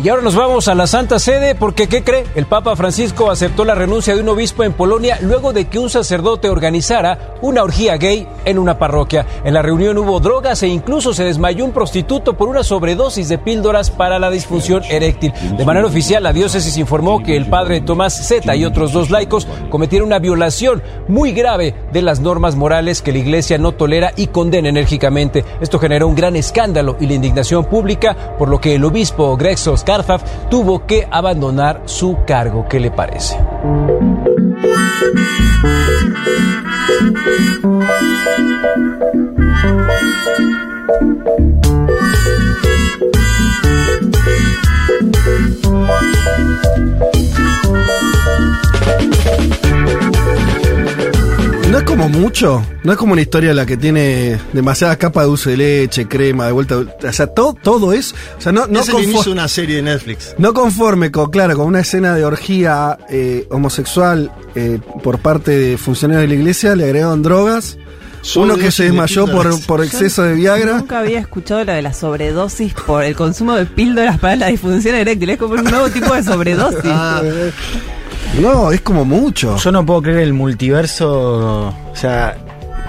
Y ahora nos vamos a la Santa Sede porque, ¿qué cree? El Papa Francisco aceptó la renuncia de un obispo en Polonia luego de que un sacerdote organizara una orgía gay en una parroquia. En la reunión hubo drogas e incluso se desmayó un prostituto por una sobredosis de píldoras para la disfunción eréctil. De manera oficial, la diócesis informó que el padre Tomás Zeta y otros dos laicos cometieron una violación muy grave de las normas morales que la Iglesia no tolera y condena enérgicamente. Esto generó un gran escándalo y la indignación pública, por lo que el obispo Greg Skarfaf tuvo que abandonar su cargo. ¿Qué le parece? No es como mucho, no es como una historia la que tiene demasiadas capas de dulce de leche, crema, de vuelta, o sea, todo, todo es, o sea, no, no, es el inicio confo- de una serie de Netflix. no conforme con, claro, con una escena de orgía eh, homosexual eh, por parte de funcionarios de la iglesia, le agregaron drogas, uno que se de desmayó por, por exceso de Viagra. Nunca había escuchado la de la sobredosis por el consumo de píldoras para la disfunción eréctil. Es como un nuevo tipo de sobredosis. Ah, No, es como mucho. Yo no puedo creer el multiverso. O sea,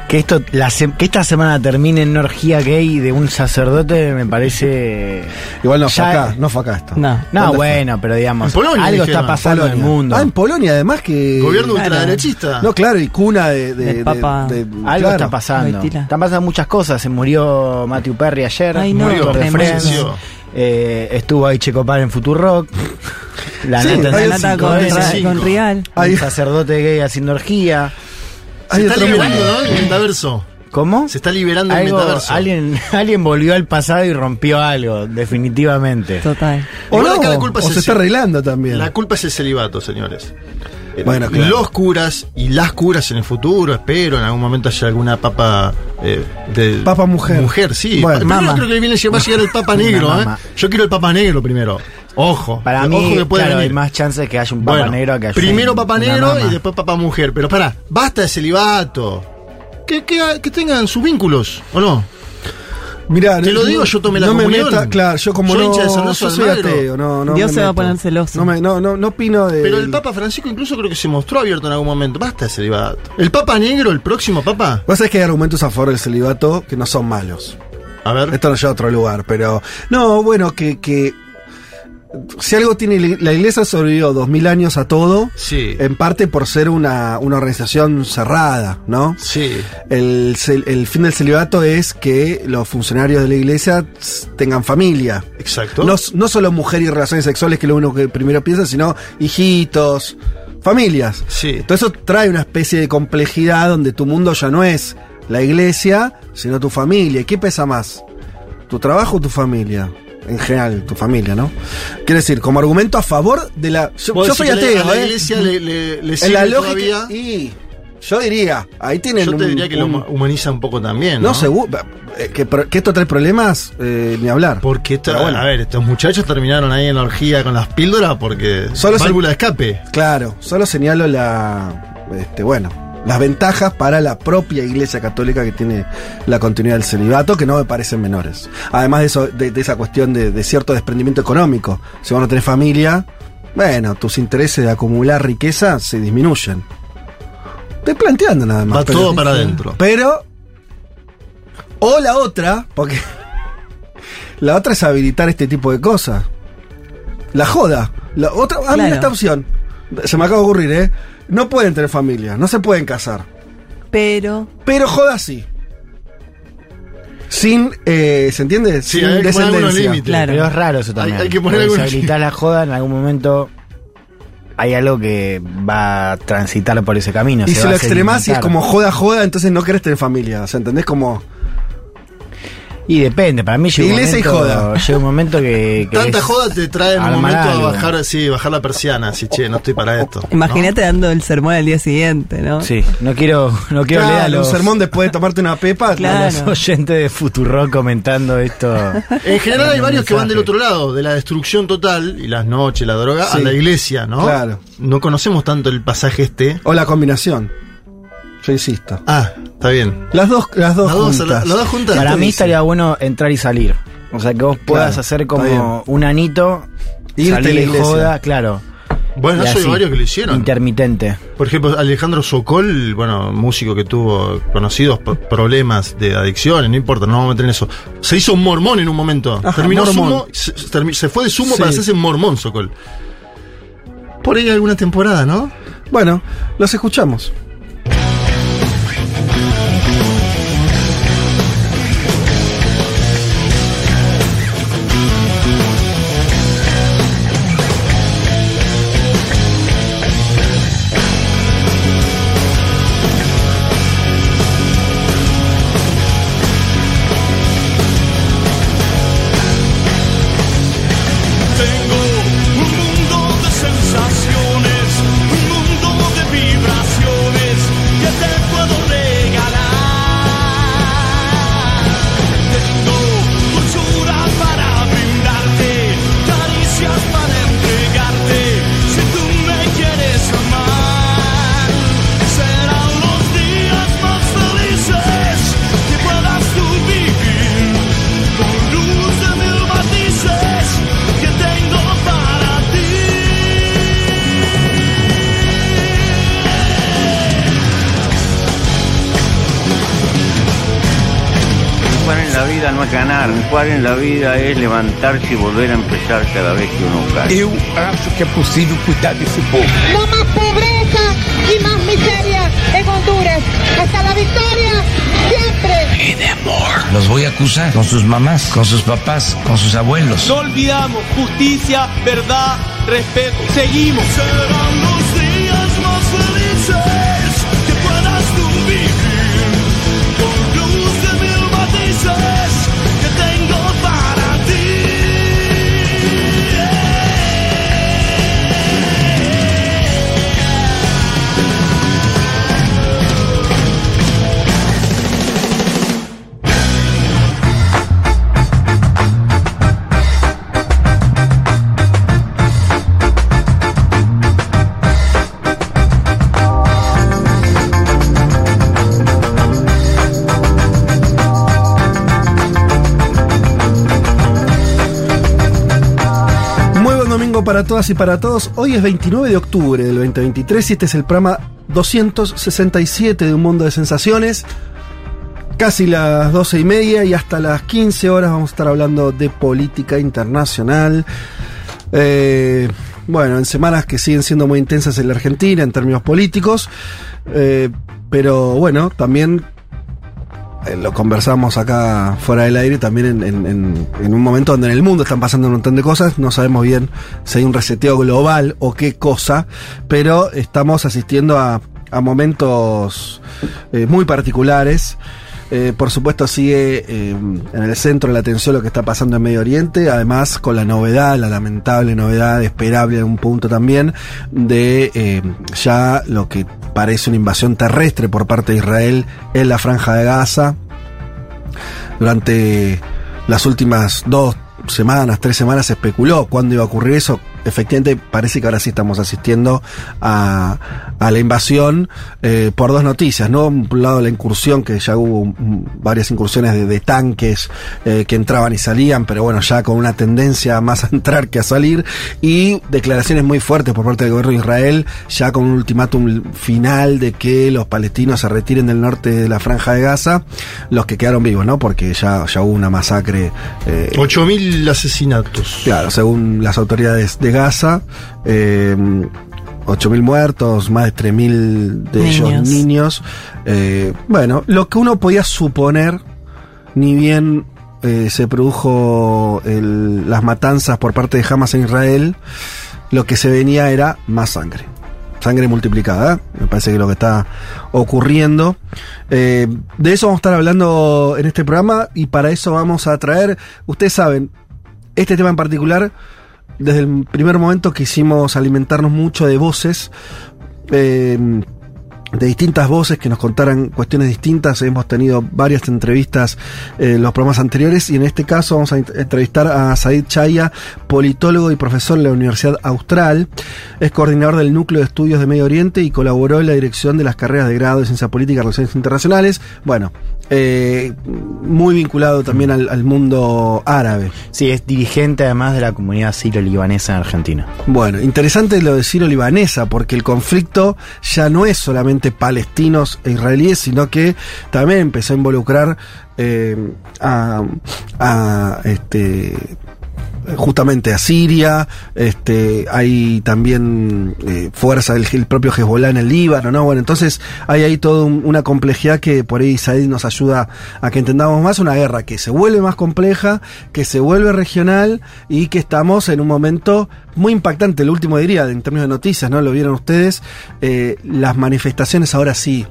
que esto la se- que esta semana termine en una orgía gay de un sacerdote me parece. Igual no fue Ya- acá, no fue acá esto. No. No, ¿Dónde bueno, pero digamos, En Polonia algo dijeron, está pasando en el mundo. Ah, en Polonia además que... gobierno Claro. ultraderechista. No, claro, y cuna de... de, Papa. de- Algo claro. está pasando. Están pasando muchas cosas. Se murió Matthew Perry ayer. Ay, no, murió. Eh, estuvo ahí Checopar en Futurock. La Sí, en La nata cinco, con, Ra- con Real. Hay- un sacerdote gay haciendo orgía. Hay Se está liberando. ¿no? El metaverso. ¿Cómo? Se está liberando el metaverso. alguien, alguien volvió al pasado y rompió algo, definitivamente. Total. O no, acá la culpa o es se el está arreglando también. La culpa es el celibato, señores. Bueno, claro. Los curas y las curas en el futuro, espero, en algún momento haya alguna papa eh, de. Papa mujer. Mujer, sí. Bueno. Primero creo que viene, va a llegar el papa negro, ¿eh? Yo quiero el papa negro primero. Ojo. Para Ojo mí, que puede claro, hay más chances que haya un papa Bueno, negro que haya primero papa una negro mama. y después papa mujer. Pero pará, basta de celibato. Que, que, que tengan sus vínculos, ¿o no? Mirá, Te lo digo, yo tomé la no me meta, claro, yo como Soy no, hincha de San Lorenzo yo soy Almagro. ateo, no, no Dios me se va a poner celoso. No, me- no, no, no opino de. Pero el Papa Francisco incluso creo que se mostró abierto en algún momento. Basta de celibato. El Papa Negro, el próximo Papa. Vos sabés que hay argumentos a favor del celibato que no son malos. A ver. Esto nos lleva a otro lugar, pero. No, bueno, que. que si algo tiene. la- iglesia sobrevivió dos mil años a todo. Sí. En parte por ser una, una organización cerrada, ¿no? Sí. El, fin del celibato es que los funcionarios de la iglesia tengan familia. Exacto. No, no solo mujer y relaciones sexuales, que es lo uno que primero piensa, sino hijitos, familias. Sí. Entonces eso trae una especie de complejidad donde tu mundo ya no es la iglesia, sino tu familia. ¿Y ¿Qué pesa más? ¿Tu trabajo o tu familia? En general, tu familia, ¿no? Quiero decir, como argumento a favor de la... Yo, yo soy la- ateo, a la ¿eh? iglesia le, le, le En la lógica... todavía. Y yo diría, ahí tienen Yo te un- diría que un- lo humaniza un poco también. No, No, seguro. eh, Que, esto trae problemas, eh, ni hablar. Porque Pero bueno. a ver, estos muchachos terminaron ahí en la orgía con las píldoras porque Solo se- válvula de escape. Claro, solo señalo la. Este, bueno. Las ventajas para la propia Iglesia Católica que tiene la continuidad del celibato, que no me parecen menores. Además de eso, de, de esa cuestión de, de cierto desprendimiento económico. Si vos no tenés familia, bueno, tus intereses de acumular riqueza se disminuyen. Estoy planteando nada más. Va pero- todo para adentro. Pero. O la otra, porque. La otra es habilitar este tipo de cosas. La joda. La otra. Ah, mira Claro. esta opción. Se me acaba de ocurrir, ¿eh? No pueden tener familia, no se pueden casar. Pero. Pero joda sí. Sin. eh, ¿Se entiende? Sí, Sin hay que poner algunos descendencia. límites. Claro. Pero es raro eso también. Hay- hay que poner algunos- Si habilitas la joda, en algún momento hay algo que va a transitar por ese camino. Y se si lo extremás y es como joda, joda, entonces no querés tener familia. O sea, ¿entendés? Como. Y depende, para mí llega un Iglesia y momento, joda. llega un momento que... que Tanta joda te trae en un momento a bajar, sí, bajar la persiana. Así, che, no estoy para esto. Imagínate dando el sermón al día siguiente, ¿no? Sí, no quiero, no quiero leer a Claro, los, un sermón después de tomarte una pepa. Claro. a los oyentes de Futurock comentando esto. En general hay varios que van del otro lado, de la destrucción total y las noches, la droga, a la iglesia, ¿no? Claro. No conocemos tanto el pasaje este. O la combinación. Yo insisto. Ah, está bien. Las dos, las dos Las dos, juntas. las dos juntas. Para mí dice? estaría bueno entrar y salir. O sea, que vos puedas Claro, hacer como un anito Irte salir iglesia. joda, claro. Bueno, Y eso hay así, varios que lo hicieron. Intermitente. Por ejemplo, Alejandro Sokol, bueno, músico que tuvo conocidos problemas de adicciones, no importa, no vamos a meter en eso. Se hizo un mormón en un momento. Ajá, Terminó mormón. sumo, se, fue de sumo Sí. para hacerse mormón, Sokol. Por ahí alguna temporada, ¿no? Bueno, los escuchamos. Jugar en la vida es levantarse y volver a empezar cada vez que uno cae. Eu acho que é possível cuidar desse povo. No más pobreza y más miseria en Honduras. Hasta la victoria, siempre. Los voy a acusar con sus mamás, con sus papás, con sus abuelos. No olvidamos justicia, verdad, respeto. Seguimos. Para todas y para todos. Hoy es 29 de octubre del 2023 y este es el programa 267 de Un Mundo de Sensaciones. Casi las 12 y media y hasta las 15 horas vamos a estar hablando de política internacional. Eh, bueno, en semanas que siguen siendo muy intensas en la Argentina en términos políticos. Eh, pero bueno, también lo conversamos acá fuera del aire también en, en- en- en un momento donde en el mundo están pasando un montón de cosas, no sabemos bien si hay un reseteo global o qué cosa, pero estamos asistiendo a, a momentos eh, muy particulares. Eh, por supuesto sigue eh, en el centro de la atención lo que está pasando en Medio Oriente, además con la novedad, la lamentable novedad, esperable en un punto también, de eh, ya lo que parece una invasión terrestre por parte de Israel en la franja de Gaza. Durante las últimas dos semanas, tres semanas se especuló cuándo iba a ocurrir eso. Efectivamente, parece que ahora sí estamos asistiendo a, a la invasión eh, por dos noticias, ¿no? Por un lado la incursión, que ya hubo varias incursiones de, de tanques eh, que entraban y salían, pero bueno, ya con una tendencia más a entrar que a salir, y declaraciones muy fuertes por parte del gobierno de Israel, ya con un ultimátum final de que los palestinos se retiren del norte de la franja de Gaza, los que quedaron vivos, ¿no? Porque ya, ya hubo una masacre. eh, 8.000 asesinatos. Claro, según las autoridades de Gaza, eh, 8.000 muertos, más de 3.000 de ellos Niños. niños. Eh, bueno, lo que uno podía suponer, ni bien eh, se produjo el- las matanzas por parte de Hamas en Israel, lo que se venía era más sangre. Sangre multiplicada, me parece que es lo que está ocurriendo. Eh, de eso vamos a estar hablando en este programa y para eso vamos a traer, ustedes saben, este tema en particular, desde el primer momento quisimos alimentarnos mucho de voces, eh, de distintas voces que nos contaran cuestiones distintas. Hemos tenido varias entrevistas eh, en los programas anteriores y en este caso vamos a entrevistar a Said Chaya, politólogo y profesor en la Universidad Austral. Es coordinador del Núcleo de Estudios de Medio Oriente y colaboró en la dirección de las carreras de grado de Ciencia Política y Relaciones Internacionales. Bueno, eh, muy vinculado también al, al mundo árabe. Sí, es dirigente además de la comunidad sirio-libanesa en Argentina. Bueno, interesante lo de Ciro-Libanesa, porque el conflicto ya no es solamente palestinos e israelíes, sino que también empezó a involucrar eh, a, a, este justamente a Siria, este, hay también eh, fuerza del el propio Hezbollah en el Líbano, ¿no? Bueno, entonces hay ahí toda un- una complejidad que por ahí Said nos ayuda a que entendamos más una guerra que se vuelve más compleja, que se vuelve regional y que estamos en un momento muy impactante, el último diría, en términos de noticias, ¿no? Lo vieron ustedes, eh, las manifestaciones ahora sí,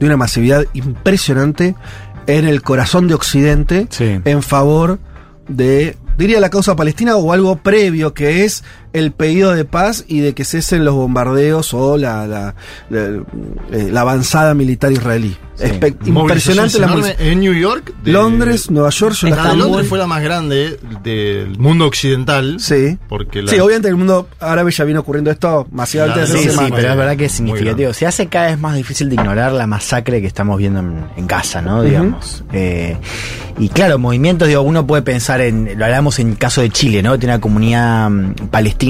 de una masividad impresionante en el corazón de Occidente Sí. en favor de, diría, la causa palestina o algo previo que es el pedido de paz y de que cesen los bombardeos o la, la, la, eh, la avanzada militar israelí. Sí. Impresionante la en New York. de- Londres, Nueva York, yo La. Londres fue la más grande del mundo occidental. Sí. Porque la- Sí, obviamente en el mundo árabe ya viene ocurriendo esto masivamente Claro, desde Sí, sí, pero es verdad que es significativo. Se hace cada vez más difícil de ignorar la masacre que estamos viendo en, en Gaza, ¿no? Digamos. Eh, y claro, movimientos, digo, uno puede pensar en, lo hablamos en el caso de Chile, ¿no? Tiene una comunidad mm,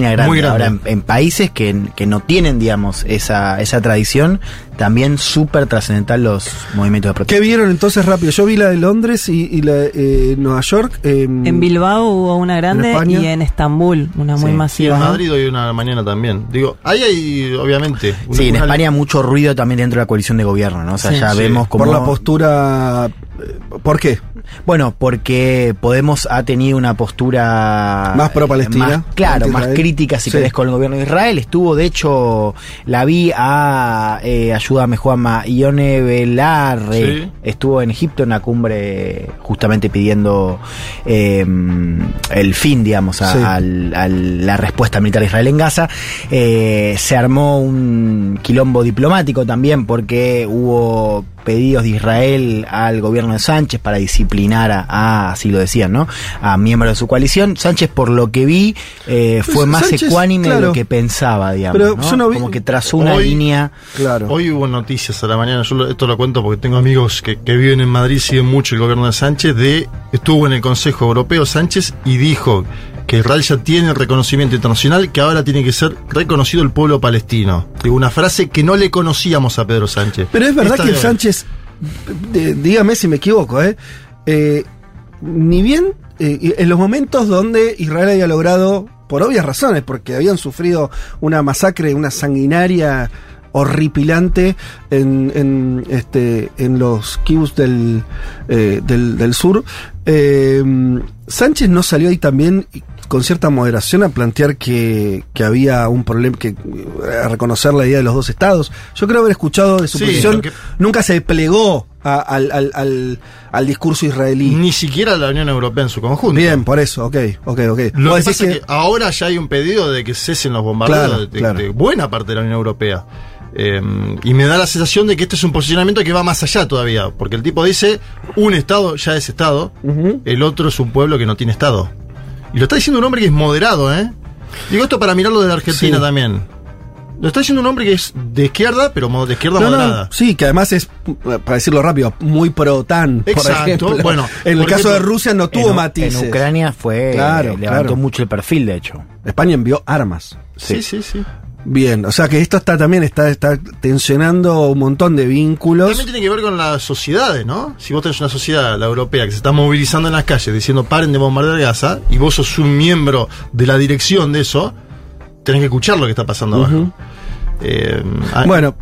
grande. Muy grande. Ahora, en, en países que, que no tienen, digamos, esa, esa tradición, también súper trascendental los movimientos de protesta. ¿Qué vieron entonces rápido? Yo vi la de Londres y, y la de eh, Nueva York. eh, En Bilbao hubo una grande y en Estambul una muy Sí. Masiva. en ¿no? Madrid hoy una mañana también. Digo, ahí hay, obviamente. una- Sí, en una- España mucho ruido también dentro de la coalición de gobierno, ¿no? O sea, Sí. ya Sí. vemos como... por la postura. eh, ¿Por qué? Bueno, porque Podemos ha tenido una postura Más pro-palestina, más- claro, más crítica si Sí. querés con el gobierno de Israel. Estuvo, de hecho, la vi a eh, ayúdame Juanma, Ione Belarre. Sí. Estuvo en Egipto en una cumbre justamente pidiendo eh, el fin, digamos, a, Sí. al- a la respuesta militar de Israel en Gaza. Eh, se armó un quilombo diplomático también porque hubo pedidos de Israel al gobierno de Sánchez para disciplinar a, a, así lo decían, ¿no? A miembros de su coalición. Sánchez, por lo que vi, eh, Pues fue más Sánchez, ecuánime de lo que pensaba, digamos. Pero ¿no? yo no vi- Como que trazó una Hoy- línea. Claro. Hoy hubo noticias a la mañana, yo lo- esto lo cuento porque tengo amigos que, que viven en Madrid, siguen mucho el gobierno de Sánchez, de estuvo en el Consejo Europeo Sánchez y dijo que Israel ya tiene el reconocimiento internacional, que ahora tiene que ser reconocido el pueblo palestino. Digo, una frase que no le conocíamos a Pedro Sánchez. Pero es verdad Esta que. Sánchez, dígame si me equivoco, ¿eh? Eh, ni bien eh, en los momentos donde Israel había logrado, por obvias razones, porque habían sufrido una masacre, una sanguinaria horripilante en, en, este, en los kibbutz del, eh, del, del sur, eh, Sánchez no salió ahí también con cierta moderación a plantear que, que había un problema, que a reconocer la idea de los dos estados. Yo creo haber escuchado de su Sí, posición, que- nunca se plegó a- al, al, al, al discurso israelí. Ni siquiera la Unión Europea en su conjunto. Bien, por eso, ok, ok, ok. Lo que pasa es que ahora ya hay un pedido de que cesen los bombardeos Claro, de, claro. de buena parte de la Unión Europea. Eh, y me da la sensación de que este es un posicionamiento que va más allá todavía, porque el tipo dice, un Estado ya es Estado, el otro es un pueblo que no tiene Estado. Y lo está diciendo un hombre que es moderado, ¿eh? Digo esto para mirarlo de la Argentina Sí. también. Lo está diciendo un hombre que es de izquierda, pero de izquierda No, no, moderada. sí, que además es, para decirlo rápido, muy pro-OTAN, por Exacto, ejemplo. bueno, en el por caso de Rusia no tuvo en, matices. en Ucrania fue. Claro, levantó claro. mucho el perfil, de hecho. España envió armas. Sí, sí, sí. Bien, o sea que esto está también está, está tensionando un montón de vínculos. También tiene que ver con las sociedades, ¿no? Si vos tenés una sociedad, la europea, que se está movilizando en las calles diciendo paren de bombardear Gaza, y vos sos un miembro de la dirección de eso, tenés que escuchar lo que está pasando abajo. Eh, Bueno,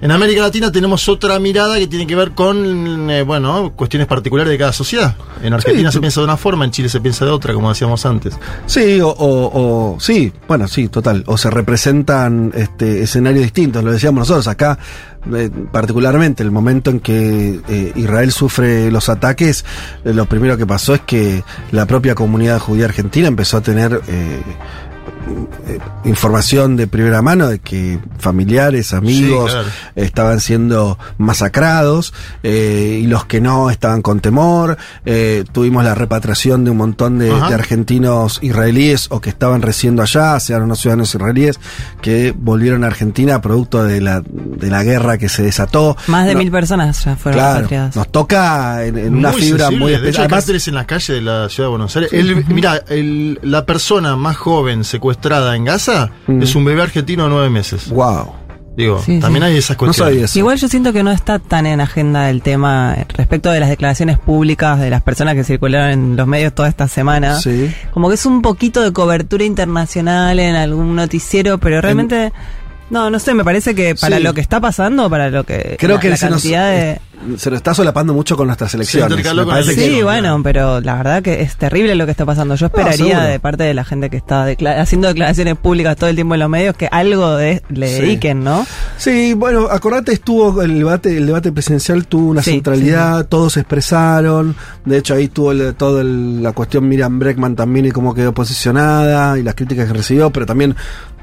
En América Latina tenemos otra mirada que tiene que ver con, eh, bueno, cuestiones particulares de cada sociedad. En Argentina Sí, se piensa de una forma, en Chile se piensa de otra, como decíamos antes. Sí, o, o- o- sí, bueno, sí, total. O se representan este, escenarios distintos, lo decíamos nosotros. Acá, eh, particularmente, el momento en que eh, Israel sufre los ataques, lo primero que pasó es que la propia comunidad judía argentina empezó a tener eh, información de primera mano de que familiares, amigos Sí, claro. estaban siendo masacrados eh, y los que no estaban con temor. Eh, tuvimos la repatriación de un montón de, argentinos israelíes o que estaban residiendo allá, sean unos ciudadanos israelíes que volvieron a Argentina producto de la, de la guerra que se desató. Más de No- mil personas ya fueron Claro, repatriadas. nos toca en, en una fibra sensible. muy De hecho, especial. Además, carteles en las calles de la ciudad de Buenos Aires. El- mira, el- la persona más joven secuestrada en Gaza Mm. es un bebé argentino de nueve meses. wow. Digo, Sí, también sí. hay esas No cuestiones. sabía eso. Igual yo siento que no está tan en agenda el tema respecto de las declaraciones públicas de las personas que circularon en los medios toda esta semana. Sí. Como que es un poquito de cobertura internacional en algún noticiero, pero realmente... No, no sé, me parece que para Sí. lo que está pasando, para lo que... Creo la, que la se nos, cantidad de... se lo está solapando mucho con nuestras elecciones. con Sí, que- bueno, pero la verdad que es terrible lo que está pasando. Yo esperaría de parte de la gente que está decla- haciendo declaraciones públicas todo el tiempo en los medios que algo de, le Sí. dediquen, ¿no? Sí, bueno, acordate, estuvo el debate, el debate presidencial tuvo una Sí, centralidad, todos se expresaron, de hecho ahí tuvo el- todo el- la cuestión Miriam Breckman también y cómo quedó posicionada y las críticas que recibió, pero también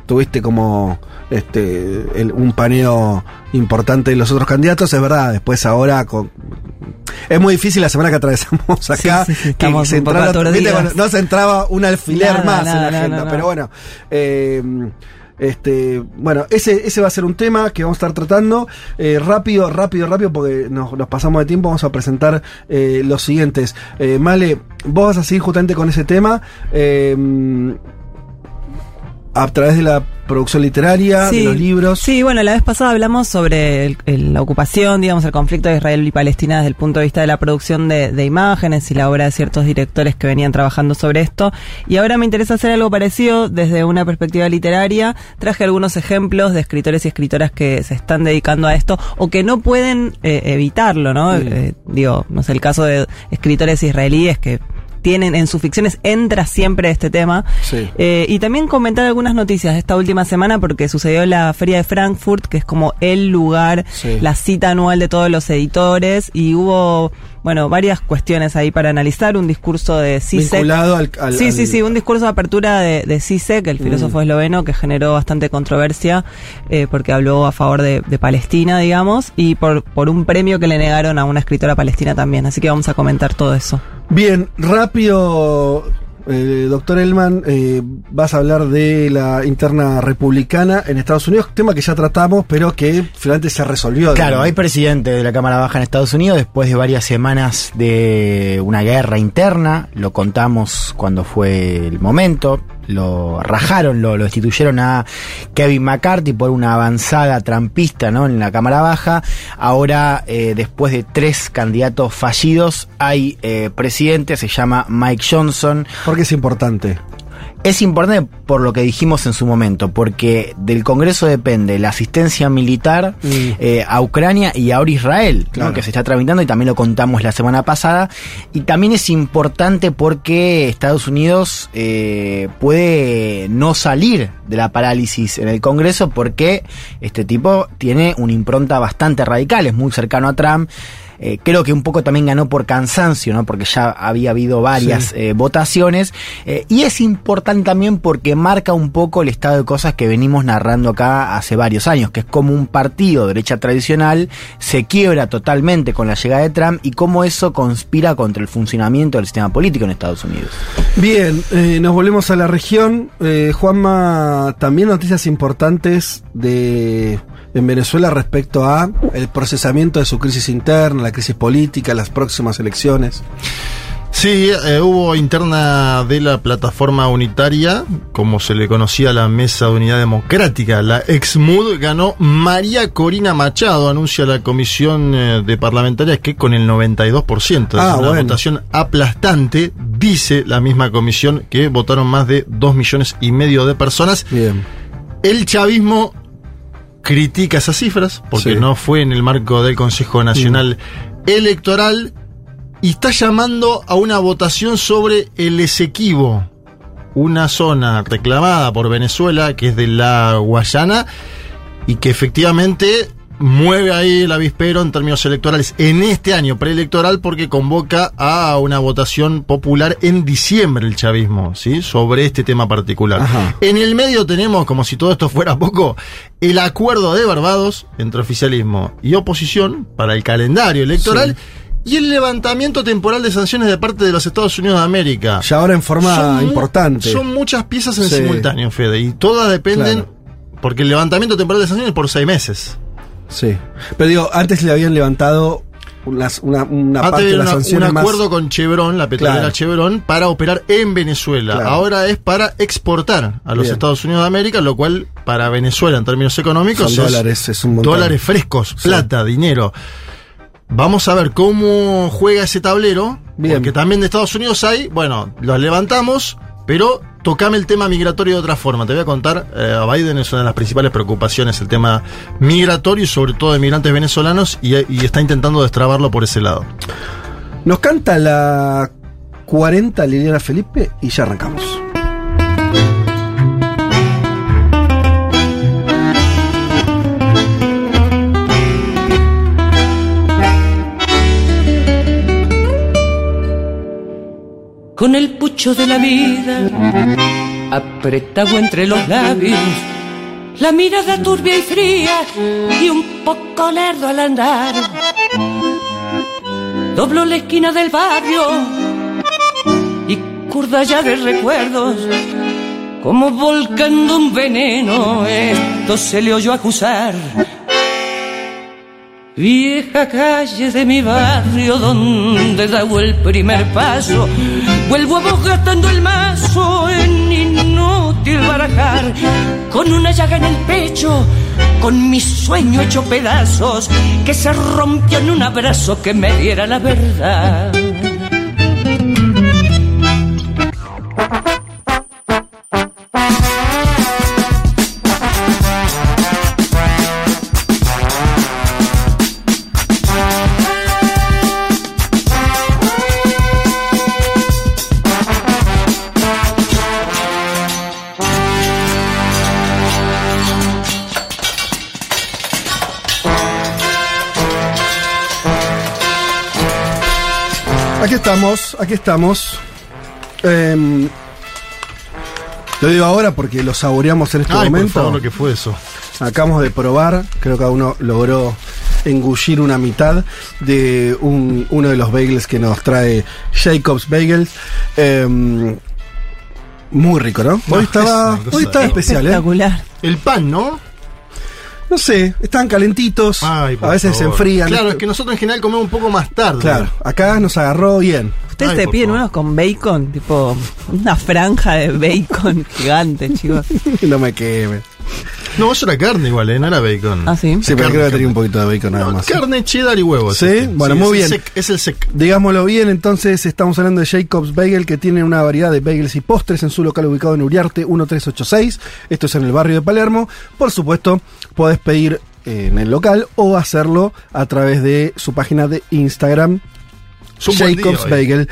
tuviste como este el- un paneo importante de los otros candidatos, es verdad, después ahora con es muy difícil la semana que atravesamos acá Sí, sí, que se cuando no se entraba un alfiler Nada, más en la agenda, pero bueno, eh, este, bueno, ese, ese va a ser un tema que vamos a estar tratando. Eh, rápido, rápido, rápido, porque nos, nos pasamos de tiempo. Vamos a presentar eh, los siguientes. Eh, Male, vos vas a seguir justamente con ese tema. A través de la producción literaria, de los libros. Sí, bueno, la vez pasada hablamos sobre el- el- la ocupación, digamos, el conflicto de Israel y Palestina desde el punto de vista de la producción de, de imágenes y la obra de ciertos directores que venían trabajando sobre esto. Y ahora me interesa hacer algo parecido desde una perspectiva literaria. Traje algunos ejemplos de escritores y escritoras que se están dedicando a esto o que no pueden eh, evitarlo, ¿no? Eh, digo, no sé, el caso de escritores israelíes que tienen en sus ficciones entra siempre este tema. Sí. Eh, y también comentar algunas noticias de esta última semana porque sucedió la Feria de Frankfurt, que es como el lugar, Sí. la cita anual de todos los editores, y hubo, bueno, varias cuestiones ahí para analizar. Un discurso de Zizek. Vinculado al- al- sí, sí, sí, un discurso de apertura de, de Zizek, el filósofo esloveno, que generó bastante controversia eh, porque habló a favor de, de Palestina, digamos, y por, por un premio que le negaron a una escritora palestina también. Así que vamos a comentar todo eso. Bien, rápido, eh, doctor Elman, eh, vas a hablar de la interna republicana en Estados Unidos, tema que ya tratamos, pero que finalmente se resolvió. Claro, hay presidente de la Cámara Baja en Estados Unidos después de varias semanas de una guerra interna. Lo contamos cuando fue el momento. Lo rajaron, lo, lo destituyeron a Kevin McCarthy por una avanzada trampista ¿no? en la Cámara Baja. Ahora, eh, después de tres candidatos fallidos, hay eh, presidente, se llama Mike Johnson. Porque es importante. Es importante por lo que dijimos en su momento, porque del Congreso depende la asistencia militar Mm. eh, a Ucrania y ahora Israel, que se está tramitando y también lo contamos la semana pasada. Y también es importante porque Estados Unidos eh, puede no salir de la parálisis en el Congreso porque este tipo tiene una impronta bastante radical, es muy cercano a Trump. Eh, creo que un poco también ganó por cansancio, ¿no? Porque ya había habido varias Sí. eh, votaciones. Eh, y es importante también porque marca un poco el estado de cosas que venimos narrando acá hace varios años, que es como un partido de derecha tradicional se quiebra totalmente con la llegada de Trump y cómo eso conspira contra el funcionamiento del sistema político en Estados Unidos. Bien, nos volvemos a la región. Juanma, también noticias importantes de en Venezuela respecto a el procesamiento de su crisis interna, la crisis política, las próximas elecciones. Sí, eh, hubo interna de la plataforma unitaria, como se le conocía a la Mesa de Unidad Democrática, la ex-MUD, ganó María Corina Machado, anuncia la comisión eh, de parlamentarias que con el 92%, Ah, es una bueno. votación aplastante, dice la misma comisión que votaron más de 2 millones y medio de personas. Bien. El chavismo critica esas cifras porque Sí. no fue en el marco del Consejo Nacional Electoral y está llamando a una votación sobre el Esequibo, una zona reclamada por Venezuela que es de la Guayana y que efectivamente mueve ahí el avispero en términos electorales en este año preelectoral porque convoca a una votación popular en diciembre el chavismo, ¿sí? Sobre este tema particular. Ajá. En el medio tenemos, como si todo esto fuera poco, el acuerdo de Barbados entre oficialismo y oposición para el calendario electoral y el levantamiento temporal de sanciones de parte de los Estados Unidos de América. Ya ahora en forma Son importante. Son muchas piezas en Sí. simultáneo, Fede, y todas dependen, Claro. porque el levantamiento temporal de sanciones es por seis meses. Sí. Pero digo, antes le habían levantado unas- una, una parte de las un más. acuerdo con Chevron, la petrolera Claro. Chevron, para operar en Venezuela. Claro. Ahora es para exportar a los Bien. Estados Unidos de América, lo cual para Venezuela en términos económicos Son es dólares, es un montón. dólares frescos, Sí. plata, dinero. Vamos a ver cómo juega ese tablero, Bien. porque también de Estados Unidos hay, bueno, los levantamos, pero tocame el tema migratorio de otra forma. Te voy a contar, eh, a Biden es una de las principales preocupaciones el tema migratorio y sobre todo de migrantes venezolanos y, y está intentando destrabarlo por ese lado. Nos canta la 40 Liliana Felipe y ya arrancamos. Con el pucho de la vida apretado entre los labios, la mirada turbia y fría y un poco lerdo al andar. Doblo la esquina del barrio y curda ya de recuerdos, como volcando un veneno, esto se le oyó acusar. Vieja calle de mi barrio donde dado el primer paso, vuelvo a vos gastando el mazo en inútil barajar, con una llaga en el pecho, con mi sueño hecho pedazos, que se rompió en un abrazo que me diera la verdad. Estamos, aquí estamos. Em, lo digo ahora porque lo saboreamos en este Ay, por momento. favor, lo que fue eso. Acabamos de probar, creo que cada uno logró engullir una mitad de un- uno de los bagels que nos trae Jacobs Bagels. Em, muy rico, ¿no? No, Hoy es estaba, cosa hoy estaba especial, ¿eh? Espectacular. El pan, ¿no? No sé, estaban calentitos, Ay, a veces se enfrían. Claro, es que nosotros en general comemos un poco más tarde. Claro, acá nos agarró bien. Ustedes Ay, por piden favor. unos con bacon, tipo una franja de bacon gigante, chicos. no me queme. No, eso era carne igual, ¿eh? No era bacon. Ah, sí. Sí, pero creo que tenía un poquito de bacon nada No, más. carne, cheddar y huevos. ¿Sí? este. Bueno, muy es el bien. sec- es el sec. Digámoslo bien, entonces estamos hablando de Jacobs Bagel que tiene una variedad de bagels y postres en su local ubicado en Uriarte 1386. Esto es en el barrio de Palermo. Por supuesto, podés pedir eh, en el local o hacerlo a través de su página de Instagram, día Jacobs. Bagel.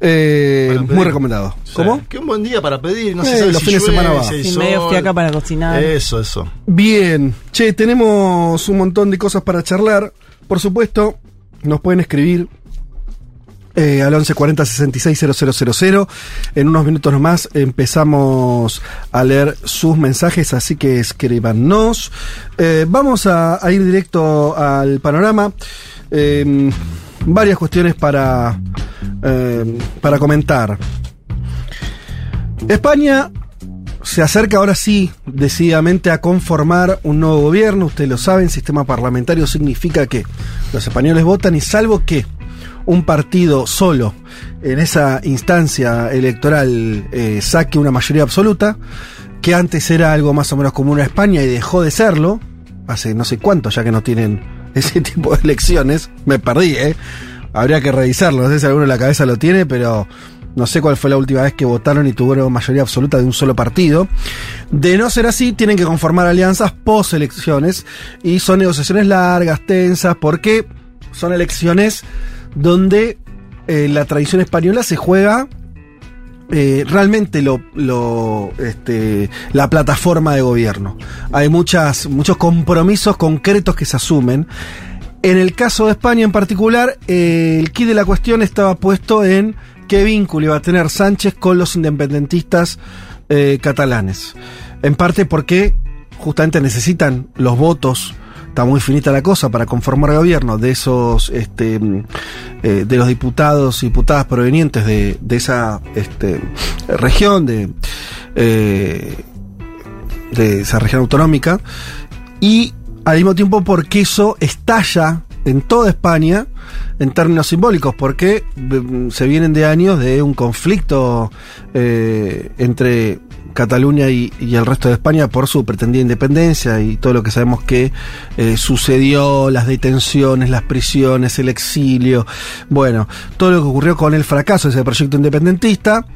Eh, muy recomendado. Sí. ¿Cómo? Qué un buen día para pedir. No Eh, sabe los si fines de semana va. Sin medio fiaca para cocinar. Eso, eso. Bien, che, tenemos un montón de cosas para charlar. Por supuesto, nos pueden escribir eh, al 1140 66 000. En unos minutos nomás empezamos a leer sus mensajes, así que escríbanos. Eh, vamos a, ir directo al panorama. Eh, varias cuestiones para, eh, para comentar. España se acerca ahora sí decididamente a conformar un nuevo gobierno. Ustedes lo saben, sistema parlamentario significa que los españoles votan y salvo que un partido solo en esa instancia electoral eh, saque una mayoría absoluta, que antes era algo más o menos común a España y dejó de serlo, hace no sé cuánto ya que no tienen ese tipo de elecciones, me perdí, ¿eh? Habría que revisarlo, no sé si alguno en la cabeza lo tiene, pero no sé cuál fue la última vez que votaron y tuvieron mayoría absoluta de un solo partido. De no ser así, tienen que conformar alianzas post elecciones y son negociaciones largas, tensas, porque son elecciones donde eh, la tradición española se juega eh, realmente este, la plataforma de gobierno. Hay muchos compromisos concretos que se asumen. En el caso de España en particular, eh, el key de la cuestión estaba puesto en qué vínculo iba a tener Sánchez con los independentistas catalanes. En parte porque justamente necesitan los votos está muy finita la cosa para conformar gobierno de esos este, eh, de los diputados y diputadas provenientes de, de esa este, región de eh, de esa región autonómica. Y al mismo tiempo porque eso estalla en toda España en términos simbólicos, porque mm, se vienen de años de un conflicto eh, entre Cataluña y, el resto de España por su pretendida independencia y todo lo que sabemos que eh, sucedió, las detenciones, las prisiones, el exilio, bueno, todo lo que ocurrió con el fracaso de ese proyecto independentista.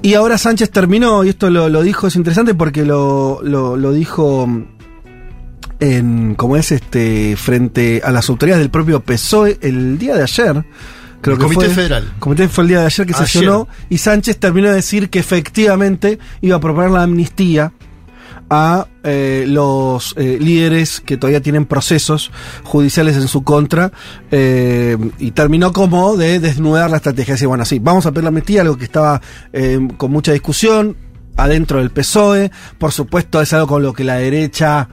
Y ahora Sánchez terminó, y esto lo, dijo, es interesante porque lo, lo, lo dijo en, como es este, frente a las autoridades del propio PSOE el día de ayer. Creo El que Comité fue, Federal. el Comité fue el día de ayer que Ayer. sesionó y Sánchez terminó de decir que efectivamente iba a proponer la amnistía a eh, los eh, líderes que todavía tienen procesos judiciales en su contra eh, y terminó como de desnudar la estrategia. Decir, bueno, sí, vamos a pedir la amnistía, algo que estaba eh, con mucha discusión adentro del PSOE. Por supuesto, es algo con lo que la derecha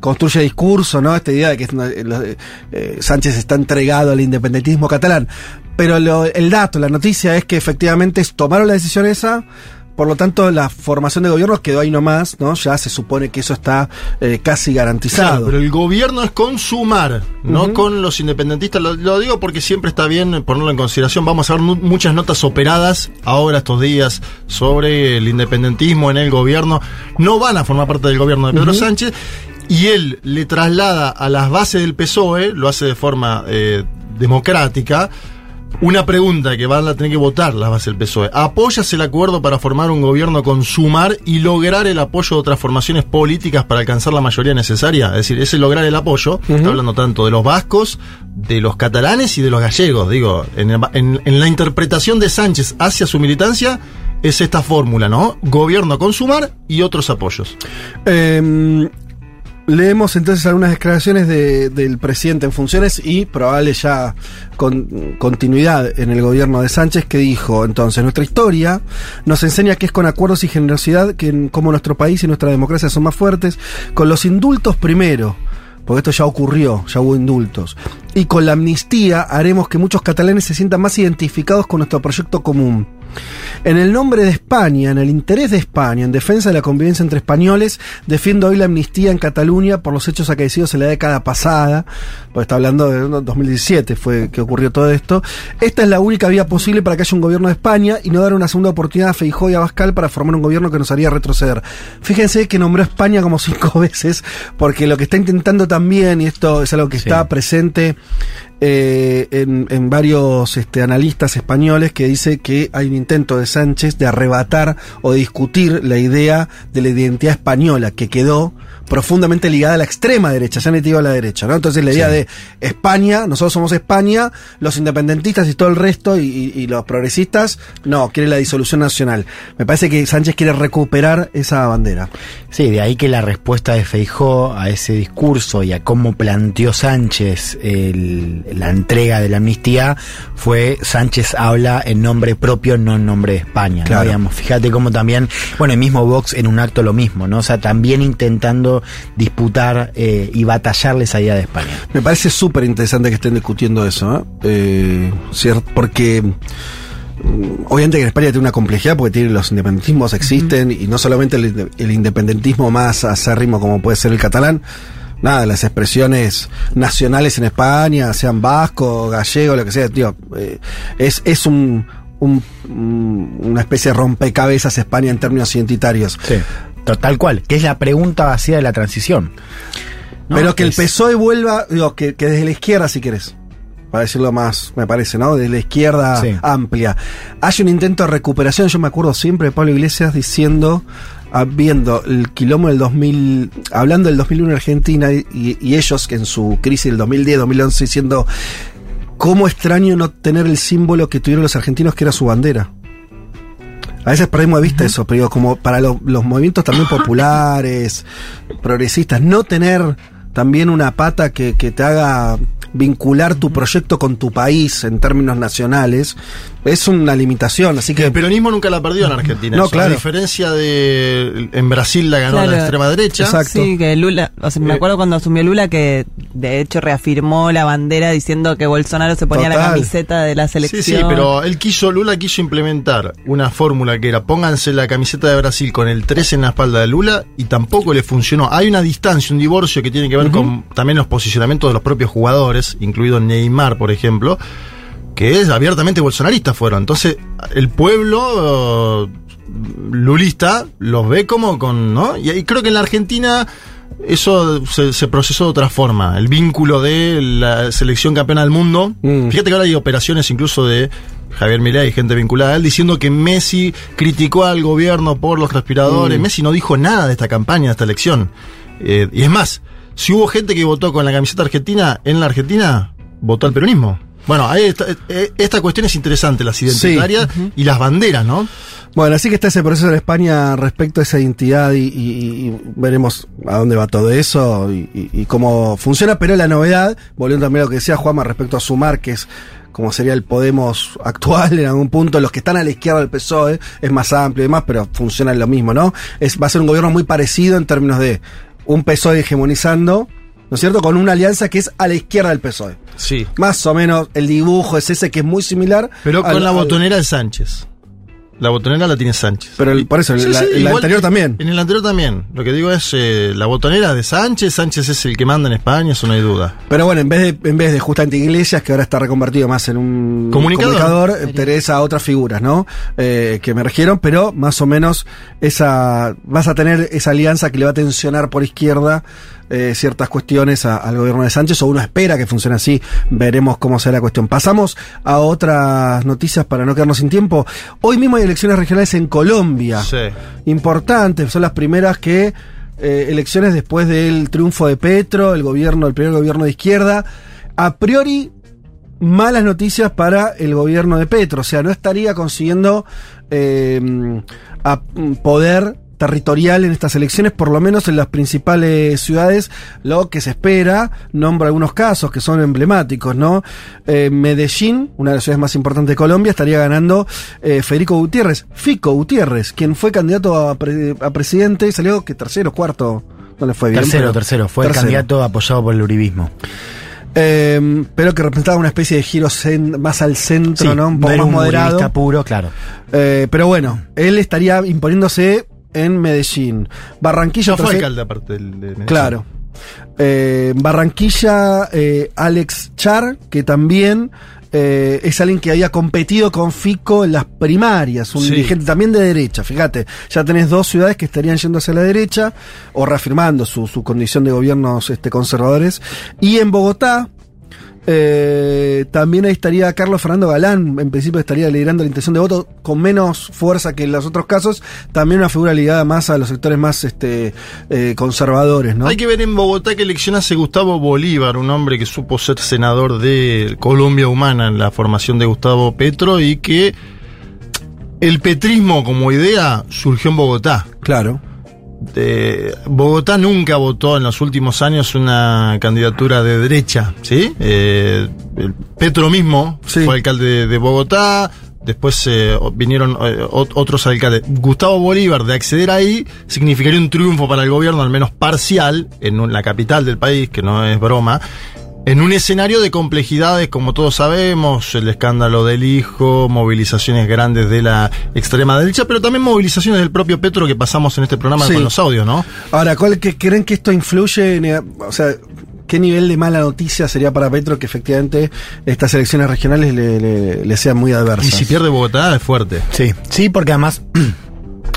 construye discurso, ¿no? Esta idea de que es una- eh, eh, Sánchez está entregado al independentismo catalán. Pero lo- el dato, la noticia es que efectivamente tomaron la decisión esa. Por lo tanto, la formación de gobierno quedó ahí nomás, ¿no? Ya se supone que eso está eh, casi garantizado. Claro, pero el gobierno es con Sumar, no con los independentistas. Lo, lo digo porque siempre está bien ponerlo en consideración. Vamos a ver mu- muchas notas operadas ahora estos días sobre el independentismo en el gobierno. No van a formar parte del gobierno de Pedro. Sánchez. Y él le traslada a las bases del PSOE, lo hace de forma eh, democrática, una pregunta que van a tener que votar las bases del PSOE. ¿Apoyas el acuerdo para formar un gobierno con Sumar y lograr el apoyo de otras formaciones políticas para alcanzar la mayoría necesaria? Es decir, ese lograr el apoyo, está hablando tanto de los vascos, de los catalanes y de los gallegos. Digo, en, el- en- en la interpretación de Sánchez hacia su militancia es esta fórmula, ¿no? Gobierno con Sumar y otros apoyos. Eh, leemos entonces algunas declaraciones de- del presidente en funciones y probable ya con continuidad en el gobierno de Sánchez que dijo entonces nuestra historia nos enseña que es con acuerdos y generosidad que como nuestro país y nuestra democracia son más fuertes con los indultos primero porque esto ya ocurrió, ya hubo indultos. Y con la amnistía haremos que muchos catalanes se sientan más identificados con nuestro proyecto común. En el nombre de España, en el interés de España, en defensa de la convivencia entre españoles, defiendo hoy la amnistía en Cataluña por los hechos acaecidos en la década pasada, pues está hablando de ¿no? 2017 fue que ocurrió todo esto. Esta es la única vía posible para que haya un gobierno de España y no dar una segunda oportunidad a Feijóo y a Bascal para formar un gobierno que nos haría retroceder. Fíjense que nombró a España como cinco veces, porque lo que está intentando también, y esto es algo que está presente eh, en, varios este, analistas españoles que dice que hay un intento de Sánchez de arrebatar o discutir la idea de la identidad española que quedó profundamente ligada a la extrema derecha, ya digo a la derecha, ¿no? Entonces la idea de España, nosotros somos España, los independentistas y todo el resto y, y- y los progresistas, no, quiere la disolución nacional. Me parece que Sánchez quiere recuperar esa bandera. Sí, de ahí que la respuesta de Feijó a ese discurso y a cómo planteó Sánchez el- la entrega de la amnistía fue Sánchez habla en nombre propio, no en nombre de España. ¿no? Claro. Digamos, fíjate cómo también, bueno, el mismo Vox en un acto lo mismo, ¿no? O sea, también intentando disputar eh, y batallarle esa idea de España. Me parece súper interesante que estén discutiendo eso, ¿eh? Eh, porque mm, obviamente que en España tiene una complejidad porque tiene los independentismos existen y no solamente el, inde- el independentismo más acérrimo como puede ser el catalán, nada, las expresiones nacionales en España, sean vasco, gallego, lo que sea, tío, eh, es, es un, un- un- una especie de rompecabezas España en términos identitarios. Sí. Tal cual, que es la pregunta vacía de la transición. ¿no? Pero que el PSOE vuelva, digo, que, que desde la izquierda, si querés, para decirlo más, me parece, ¿no? Desde la izquierda Sí. amplia. Hay un intento de recuperación, yo me acuerdo siempre de Pablo Iglesias diciendo, ah, viendo el quilombo del 2000, hablando del 2001 en Argentina y, y ellos que en su crisis del 2010, 2011, diciendo, ¿cómo extraño no tener el símbolo que tuvieron los argentinos que era su bandera? A veces perdemos de vista eso, pero digo, como para lo- los movimientos también populares, progresistas, no tener también una pata que, que te haga vincular tu proyecto con tu país en términos nacionales, es una limitación, así que... El peronismo nunca la perdió en Argentina. No, eso, claro. A diferencia de. En Brasil la ganó Claro. la extrema derecha. Sí, que Lula, o sea, me Eh, acuerdo cuando asumió Lula que de hecho reafirmó la bandera diciendo que Bolsonaro se ponía la camiseta de la Sí, selección. sí, pero él quiso, Lula quiso implementar una fórmula que era pónganse la camiseta de Brasil con el 3 en la espalda de Lula y tampoco le funcionó. Hay una distancia, un divorcio que tiene que ver con también los posicionamientos de los propios jugadores, incluido Neymar, por ejemplo, que es abiertamente bolsonarista fueron. Entonces, el pueblo eh, lulista los ve como con, ¿no? Y, y creo que en la Argentina eso se, se procesó de otra forma. El vínculo de la selección campeona del mundo. Fíjate que ahora hay operaciones incluso de Javier Milei y gente vinculada a él diciendo que Messi criticó al gobierno por los respiradores. Mm. Messi no dijo nada de esta campaña, de esta elección. Eh, y es más, si hubo gente que votó con la camiseta argentina en la Argentina, votó al peronismo. Bueno, ahí está- eh, esta cuestión es interesante, las identitarias y las banderas, ¿no? Bueno, así que está ese proceso en España respecto a esa identidad y, y- y veremos a dónde va todo eso y, cómo funciona. Pero la novedad, volviendo también a lo que decía Juanma respecto a Sumar, que es como sería el Podemos actual en algún punto, los que están a la izquierda del PSOE, es más amplio y demás, pero funciona lo mismo, ¿no? Es, va a ser un gobierno muy parecido en términos de un PSOE hegemonizando, ¿no es cierto? Con una alianza que es a la izquierda del PSOE. Sí. Más o menos el dibujo es ese que es muy similar. Pero con al- la al- botonera de Sánchez. La botonera la tiene Sánchez. Pero el- por eso, el- la- el igual anterior también. En el anterior también. Lo que digo es eh, la botonera de Sánchez. Sánchez es el que manda en España, eso no hay duda. Pero bueno, en vez de, en vez de justamente Iglesias, que ahora está reconvertido más en un Comunicador. eh, tenés a otras figuras, ¿no? Eh, que emergieron, pero más o menos esa vas a tener esa alianza que le va a tensionar por izquierda eh, ciertas cuestiones a- al gobierno de Sánchez, o uno espera que funcione así, veremos cómo será la cuestión. Pasamos a otras noticias para no quedarnos sin tiempo. Hoy mismo hay elecciones regionales en Colombia. Sí. Importantes, son las primeras que eh, elecciones después del triunfo de Petro, el gobierno, el primer gobierno de izquierda. A priori, malas noticias para el gobierno de Petro. O sea, no estaría consiguiendo eh, a- poder territorial en estas elecciones, por lo menos en las principales ciudades, lo que se espera, nombro algunos casos que son emblemáticos, ¿no? Eh, Medellín, una de las ciudades más importantes de Colombia, estaría ganando eh, Federico Gutiérrez, Fico Gutiérrez, quien fue candidato a, pre- a presidente y salió que tercero, cuarto, no le fue bien. tercero, tercero. Fue tercero. el candidato apoyado por el uribismo. Eh, pero que representaba una especie de giro más al centro, Sí, ¿no? Un poco era más un moderado. puro, claro. Eh, pero bueno, él estaría imponiéndose en Medellín. Barranquilla, Ya fue alcalde aparte del, de Medellín. Claro. Eh, Barranquilla, eh, Alex Char, que también eh, es alguien que había competido con Fico en las primarias, un Sí. dirigente también de derecha. Fíjate, ya tenés dos ciudades que estarían yendo hacia la derecha o reafirmando su, su condición de gobiernos este, conservadores. Y en Bogotá, eh, también ahí estaría Carlos Fernando Galán, en principio estaría liderando la intención de voto con menos fuerza que en los otros casos, también una figura ligada más a los sectores más este, eh, conservadores, ¿no? Hay que ver en Bogotá que elección hace Gustavo Bolívar, un hombre que supo ser senador de Colombia Humana en la formación de Gustavo Petro y que el petrismo como idea surgió en Bogotá. Claro. Eh, Bogotá nunca votó en los últimos años una candidatura de derecha, ¿sí? Eh, Petro mismo fue alcalde de, de Bogotá, después eh, vinieron eh, ot- otros alcaldes. Gustavo Bolívar, de acceder ahí, significaría un triunfo para el gobierno, al menos parcial, en la capital del país, que no es broma. En un escenario de complejidades, como todos sabemos, el escándalo del hijo, movilizaciones grandes de la extrema derecha, pero también movilizaciones del propio Petro que pasamos en este programa Sí. con los audios, ¿no? Ahora, ¿cuál que creen que esto influye en, eh, o sea, qué nivel de mala noticia sería para Petro que efectivamente estas elecciones regionales le, le- le sean muy adversas? Y si pierde Bogotá es fuerte. Sí, sí, porque además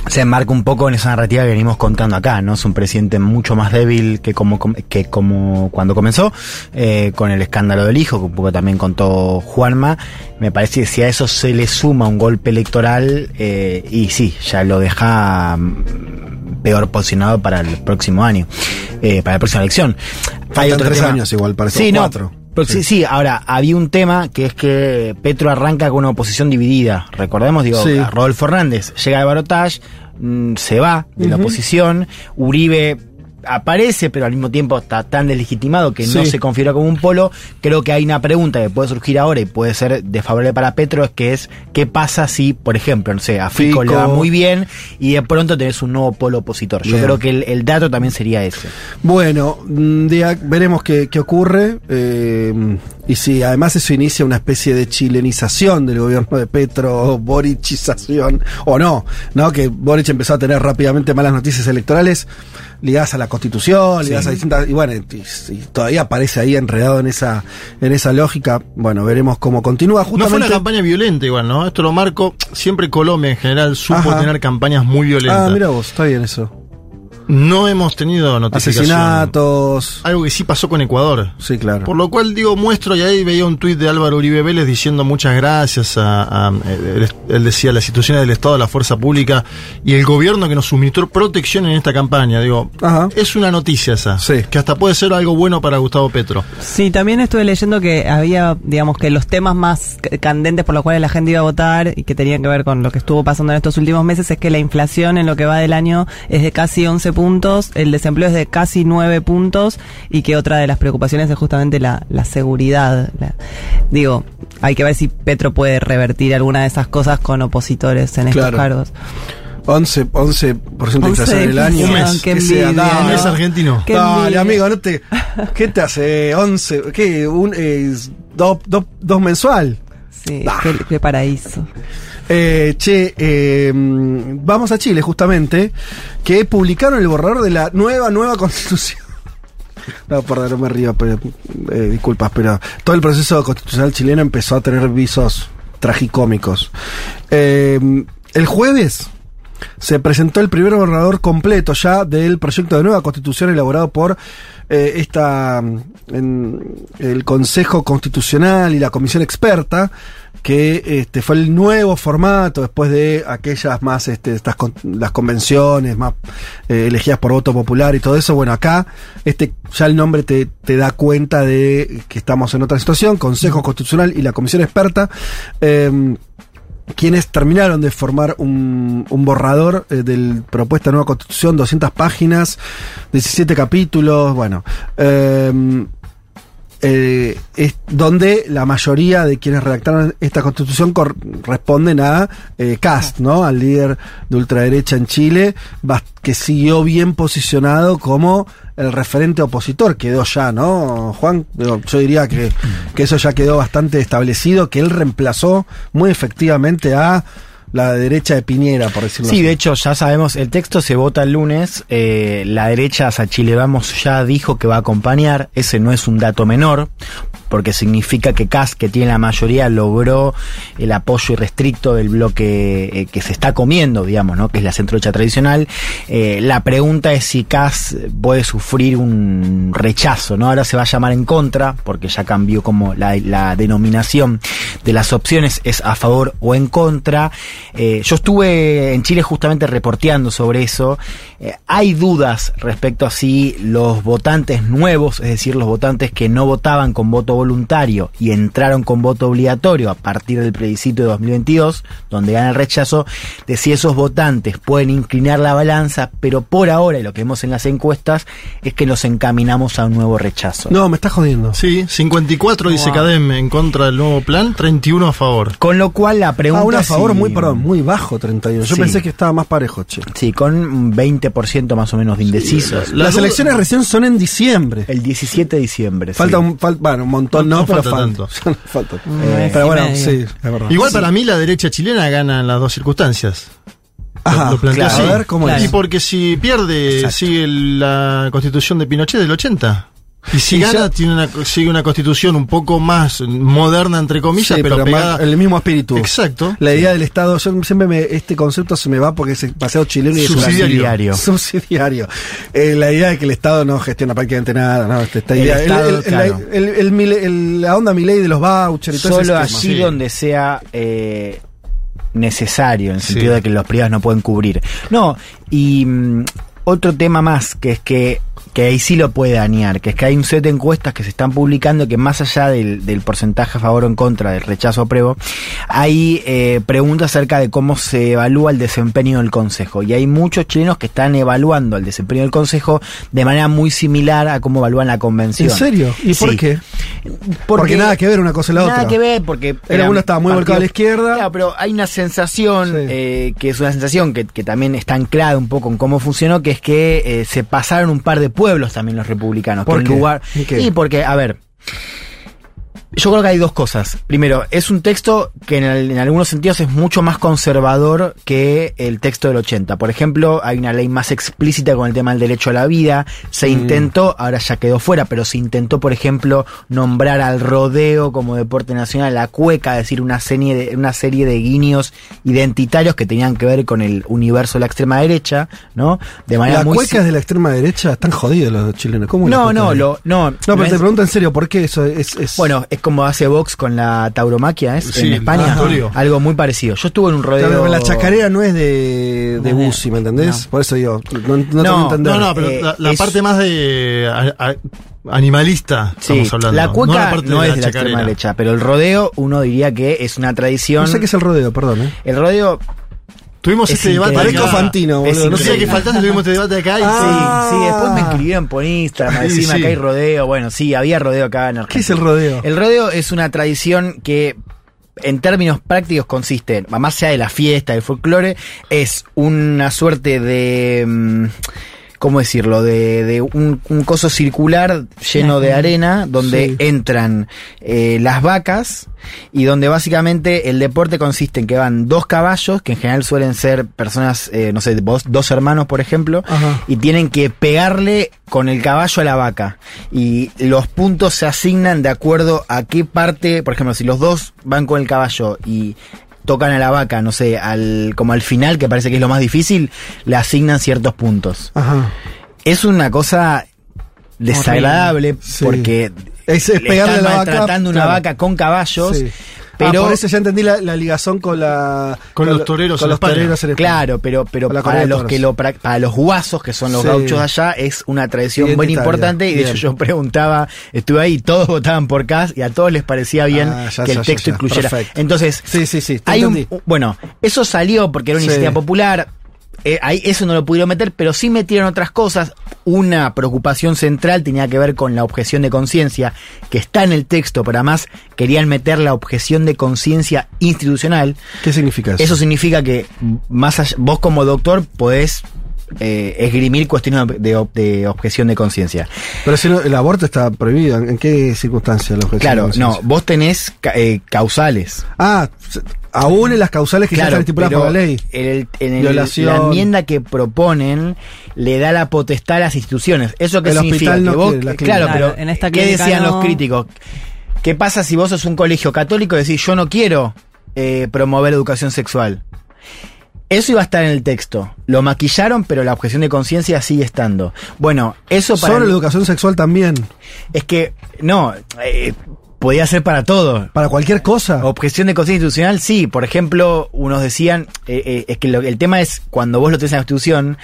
se enmarca un poco en esa narrativa que venimos contando acá, ¿no? Es un presidente mucho más débil que como, que como cuando comenzó, eh, con el escándalo del hijo, que un poco también contó Juanma. Me parece que si a eso se le suma un golpe electoral, eh, y sí, ya lo deja mm, peor posicionado para el próximo año, eh, para la próxima elección. Faltan tres años igual, parece, Sí, no, cuatro. Pero sí, sí, ahora, había un tema que es que Petro arranca con una oposición dividida. Recordemos, digo, Sí. Rodolfo Hernández llega de Barotage, mm, se va de la oposición, Uribe aparece, pero al mismo tiempo está tan deslegitimado que no se configura como un polo. Creo que hay una pregunta que puede surgir ahora y puede ser desfavorable para Petro, es que es qué pasa si, por ejemplo, no sé, a Fico, Fico. le va muy bien y de pronto tenés un nuevo polo opositor. Yo Bien. creo que el, el dato también sería ese. Bueno, mm, veremos qué, qué ocurre. eh, y si además eso inicia una especie de chilenización del gobierno de Petro, borichización, o no, ¿no? Que Boric empezó a tener rápidamente malas noticias electorales ligadas a la constitución, ligadas a distintas. Y bueno, y, y todavía aparece ahí enredado en esa, en esa lógica. Bueno, veremos cómo continúa. No fue Justamente. una campaña violenta igual, ¿no? Esto lo marco. Siempre Colombia en general supo Ajá. tener campañas muy violentas. ah, mira vos, está bien eso. No hemos tenido notificación. Asesinatos. Algo que sí pasó con Ecuador. Sí, claro. Por lo cual digo, muestro, y ahí veía un tuit de Álvaro Uribe Vélez diciendo muchas gracias a, a- él, él decía, las instituciones del Estado, la fuerza pública y el gobierno que nos suministró protección en esta campaña. Digo, Ajá. es una noticia esa, Sí. que hasta puede ser algo bueno para Gustavo Petro. Sí, también estuve leyendo que había, digamos, que los temas más candentes por los cuales la gente iba a votar y que tenían que ver con lo que estuvo pasando en estos últimos meses es que la inflación en lo que va del año es de casi 11 puntos, el desempleo es de casi 9 puntos y que otra de las preocupaciones es justamente la, la seguridad. La- digo, hay que ver si Petro puede revertir alguna de esas cosas con opositores en estos cargos. 11, 11% de inflación en el 11, año. Un mes. qué mes argentino. Qué Dale, envidia. amigo, no te. ¿Qué te hace? 11. ¿Qué? Un, eh, dos mensual. Sí, qué, qué paraíso. Eh, che, eh, mm, vamos a Chile justamente, que publicaron el borrador de la nueva, nueva constitución. No, perdón, no me río, pero, eh, disculpas, pero todo el proceso constitucional chileno empezó a tener visos tragicómicos. Eh, el jueves se presentó el primer borrador completo ya del proyecto de nueva constitución elaborado por eh, esta mm, el Consejo Constitucional y la Comisión Experta que este fue el nuevo formato después de aquellas más este, estas las convenciones más eh, elegidas por voto popular y todo eso. Bueno acá este ya el nombre te, te da cuenta de que estamos en otra situación Consejo Constitucional y la Comisión Experta. Eh, quienes terminaron de formar un, un borrador eh, del propuesta de nueva constitución, 200 páginas, 17 capítulos, bueno, eh, eh, es donde la mayoría de quienes redactaron esta constitución cor- responden a eh, Cast, ¿no? Al líder de ultraderecha en Chile, que siguió bien posicionado como el referente opositor, quedó ya, ¿no? Juan, yo diría que, que eso ya quedó bastante establecido, que él reemplazó muy efectivamente a la derecha de Piñera, por decirlo Sí, así. de hecho, ya sabemos, el texto se vota el lunes, eh, la derecha, sea, Chile Vamos ya dijo que va a acompañar, ese no es un dato menor, porque significa que CAS, que tiene la mayoría, logró el apoyo irrestricto del bloque eh, que se está comiendo, digamos, ¿no? que es la centroderecha tradicional. Eh, la pregunta es si CAS puede sufrir un rechazo, ¿no? Ahora se va a llamar en contra, porque ya cambió como la, denominación de las opciones, es a favor o en contra. Eh, yo estuve en Chile justamente reporteando sobre eso. Hay dudas respecto a si los votantes nuevos, es decir, los votantes que no votaban con voto voluntario y entraron con voto obligatorio a partir del plebiscito de 2022, donde gana el rechazo, de si esos votantes pueden inclinar la balanza, pero por ahora, y lo que vemos en las encuestas, es que nos encaminamos a un nuevo rechazo. No, me estás jodiendo. Sí, 54 dice. Cadem en contra del nuevo plan, 31 a favor. Con lo cual la pregunta Ah, a favor si- muy, perdón, muy bajo, 31. Yo Sí. pensé que estaba más parejo, che. Sí, con un 20% más o menos de indecisos. La Las duda- elecciones recién son en diciembre. El 17 de diciembre. Falta sí. un, fal- bueno, un montón, no, No pero falta falta. tanto. falta. Eh, pero sí, bueno, medio. sí, es verdad. Igual para mí la derecha chilena gana en las dos circunstancias. Ajá, Lo planteo claro. así. A ver, ¿cómo Claro. Y es? porque si pierde, Exacto. sigue la constitución de Pinochet del 80. Y si Y gana, ya- tiene una, sigue una constitución un poco más moderna, entre comillas, Sí, pero, pero pegada. más- el mismo espíritu. Exacto. La idea del Estado, yo siempre me, este concepto se me va porque es paseo chileno y es una- Subsidiario. subsidiario. Eh, la idea de que el Estado no gestiona prácticamente nada, ¿no? Esta El idea, Estado, el- el- claro. el- el mile- el- la onda Milei de los vouchers y todo Solo allí Sí. donde sea eh, necesario, en el Sí. sentido de que los privados no pueden cubrir. No, y mm, otro tema más, que es que que ahí sí lo puede dañar, que es que hay un set de encuestas que se están publicando que más allá del, del porcentaje a favor o en contra del rechazo a prueba, hay eh, preguntas acerca de cómo se evalúa el desempeño del Consejo. Y hay muchos chilenos que están evaluando el desempeño del Consejo de manera muy similar a cómo evalúan la convención. ¿En serio? ¿Y por qué? Porque, nada que ver una cosa y la nada otra. que ver, porque eran uno estaba muy volcado a la izquierda. Claro, pero hay una sensación, eh, que es una sensación que, que también está anclada un poco en cómo funcionó, que es que eh, se pasaron un par de pueblos también los republicanos. ¿Por qué? lugar, ¿Y qué? y porque, a ver, yo creo que hay dos cosas. Primero, es un texto que en, el- en algunos sentidos es mucho más conservador que el texto del 80. Por ejemplo, hay una ley más explícita con el tema del derecho a la vida. Se Mm. intentó, ahora ya quedó fuera, pero se intentó, por ejemplo, nombrar al rodeo como deporte nacional, la cueca, es decir, una serie de, una serie de guiños identitarios que tenían que ver con el universo de la extrema derecha, ¿no? De manera La muy cueca es de la extrema derecha, están jodidos los chilenos. ¿Cómo no, no, lo, no. No, pero es- te pregunto en serio, ¿por qué eso es? es- Bueno, es como hace Vox con la tauromaquia, ¿es? Sí, en España. ah. Algo muy parecido. Yo estuve en un rodeo. Claro, La chacarera no es de, de Bussi, ¿me entendés? Por eso digo, no, no, tengo que entender. No, no, pero Eh, la, la es- parte más de a- a- animalista Sí, estamos hablando. la cueca no no, la parte es de la chacarera. extrema derecha, pero el rodeo uno diría que es una tradición. No sé qué es el rodeo, perdón, ¿eh? El rodeo. Tuvimos es este debate acá. Fantino, boludo. No sé que faltando tuvimos este debate acá y Sí, sí, después me escribieron por Instagram, Sí, decirme sí. acá hay rodeo. Bueno, sí, había rodeo acá en Argentina. ¿Qué es el rodeo? El rodeo es una tradición que en términos prácticos consiste, más allá de la fiesta, del folclore, es una suerte de... mm, ¿Cómo decirlo? De, de un, un coso circular lleno de arena donde Sí. entran eh, las vacas y donde básicamente el deporte consiste en que van dos caballos, que en general suelen ser personas, eh, no sé, vos, dos hermanos por ejemplo, Ajá. y tienen que pegarle con el caballo a la vaca. Y los puntos se asignan de acuerdo a qué parte, por ejemplo, si los dos van con el caballo y tocan a la vaca, no sé, al, como al final, que parece que es lo más difícil, le asignan ciertos puntos. Ajá. Es una cosa desagradable Sí. porque Es, es le pegarle a la vaca. maltratando una claro. vaca con caballos. Sí. Pero Ah, por eso ya entendí la, la ligazón con la Con los lo- toreros con en los España. toreros en España. Claro, pero, pero Con para los que lo para los guasos, que son los Sí. gauchos de allá, es una tradición muy importante. Y de hecho yo preguntaba, estuve ahí, todos votaban por Cas y a todos les parecía bien Ah, ya, que ya, el ya, texto ya. incluyera. Perfecto. Entonces, Sí, sí, sí. hay un, bueno, eso salió porque era una Sí. iniciativa popular. Eh, ahí eso no lo pudieron meter, pero sí metieron otras cosas. Una preocupación central tenía que ver con la objeción de conciencia, que está en el texto, pero además querían meter la objeción de conciencia institucional. ¿Qué significa eso? Eso significa que más allá- vos como doctor podés eh, esgrimir cuestiones de, ob- de objeción de conciencia. Pero si no, el aborto está prohibido, ¿en, qué circunstancia la objeción Claro, de no, vos tenés eh, causales. Ah, aún en las causales que ya están estipuladas por la ley. en el- en el- Violación. la enmienda que proponen le da la potestad a las instituciones. ¿Eso qué El significa? hospital no Que vos- quiere, la clínica. claro, pero en esta ¿qué decían no. los críticos? ¿Qué pasa si vos sos un colegio católico y decís yo no quiero eh, promover educación sexual? Eso iba a estar en el texto. Lo maquillaron, pero la objeción de conciencia sigue estando. Bueno, eso para Sobre la educación sexual también. es que no, eh, podía ser para todo. Para cualquier cosa. Objeción de conciencia institucional, sí. Por ejemplo, unos decían, eh, eh, es que lo- el tema es cuando vos lo tenés en la Constitución,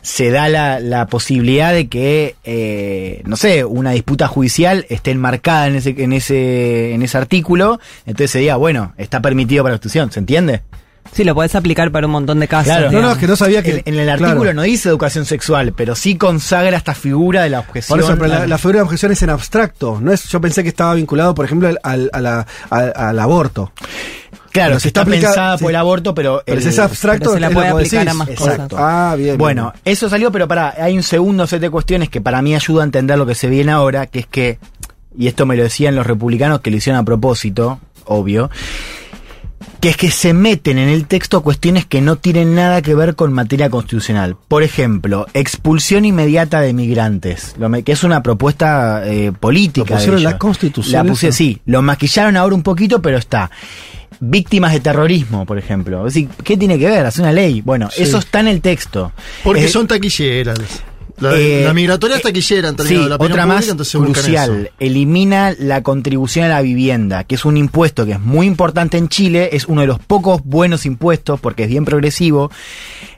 se da la, la posibilidad de que, eh, no sé, una disputa judicial esté enmarcada en ese, en ese, en ese artículo. Entonces se diga, bueno, está permitido para la Constitución, ¿se entiende? Sí, lo podés aplicar para un montón de casos. Claro. No, no, es que no sabía que. En, en el artículo claro. no dice educación sexual, pero sí consagra esta figura de la objeción. Por eso, pero la, la figura de objeción es en abstracto. No es, yo pensé que estaba vinculado, por ejemplo, al, al, a la- al- al aborto. Claro, Pero si está, está aplica- pensada sí. por el aborto, pero... Pero el- si es abstracto, pero se la puede aplicar decís. a más Exacto. cosas. Ah, bien. Bueno, eso salió, pero para, hay un segundo set de cuestiones que para mí ayuda a entender lo que se viene ahora, que es que, y esto me lo decían los republicanos que lo hicieron a propósito, obvio, que es que se meten en el texto cuestiones que no tienen nada que ver con materia constitucional. Por ejemplo, expulsión inmediata de migrantes, que es una propuesta eh, política. ¿Lo pusieron de la. Constitución La puse, sí, lo maquillaron ahora un poquito, pero está. Víctimas de terrorismo, por ejemplo. Es decir, ¿Qué tiene que ver? Hace una ley. Bueno, Sí. eso está en el texto. Porque son taquilleras. La, Eh, la migratoria hasta quillera han terminado. Sí, la otra más crucial. Elimina la contribución a la vivienda, que es un impuesto que es muy importante en Chile, es uno de los pocos buenos impuestos porque es bien progresivo.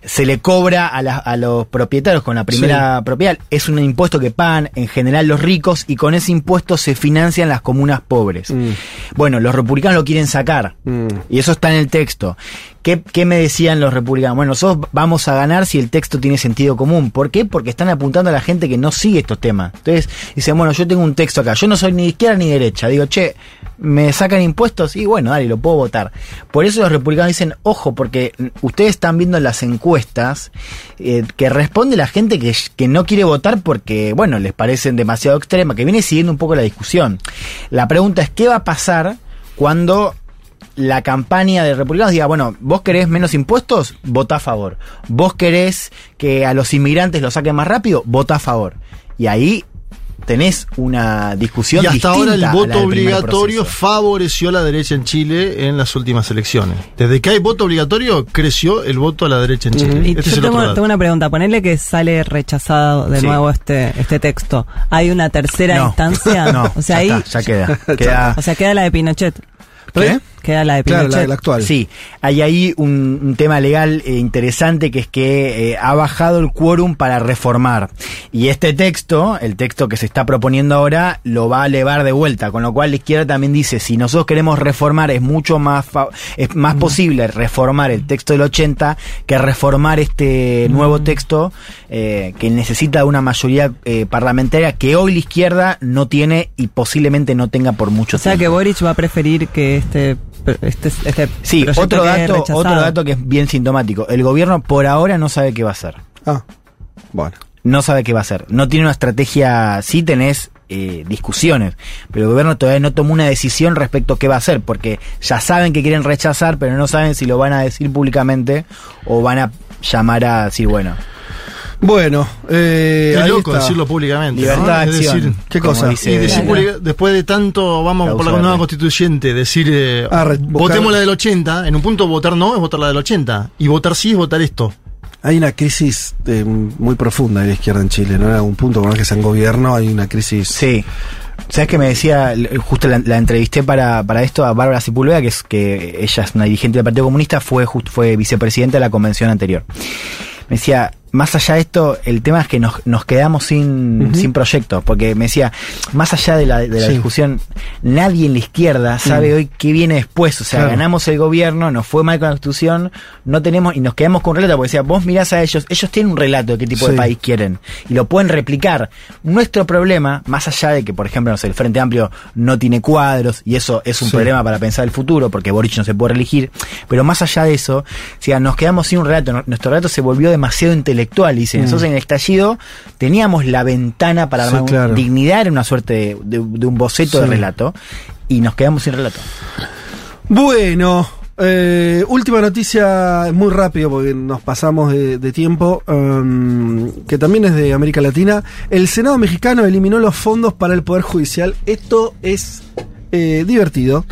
Se le cobra a, la- a los propietarios con la primera propiedad. Es un impuesto que pagan en general los ricos y con ese impuesto se financian las comunas pobres. Mm. Bueno, los republicanos lo quieren sacar. Mm. Y eso está en el texto. ¿Qué, qué me decían los republicanos? Bueno, nosotros vamos a ganar si el texto tiene sentido común. ¿Por qué? Porque están apuntando a la gente que no sigue estos temas. Entonces, dicen, bueno, yo tengo un texto acá. Yo no soy ni izquierda ni de derecha. Digo, che, ¿me sacan impuestos? Y bueno, dale, lo puedo votar. Por eso los republicanos dicen, ojo, porque ustedes están viendo las encuestas eh, que responde la gente que, que no quiere votar porque, bueno, les parecen demasiado extremas, que viene siguiendo un poco la discusión. La pregunta es, ¿qué va a pasar cuando la campaña de republicanos diga, bueno, vos querés menos impuestos, vota a favor. Vos querés que a los inmigrantes lo saquen más rápido, vota a favor. Y ahí tenés una discusión Y hasta ahora el voto obligatorio proceso. favoreció a la derecha en Chile en las últimas elecciones. Desde que hay voto obligatorio, creció el voto a la derecha en Chile. Este es yo tengo, una pregunta. Ponerle que sale rechazado de Sí. nuevo este, este texto. ¿Hay una tercera No. instancia? No, o sea, ya ahí, está, ya queda. Queda- o sea, queda la de Pinochet. ¿Qué? Queda la de Claro, Pinochet. la, la actual. Sí, hay ahí un, un tema legal eh, interesante que es que eh, ha bajado el quórum para reformar. Y este texto, el texto que se está proponiendo ahora, lo va a elevar de vuelta. Con lo cual la izquierda también dice, si nosotros queremos reformar, es mucho más, fa- es más posible reformar el texto del 80 que reformar este nuevo texto eh, que necesita una mayoría eh, parlamentaria que hoy la izquierda no tiene y posiblemente no tenga por mucho O sea que tiempo. Boric va a preferir que este, este, este Sí, otro dato, otro dato que es bien sintomático. El gobierno por ahora no sabe qué va a hacer. Ah, bueno. No sabe qué va a hacer. No tiene una estrategia, sí tenés eh, discusiones, pero el gobierno todavía no tomó una decisión respecto a qué va a hacer, porque ya saben que quieren rechazar, pero no saben si lo van a decir públicamente o van a llamar a decir, bueno, Bueno, eh, Qué loco está. decirlo públicamente. libertad ¿no? de Es acción. decir, ¿Qué cosa? dice- y decir Claro. después de tanto, vamos Causa por la nueva constituyente, decir, eh, Ah, buscar- votemos la del 80, en un punto votar no es votar la del 80, y votar sí es votar esto. Hay una crisis eh, muy profunda de la izquierda en Chile, ¿no? En algún punto, por más que sea en gobierno, hay una crisis. Sí. ¿Sabes que me decía? Justo la, la entrevisté para, para esto a Bárbara Sepúlveda, que es que ella es una dirigente del Partido Comunista, fue just- fue vicepresidenta de la convención anterior. Me decía, más allá de esto, el tema es que nos, nos quedamos sin, sin proyecto, porque me decía, más allá de la, de la Sí. discusión, nadie en la izquierda sabe Mm. hoy qué viene después. O sea, Claro. ganamos el gobierno, nos fue mal con la constitución, no tenemos, y nos quedamos con un relato, porque decía, vos mirás a ellos, ellos tienen un relato de qué tipo Sí. de país quieren, y lo pueden replicar. Nuestro problema, más allá de que, por ejemplo, no sé, el Frente Amplio no tiene cuadros, y eso es un Sí. problema para pensar el futuro, porque Boric no se puede reelegir, pero más allá de eso, o sea, nos quedamos sin un relato, nuestro relato se volvió demasiado intelectual, y dice, Mm. nosotros en el estallido teníamos la ventana para Sí, armar claro. dignidad, era una suerte de, de- de un boceto de Sí. relato, y nos quedamos sin relato. Bueno, eh, última noticia muy rápido porque nos pasamos de, de tiempo, um, que también es de América Latina. El Senado mexicano eliminó los fondos para el Poder Judicial. Esto es eh, divertido.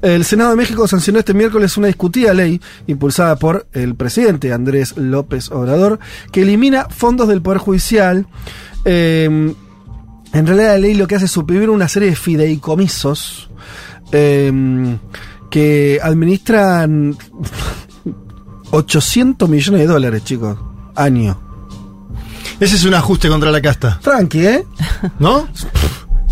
El Senado de México sancionó este miércoles una discutida ley impulsada por el presidente Andrés López Obrador que elimina fondos del Poder Judicial. Eh, en realidad la ley lo que hace es suprimir una serie de fideicomisos eh, que administran 800 millones de dólares, chicos, año. Ese es un ajuste contra la casta, Tranqui, ¿eh? ¿no?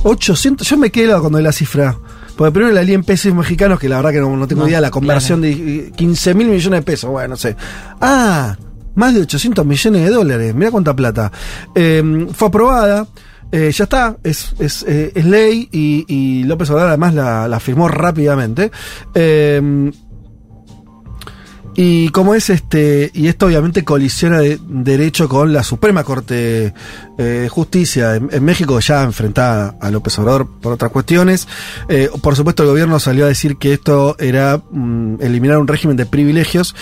800, yo me quedo cuando doy la cifra. Porque primero la leí en pesos mexicanos, que la verdad que no, no tengo No, idea, la conversión de 15 mil millones de pesos, bueno, no sé. Ah, más de 800 millones de dólares, mira cuánta plata. Eh, fue aprobada, eh, ya está, es, es, eh, es ley y, y López Obrador además la, la firmó rápidamente. Eh, y como es este, y esto obviamente colisiona de derecho con la Suprema Corte eh, Justicia en, en México, ya enfrentada a López Obrador por otras cuestiones. Eh, por supuesto, el gobierno salió a decir que esto era mm, eliminar un régimen de privilegios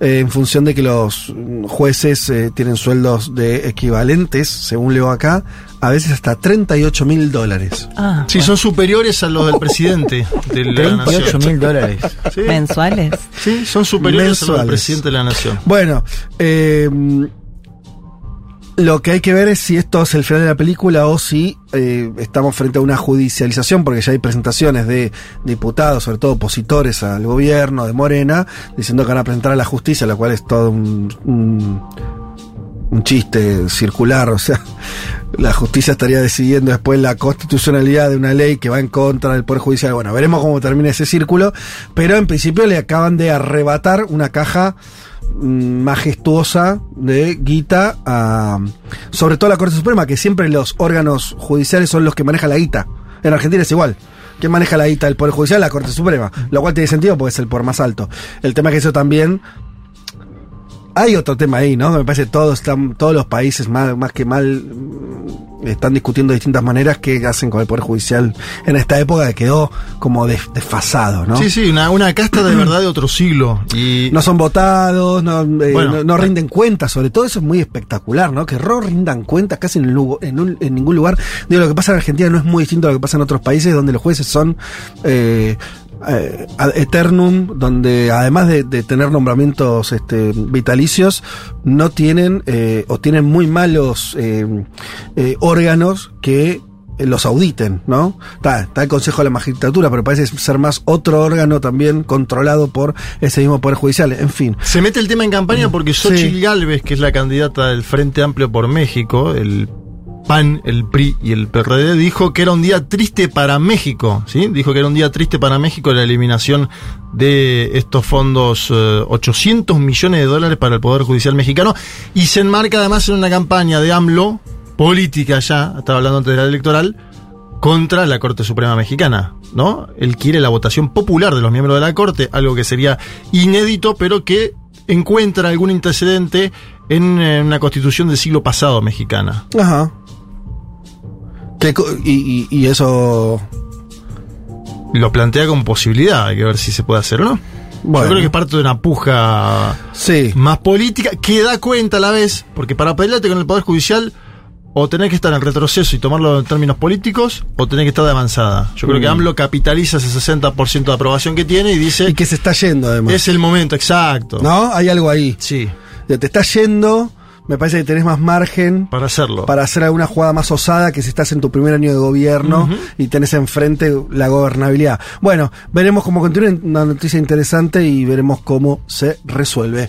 eh, en función de que los mm, jueces eh, tienen sueldos de equivalentes, según leo acá, a veces hasta 38 mil dólares. Ah, Sí, son superiores a los del presidente de la 38 nación. mil dólares. Sí, mensuales. sí, son superiores a los del Mensuales. presidente de la nación. Bueno, eh, Lo que hay que ver es si esto es el final de la película o si eh, estamos frente a una judicialización, porque ya hay presentaciones de diputados, sobre todo opositores al gobierno de Morena, diciendo que van a presentar a la justicia, lo cual es todo un, un, un chiste circular, o sea, la justicia estaría decidiendo después la constitucionalidad de una ley que va en contra del Poder Judicial. Bueno, veremos cómo termina ese círculo, pero en principio le acaban de arrebatar una caja majestuosa de guita a, sobre todo a la Corte Suprema, que siempre los órganos judiciales son los que manejan la guita. En Argentina es igual. ¿Quién maneja la guita del Poder Judicial? La Corte Suprema. Lo cual tiene sentido porque es el por más alto. El tema es que eso también hay otro tema ahí, ¿no? Me parece que todos están, todos los países más, más que mal están discutiendo de distintas maneras qué hacen con el Poder Judicial en esta época que quedó como des- desfasado, ¿no? Sí, sí, una, una casta de verdad de otro siglo. Y No son votados, no, eh, Bueno, no, no rinden cuentas, sobre todo eso es muy espectacular, ¿no? Que no rindan cuentas casi en, lu- en, un- en ningún lugar. Digo, lo que pasa en Argentina no es muy distinto a lo que pasa en otros países donde los jueces son eh, eh, ad eternum, donde además de, de tener nombramientos este, vitalicios, no tienen eh, o tienen muy malos eh, órganos que los auditen, ¿no? Está, está el Consejo de la Magistratura, pero parece ser más otro órgano también controlado por ese mismo Poder Judicial. En fin, se mete el tema en campaña porque Xochitl Sí. Galvez, que es la candidata del Frente Amplio por México, el PAN, el PRI y el PRD, dijo que era un día triste para México, ¿sí? Dijo que era un día triste para México la eliminación de estos fondos, eh, 800 millones de dólares para el Poder Judicial mexicano, y se enmarca además en una campaña de AMLO, política ya, estaba hablando antes de la electoral, contra la Corte Suprema Mexicana, ¿no? Él quiere la votación popular de los miembros de la Corte, algo que sería inédito, pero que encuentra algún antecedente en eh, una constitución del siglo pasado mexicana. Ajá. ¿Qué co- y, y- y eso. Lo plantea como posibilidad, hay que ver si se puede hacer o no. Bueno. Yo creo que es parte de una puja Sí. más política que da cuenta a la vez, porque para pelearte con el Poder Judicial o tenés que estar en retroceso y tomarlo en términos políticos, o tenés que estar de avanzada. Yo creo que Mm. AMLO capitaliza ese 60% de aprobación que tiene y dice, Y que se está yendo, además. es el momento exacto. ¿No? Hay algo ahí. Sí, Te está yendo, me parece que tenés más margen para hacerlo. para hacer alguna jugada más osada que si estás en tu primer año de gobierno y tenés enfrente la gobernabilidad. Bueno, veremos cómo continúa, una noticia interesante y veremos cómo se resuelve.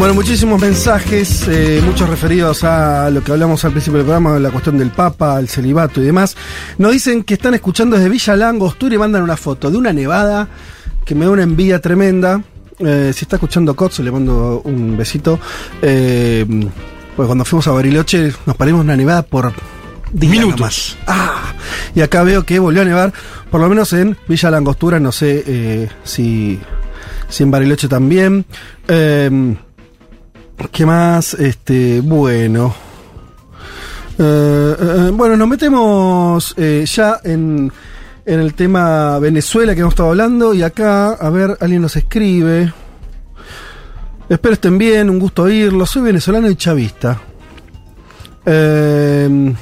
Bueno, muchísimos mensajes, eh, muchos referidos a lo que hablamos al principio del programa, la cuestión del Papa, el celibato y demás. Nos dicen que están escuchando desde Villa Langostura y mandan una foto de una nevada que me da una envidia tremenda. Eh, si está escuchando Kotz, le mando un besito. Eh, pues cuando fuimos a Bariloche nos parimos una nevada por días Minutos. nomás. Ah, y acá veo que volvió a nevar, por lo menos en Villa Langostura, no sé eh, si, si en Bariloche también. Eh, ¿Qué más? Este, bueno. Eh, eh, bueno, nos metemos eh, ya en, en el tema Venezuela que hemos estado hablando. Y acá, a ver, alguien nos escribe. Espero estén bien, un gusto oírlo. Soy venezolano y chavista. Eh,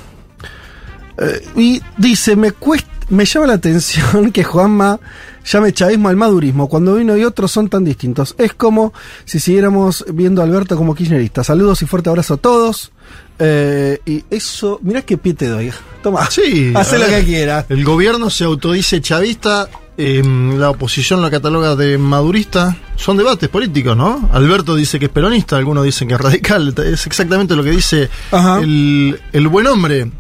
eh, y dice, me cuesta, me llama la atención que Juanma llame chavismo al madurismo, cuando uno y otro son tan distintos. Es como si siguiéramos viendo a Alberto como kirchnerista. Saludos y fuerte abrazo a todos. Eh, y eso, mirá qué pie te doy. Toma, Sí, haz a lo ver, que quieras. El gobierno se autodice chavista, eh, la oposición lo cataloga de madurista. Son debates políticos, ¿no? Alberto dice que es peronista, algunos dicen que es radical. Es exactamente lo que dice el buen hombre.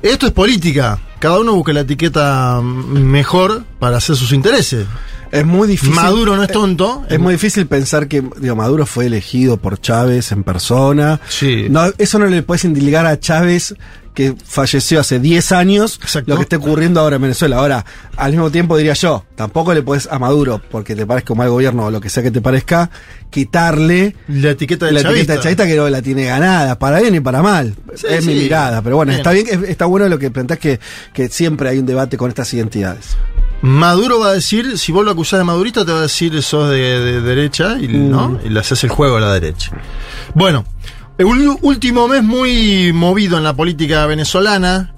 Esto es política. Cada uno busca la etiqueta mejor para hacer sus intereses. Es muy difícil. Maduro no es tonto. Es muy difícil pensar que digo, Maduro fue elegido por Chávez en persona. Sí. No, eso no le puedes indilgar a Chávez que falleció hace 10 años Exacto. lo que está ocurriendo ahora en Venezuela. Ahora, al mismo tiempo diría yo, tampoco le puedes a Maduro, porque te parezca mal gobierno o lo que sea que te parezca, quitarle La etiqueta del la etiqueta chavista. de chavista que no la tiene ganada, para bien y para mal. Sí, es mi mirada, pero bueno, Bien. está bien, es- está bueno lo que planteás que, que siempre hay un debate con estas identidades. Maduro va a decir, si vos lo acusás de madurista, te va a decir sos de, de derecha y, ¿no? y le haces el juego a la derecha. Bueno, el ul- último mes muy movido en la política venezolana.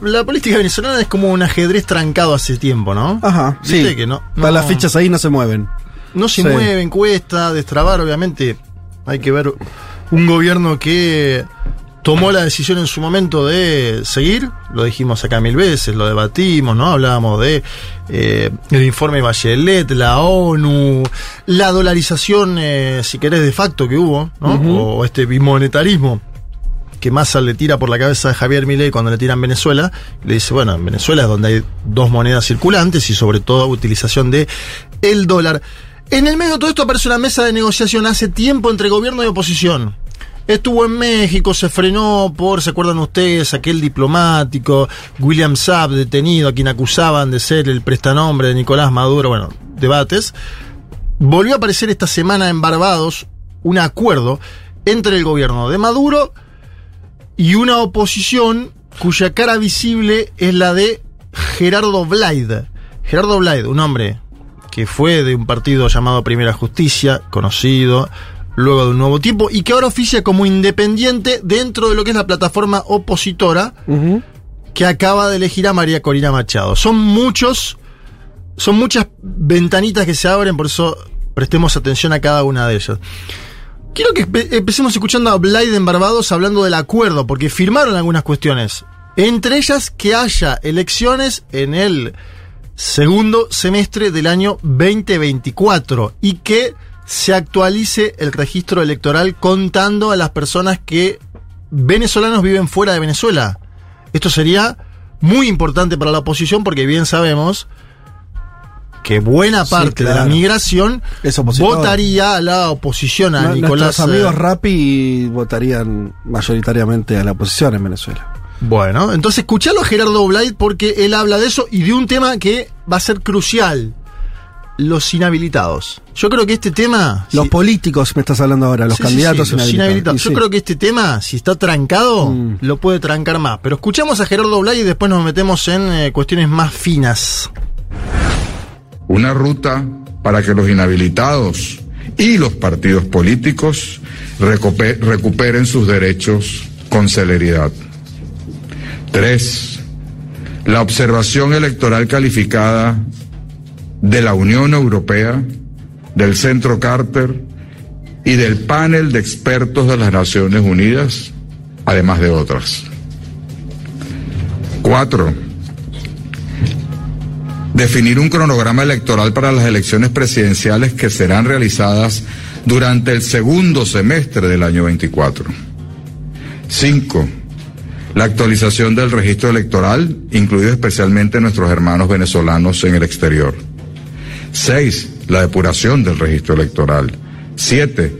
La política venezolana es como un ajedrez trancado hace tiempo, ¿no? Ajá, Viste sí. que no- las fichas ahí no se mueven. no se Sí. mueven, cuesta destrabar, obviamente. Hay que ver un gobierno que tomó la decisión en su momento de seguir, lo dijimos acá mil veces, lo debatimos, ¿no? Hablábamos de eh, el informe Bachelet, la ONU, la dolarización, eh, si querés, de facto que hubo, ¿no? O este bimonetarismo que Massa le tira por la cabeza a Javier Milei cuando le tiran Venezuela, le dice, bueno, en Venezuela es donde hay dos monedas circulantes y sobre todo utilización de el dólar. En el medio de todo esto aparece una mesa de negociación hace tiempo entre gobierno y oposición. Estuvo en México, se frenó por, ¿se acuerdan ustedes? Aquel diplomático, William Saab, detenido, a quien acusaban de ser el prestanombre de Nicolás Maduro, bueno, debates. Volvió a aparecer esta semana en Barbados un acuerdo entre el gobierno de Maduro y una oposición cuya cara visible es la de Gerardo Blaid. Gerardo Blaid, un hombre que fue de un partido llamado Primera Justicia, conocido, luego de un nuevo tiempo, y que ahora oficia como independiente dentro de lo que es la plataforma opositora que acaba de elegir a María Corina Machado. Son muchos, son muchas ventanitas que se abren, por eso prestemos atención a cada una de ellas. Quiero que empe- empecemos escuchando a Blyde en Barbados hablando del acuerdo, porque firmaron algunas cuestiones. Entre ellas que haya elecciones en el segundo semestre del año 2024 y que se actualice el registro electoral contando a las personas que venezolanos viven fuera de Venezuela. Esto sería muy importante para la oposición porque bien sabemos que buena Sí, parte de la migración votaría a la oposición a Nicolás. Nuestros amigos eh, Rappi votarían mayoritariamente a la oposición en Venezuela. Bueno, entonces escuchalo a Gerardo Blade porque él habla de eso y de un tema que va a ser crucial. Los inhabilitados. Yo creo que este tema... Los si- políticos me estás hablando ahora, los Sí, candidatos sí, los inhabilitados. Yo sí. creo que este tema, si está trancado, Mm. lo puede trancar más. Pero escuchamos a Gerardo Blay y después nos metemos en eh, cuestiones más finas. una ruta para que los inhabilitados y los partidos políticos recupe- recuperen sus derechos con celeridad. Tres, la observación electoral calificada de la Unión Europea, del Centro Carter y del panel de expertos de las Naciones Unidas, además de otras. Cuatro, definir un cronograma electoral para las elecciones presidenciales que serán realizadas durante el segundo semestre del año 24. 5. La actualización del registro electoral, incluido especialmente nuestros hermanos venezolanos en el exterior. 6. La depuración del registro electoral. 7.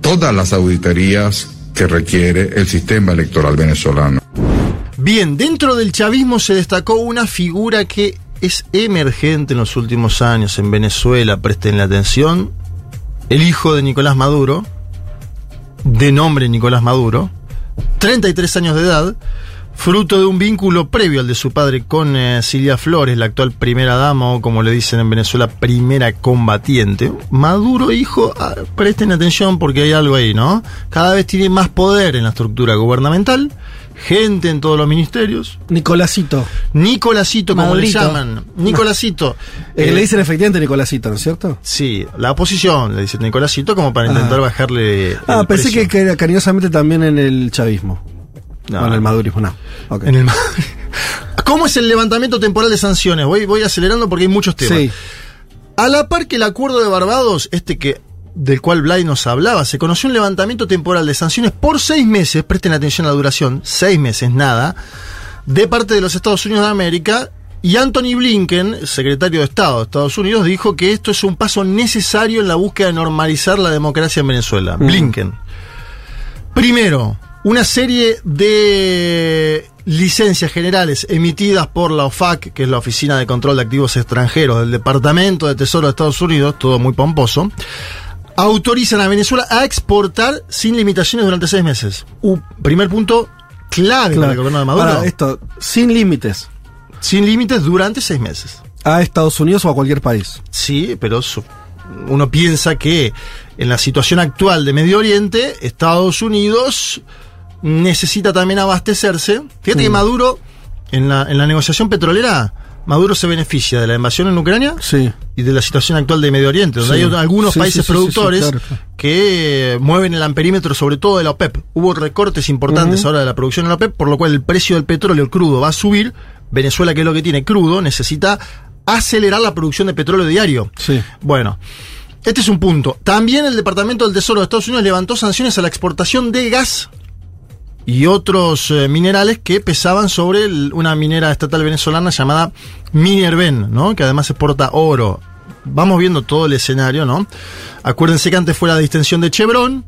Todas las auditorías que requiere el sistema electoral venezolano. Bien, dentro del chavismo se destacó una figura que es emergente en los últimos años en Venezuela, presten la atención, el hijo de Nicolás Maduro, de nombre Nicolás Maduro, 33 años de edad, fruto de un vínculo previo al de su padre con eh, Silvia Flores, la actual primera dama, o como le dicen en Venezuela, primera combatiente. Maduro, hijo, ah, presten atención porque hay algo ahí, ¿no? Cada vez tiene más poder en la estructura gubernamental, gente en todos los ministerios. Nicolásito. Nicolásito, como Madurito. le llaman. Nicolásito. Eh, le dicen efectivamente Nicolásito, ¿no es cierto? Sí, la oposición le dice Nicolásito como para intentar Ah. bajarle. Ah, el pensé precio. que, cariñosamente también en el chavismo. No. O en el madurismo, no. Ok. En el ¿Cómo es el levantamiento temporal de sanciones? Voy, voy acelerando porque hay muchos temas. Sí. A la par que el acuerdo de Barbados, este que del cual Blay nos hablaba, se conoció un levantamiento temporal de sanciones por seis meses, presten atención a la duración, seis meses, nada, de parte de los Estados Unidos de América. Y Anthony Blinken, secretario de Estado de Estados Unidos, dijo que esto es un paso necesario en la búsqueda de normalizar la democracia en Venezuela. Blinken. Primero, una serie de licencias generales emitidas por la OFAC, que es la Oficina de Control de Activos Extranjeros del Departamento de Tesoro de Estados Unidos, todo muy pomposo, autorizan a Venezuela a exportar sin limitaciones durante seis meses. Un primer punto clave para el gobierno de Maduro. Para esto, sin límites. Sin límites durante seis meses. A Estados Unidos o a cualquier país. Sí, pero uno piensa que en la situación actual de Medio Oriente, Estados Unidos necesita también abastecerse. Fíjate que. Maduro, en la, en la negociación petrolera, Maduro se beneficia de la invasión en Ucrania Sí. y de la situación actual de Medio Oriente, donde Sí. hay algunos Sí, países productores claro, que mueven el amperímetro, sobre todo de la OPEP. Hubo recortes importantes ahora de la producción en la OPEP, por lo cual el precio del petróleo crudo va a subir. Venezuela, que es lo que tiene crudo, necesita acelerar la producción de petróleo diario. Sí. Bueno, este es un punto. También el Departamento del Tesoro de Estados Unidos levantó sanciones a la exportación de gas y otros eh, minerales que pesaban sobre el- una minera estatal venezolana llamada Minerven, ¿no? Que además exporta oro. Vamos viendo todo el escenario, ¿no? Acuérdense que antes fue la distensión de Chevron.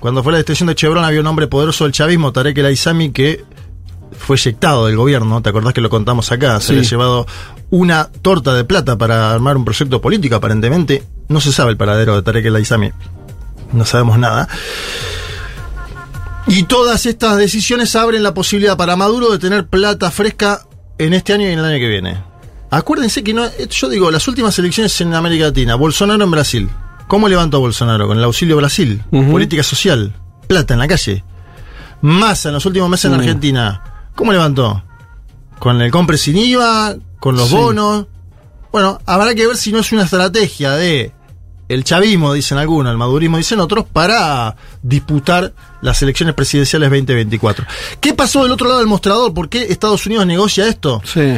Cuando fue la distensión de Chevron había un hombre poderoso del chavismo, Tarek El Aizami, que fue eyectado del gobierno. ¿Te acordás que lo contamos acá? Se Sí. le ha llevado una torta de plata para armar un proyecto político, aparentemente. No se sabe el paradero de Tarek El Aizami. No sabemos nada. Y todas estas decisiones abren la posibilidad para Maduro de tener plata fresca en este año y en el año que viene. Acuérdense que no, yo digo, las últimas elecciones en América Latina, Bolsonaro en Brasil. ¿Cómo levantó Bolsonaro? Con el auxilio Brasil, política social, plata en la calle. Massa en los últimos meses en Mm. Argentina. ¿Cómo levantó? Con el compre sin IVA, con los Sí. bonos. Bueno, habrá que ver si no es una estrategia de el chavismo, dicen algunos, el madurismo, dicen otros, para disputar las elecciones presidenciales 2024. ¿Qué pasó del otro lado del mostrador? ¿Por qué Estados Unidos negocia esto? Sí.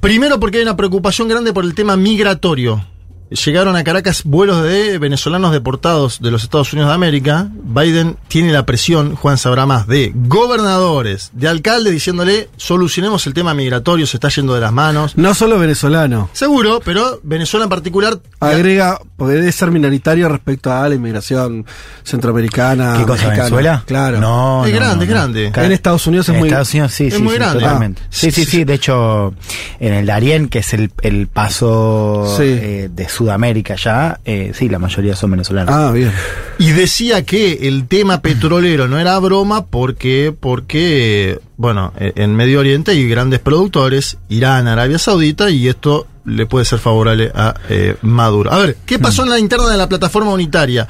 Primero porque hay una preocupación grande por el tema migratorio. Llegaron a Caracas vuelos de venezolanos deportados de los Estados Unidos de América. Biden tiene la presión, Juan sabrá más, de gobernadores, de alcaldes diciéndole solucionemos el tema migratorio, se está yendo de las manos. No solo venezolano. Seguro, pero Venezuela en particular Agrega, puede ser minoritario respecto a la inmigración centroamericana. ¿Qué cosa, mexicana. Venezuela? Claro. No, Es no, grande, no, es no. grande. En Estados Unidos es en muy- Estados Unidos sí, es sí, muy sí, grande. totalmente. Ah. Sí, sí, sí. De hecho, en el Darién, que es el, el paso Sí. eh, de Sudamérica ya, eh, sí, la mayoría son venezolanos. Ah, bien. Y decía que el tema petrolero no era broma porque, porque bueno, eh, en Medio Oriente hay grandes productores, Irán, Arabia Saudita, y esto le puede ser favorable a eh, Maduro. A ver, ¿qué pasó en la interna de la plataforma unitaria?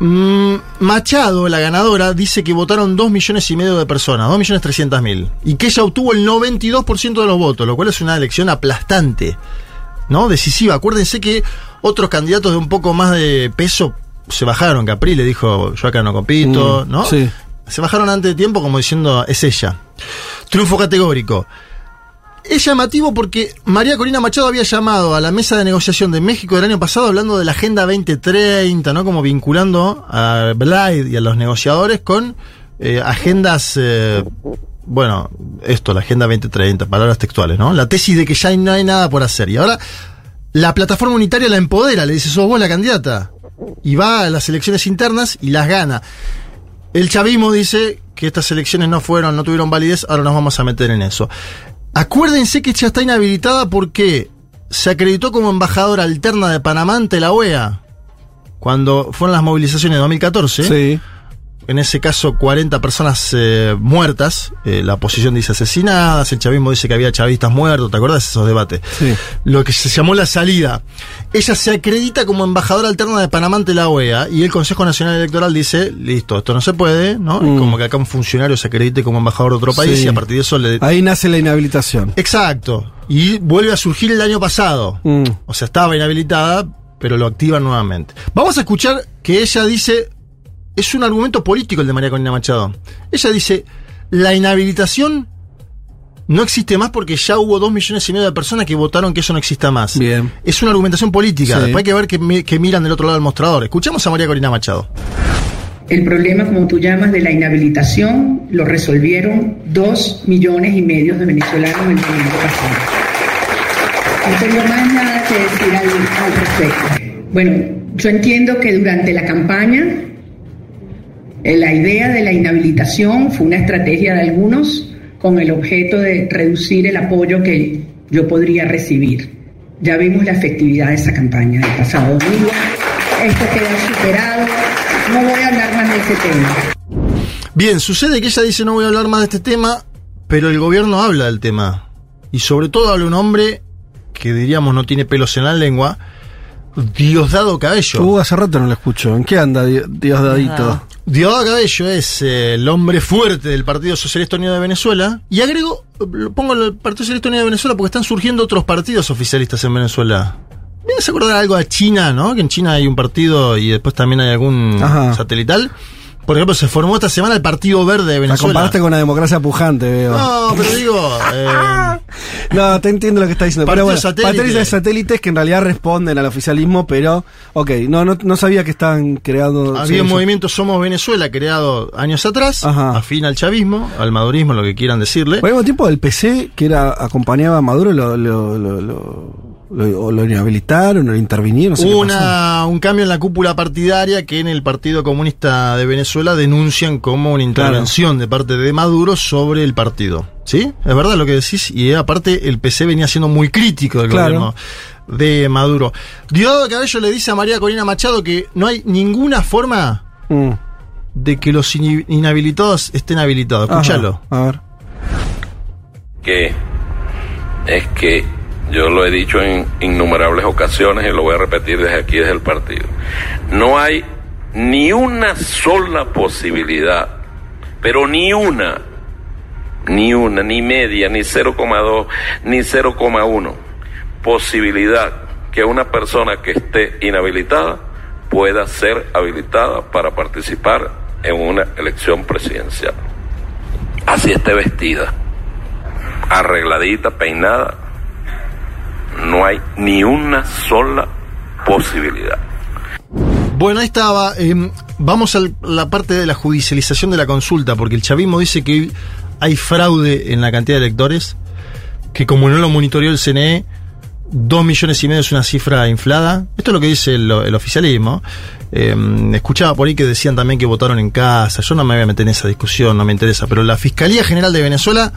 Mm, Machado, la ganadora, dice que votaron 2 millones y medio de personas, 2 millones 300 mil, y que ella obtuvo el 92% de los votos, lo cual es una elección aplastante. ¿No? Decisiva. Acuérdense que otros candidatos de un poco más de peso se bajaron. Capri le dijo, yo acá no compito, Mm, ¿no? sí. Se bajaron antes de tiempo como diciendo, es ella. Triunfo categórico. Es llamativo porque María Corina Machado había llamado a la mesa de negociación de México del año pasado hablando de la Agenda 2030, ¿no? Como vinculando a Blyde y a los negociadores con eh, agendas, eh, bueno, esto, la Agenda 2030, palabras textuales, ¿no? La tesis de que ya no hay nada por hacer. Y ahora la plataforma unitaria la empodera, le dice, sos vos la candidata. Y va a las elecciones internas y las gana. El chavismo dice que estas elecciones no fueron, no tuvieron validez, ahora nos vamos a meter en eso. Acuérdense que ya está inhabilitada porque se acreditó como embajadora alterna de Panamá ante la OEA. Cuando fueron las movilizaciones de 2014. Sí. En ese caso, 40 personas eh, muertas. Eh, la oposición dice asesinadas. El chavismo dice que había chavistas muertos. ¿Te acuerdas de esos debates? Sí. Lo que se llamó la salida. Ella se acredita como embajadora alterna de Panamá ante la OEA y el Consejo Nacional Electoral dice, listo, esto no se puede, ¿no? Mm. Como que acá un funcionario se acredite como embajador de otro país Sí. y a partir de eso le... Ahí nace la inhabilitación. Exacto. Y vuelve a surgir el año pasado. Mm. O sea, estaba inhabilitada, pero lo activan nuevamente. Vamos a escuchar que ella dice, es un argumento político el de María Corina Machado. Ella dice, la inhabilitación no existe más porque ya hubo dos millones y medio de personas que votaron que eso no exista más. Bien. Es una argumentación política. Sí. Después hay que ver que, mi- que miran del otro lado del mostrador. Escuchamos a María Corina Machado. El problema, como tú llamas, de la inhabilitación lo resolvieron dos millones y medio de venezolanos el domingo pasado. No tengo más nada que decir al, al respecto. Bueno, yo entiendo que durante la campaña La idea de la inhabilitación fue una estrategia de algunos con el objeto de reducir el apoyo que yo podría recibir. Ya vimos la efectividad de esa campaña del pasado domingo. Esto queda superado. No voy a hablar más de ese tema. Bien, sucede que ella dice no voy a hablar más de este tema, pero el gobierno habla del tema. Y sobre todo habla un hombre que diríamos no tiene pelos en la lengua, Diosdado Cabello. Uh, hace rato no lo escucho. ¿En qué anda Di- Diosdadito? Diosdado Cabello es eh, el hombre fuerte del Partido Socialista Unido de Venezuela. Y agrego, lo pongo el Partido Socialista Unido de Venezuela porque están surgiendo otros partidos oficialistas en Venezuela. Me hace acordar algo a China, ¿no? Que en China hay un partido y después también hay algún Ajá. satelital. Por ejemplo, se formó esta semana el Partido Verde de La Venezuela. comparaste con una democracia pujante, veo. No, pero digo, eh, No, te entiendo lo que está diciendo. Pero Partido bueno, satélite. patrones satélites que en realidad responden al oficialismo, pero, ok, no, no, no sabía que estaban creando. había sí, un movimiento Somos Venezuela creado años atrás, Ajá. afín al chavismo, al madurismo, lo que quieran decirle. Por el mismo tiempo, el PC que era acompañaba a Maduro lo, lo, lo, lo, lo- o lo inhabilitaron, o lo intervinieron. No sé una, un cambio en la cúpula partidaria que en el Partido Comunista de Venezuela denuncian como una intervención de parte de Maduro sobre el partido. ¿Sí? Es verdad lo que decís. Y aparte el PC venía siendo muy crítico del Claro. gobierno de Maduro. Diosdado Cabello le dice a María Corina Machado que no hay ninguna forma Mm. de que los inhabilitados estén habilitados. Escúchalo. A ver. que es que yo lo he dicho en innumerables ocasiones y lo voy a repetir desde aquí, desde el partido. No hay ni una sola posibilidad, pero ni una, ni una, ni media, ni 0,2, ni 0,1 posibilidad que una persona que esté inhabilitada pueda ser habilitada para participar en una elección presidencial. Así esté vestida arregladita, peinada, no hay ni una sola posibilidad. Bueno, ahí estaba. eh, vamos a la parte de la judicialización de la consulta, porque el chavismo dice que hay fraude en la cantidad de electores, que como no lo monitoreó el CNE, dos millones y medio es una cifra inflada. Esto es lo que dice el, el oficialismo. Eh, escuchaba por ahí que decían también que votaron en casa. Yo no me voy a meter en esa discusión, no me interesa. Pero la Fiscalía General de Venezuela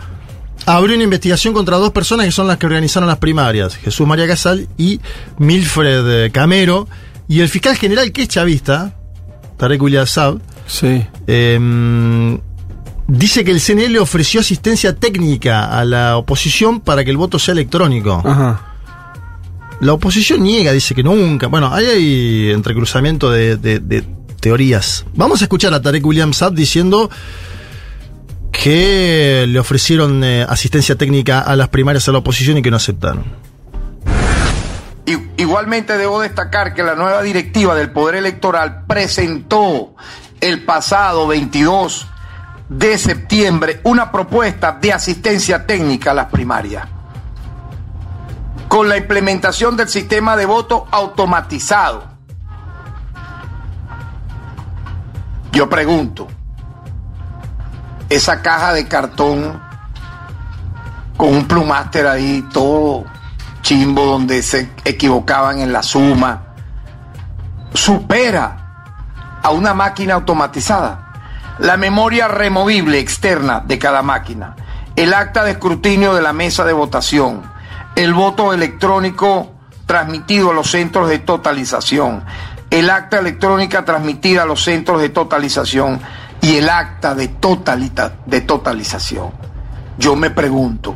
abrió una investigación contra dos personas que son las que organizaron las primarias, Jesús María Casal y Milfred eh, Camero, y el fiscal general que es chavista, Tarek William Saab, Sí. eh, dice que el CNE le ofreció asistencia técnica a la oposición para que el voto sea electrónico. Ajá. La oposición niega, dice que nunca. Bueno, ahí hay entrecruzamiento de, de- de teorías. Vamos a escuchar a Tarek William Saab diciendo que le ofrecieron eh, asistencia técnica a las primarias a la oposición y que no aceptaron. Igualmente debo destacar que la nueva directiva del Poder Electoral presentó el pasado 22 de septiembre una propuesta de asistencia técnica a las primarias. Con la implementación del sistema de voto automatizado. Yo pregunto, esa caja de cartón con un plumáster ahí todo chimbo donde se equivocaban en la suma, supera a una máquina automatizada. La memoria removible externa de cada máquina, el acta de escrutinio de la mesa de votación, el voto electrónico transmitido a los centros de totalización, el acta electrónica transmitida a los centros de totalización y el acta de, totalita- de totalización. Yo me pregunto,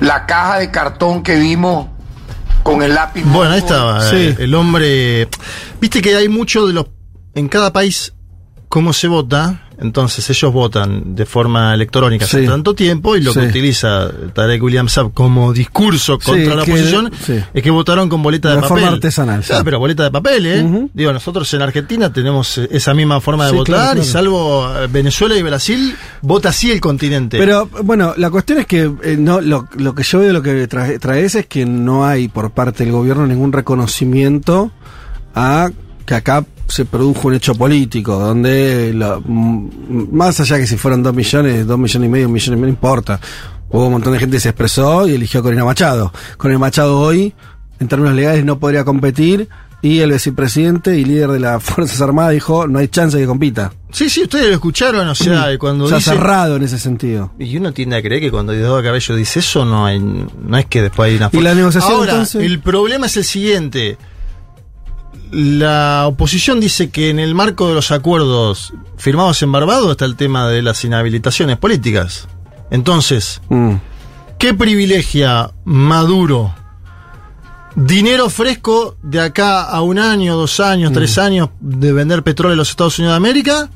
la caja de cartón que vimos con el lápiz. Bueno, ahí estaba. Sí. eh, El hombre. Viste que hay mucho de los. En cada país, cómo se vota. Entonces ellos votan de forma electrónica hace Sí. tanto tiempo y lo que utiliza Tarek William Saab como discurso Sí, contra la que- oposición es que votaron con boleta de, De papel. forma artesanal, Claro, pero boleta de papel, ¿eh? Digo, nosotros en Argentina tenemos eh, esa misma forma de votar claro, y salvo eh, Venezuela y Brasil, vota así el continente. Pero bueno, la cuestión es que eh, no lo, lo que yo veo, lo que trae, traes es que no hay por parte del gobierno ningún reconocimiento a que acá se produjo un hecho político, donde la- más allá que si fueron dos millones, dos millones y medio, un millón y medio, no importa. Hubo un montón de gente que se expresó y eligió a Corina Machado. Corina Machado hoy, en términos legales, no podría competir y el vicepresidente y líder de las Fuerzas Armadas dijo, no hay chance de que compita. Sí, sí, ustedes lo escucharon, o sea, cuando Se ha dice... cerrado en ese sentido. Y uno tiende a creer que cuando Diosdado Cabello dice eso, no hay, no es que después hay una ¿Y la negociación, Ahora, entonces? el problema es el siguiente. La oposición dice que en el marco de los acuerdos firmados en Barbados está el tema de las inhabilitaciones políticas. Entonces, Mm. ¿qué privilegia Maduro? Dinero fresco de acá a un año, dos años, tres años de vender petróleo a los Estados Unidos de América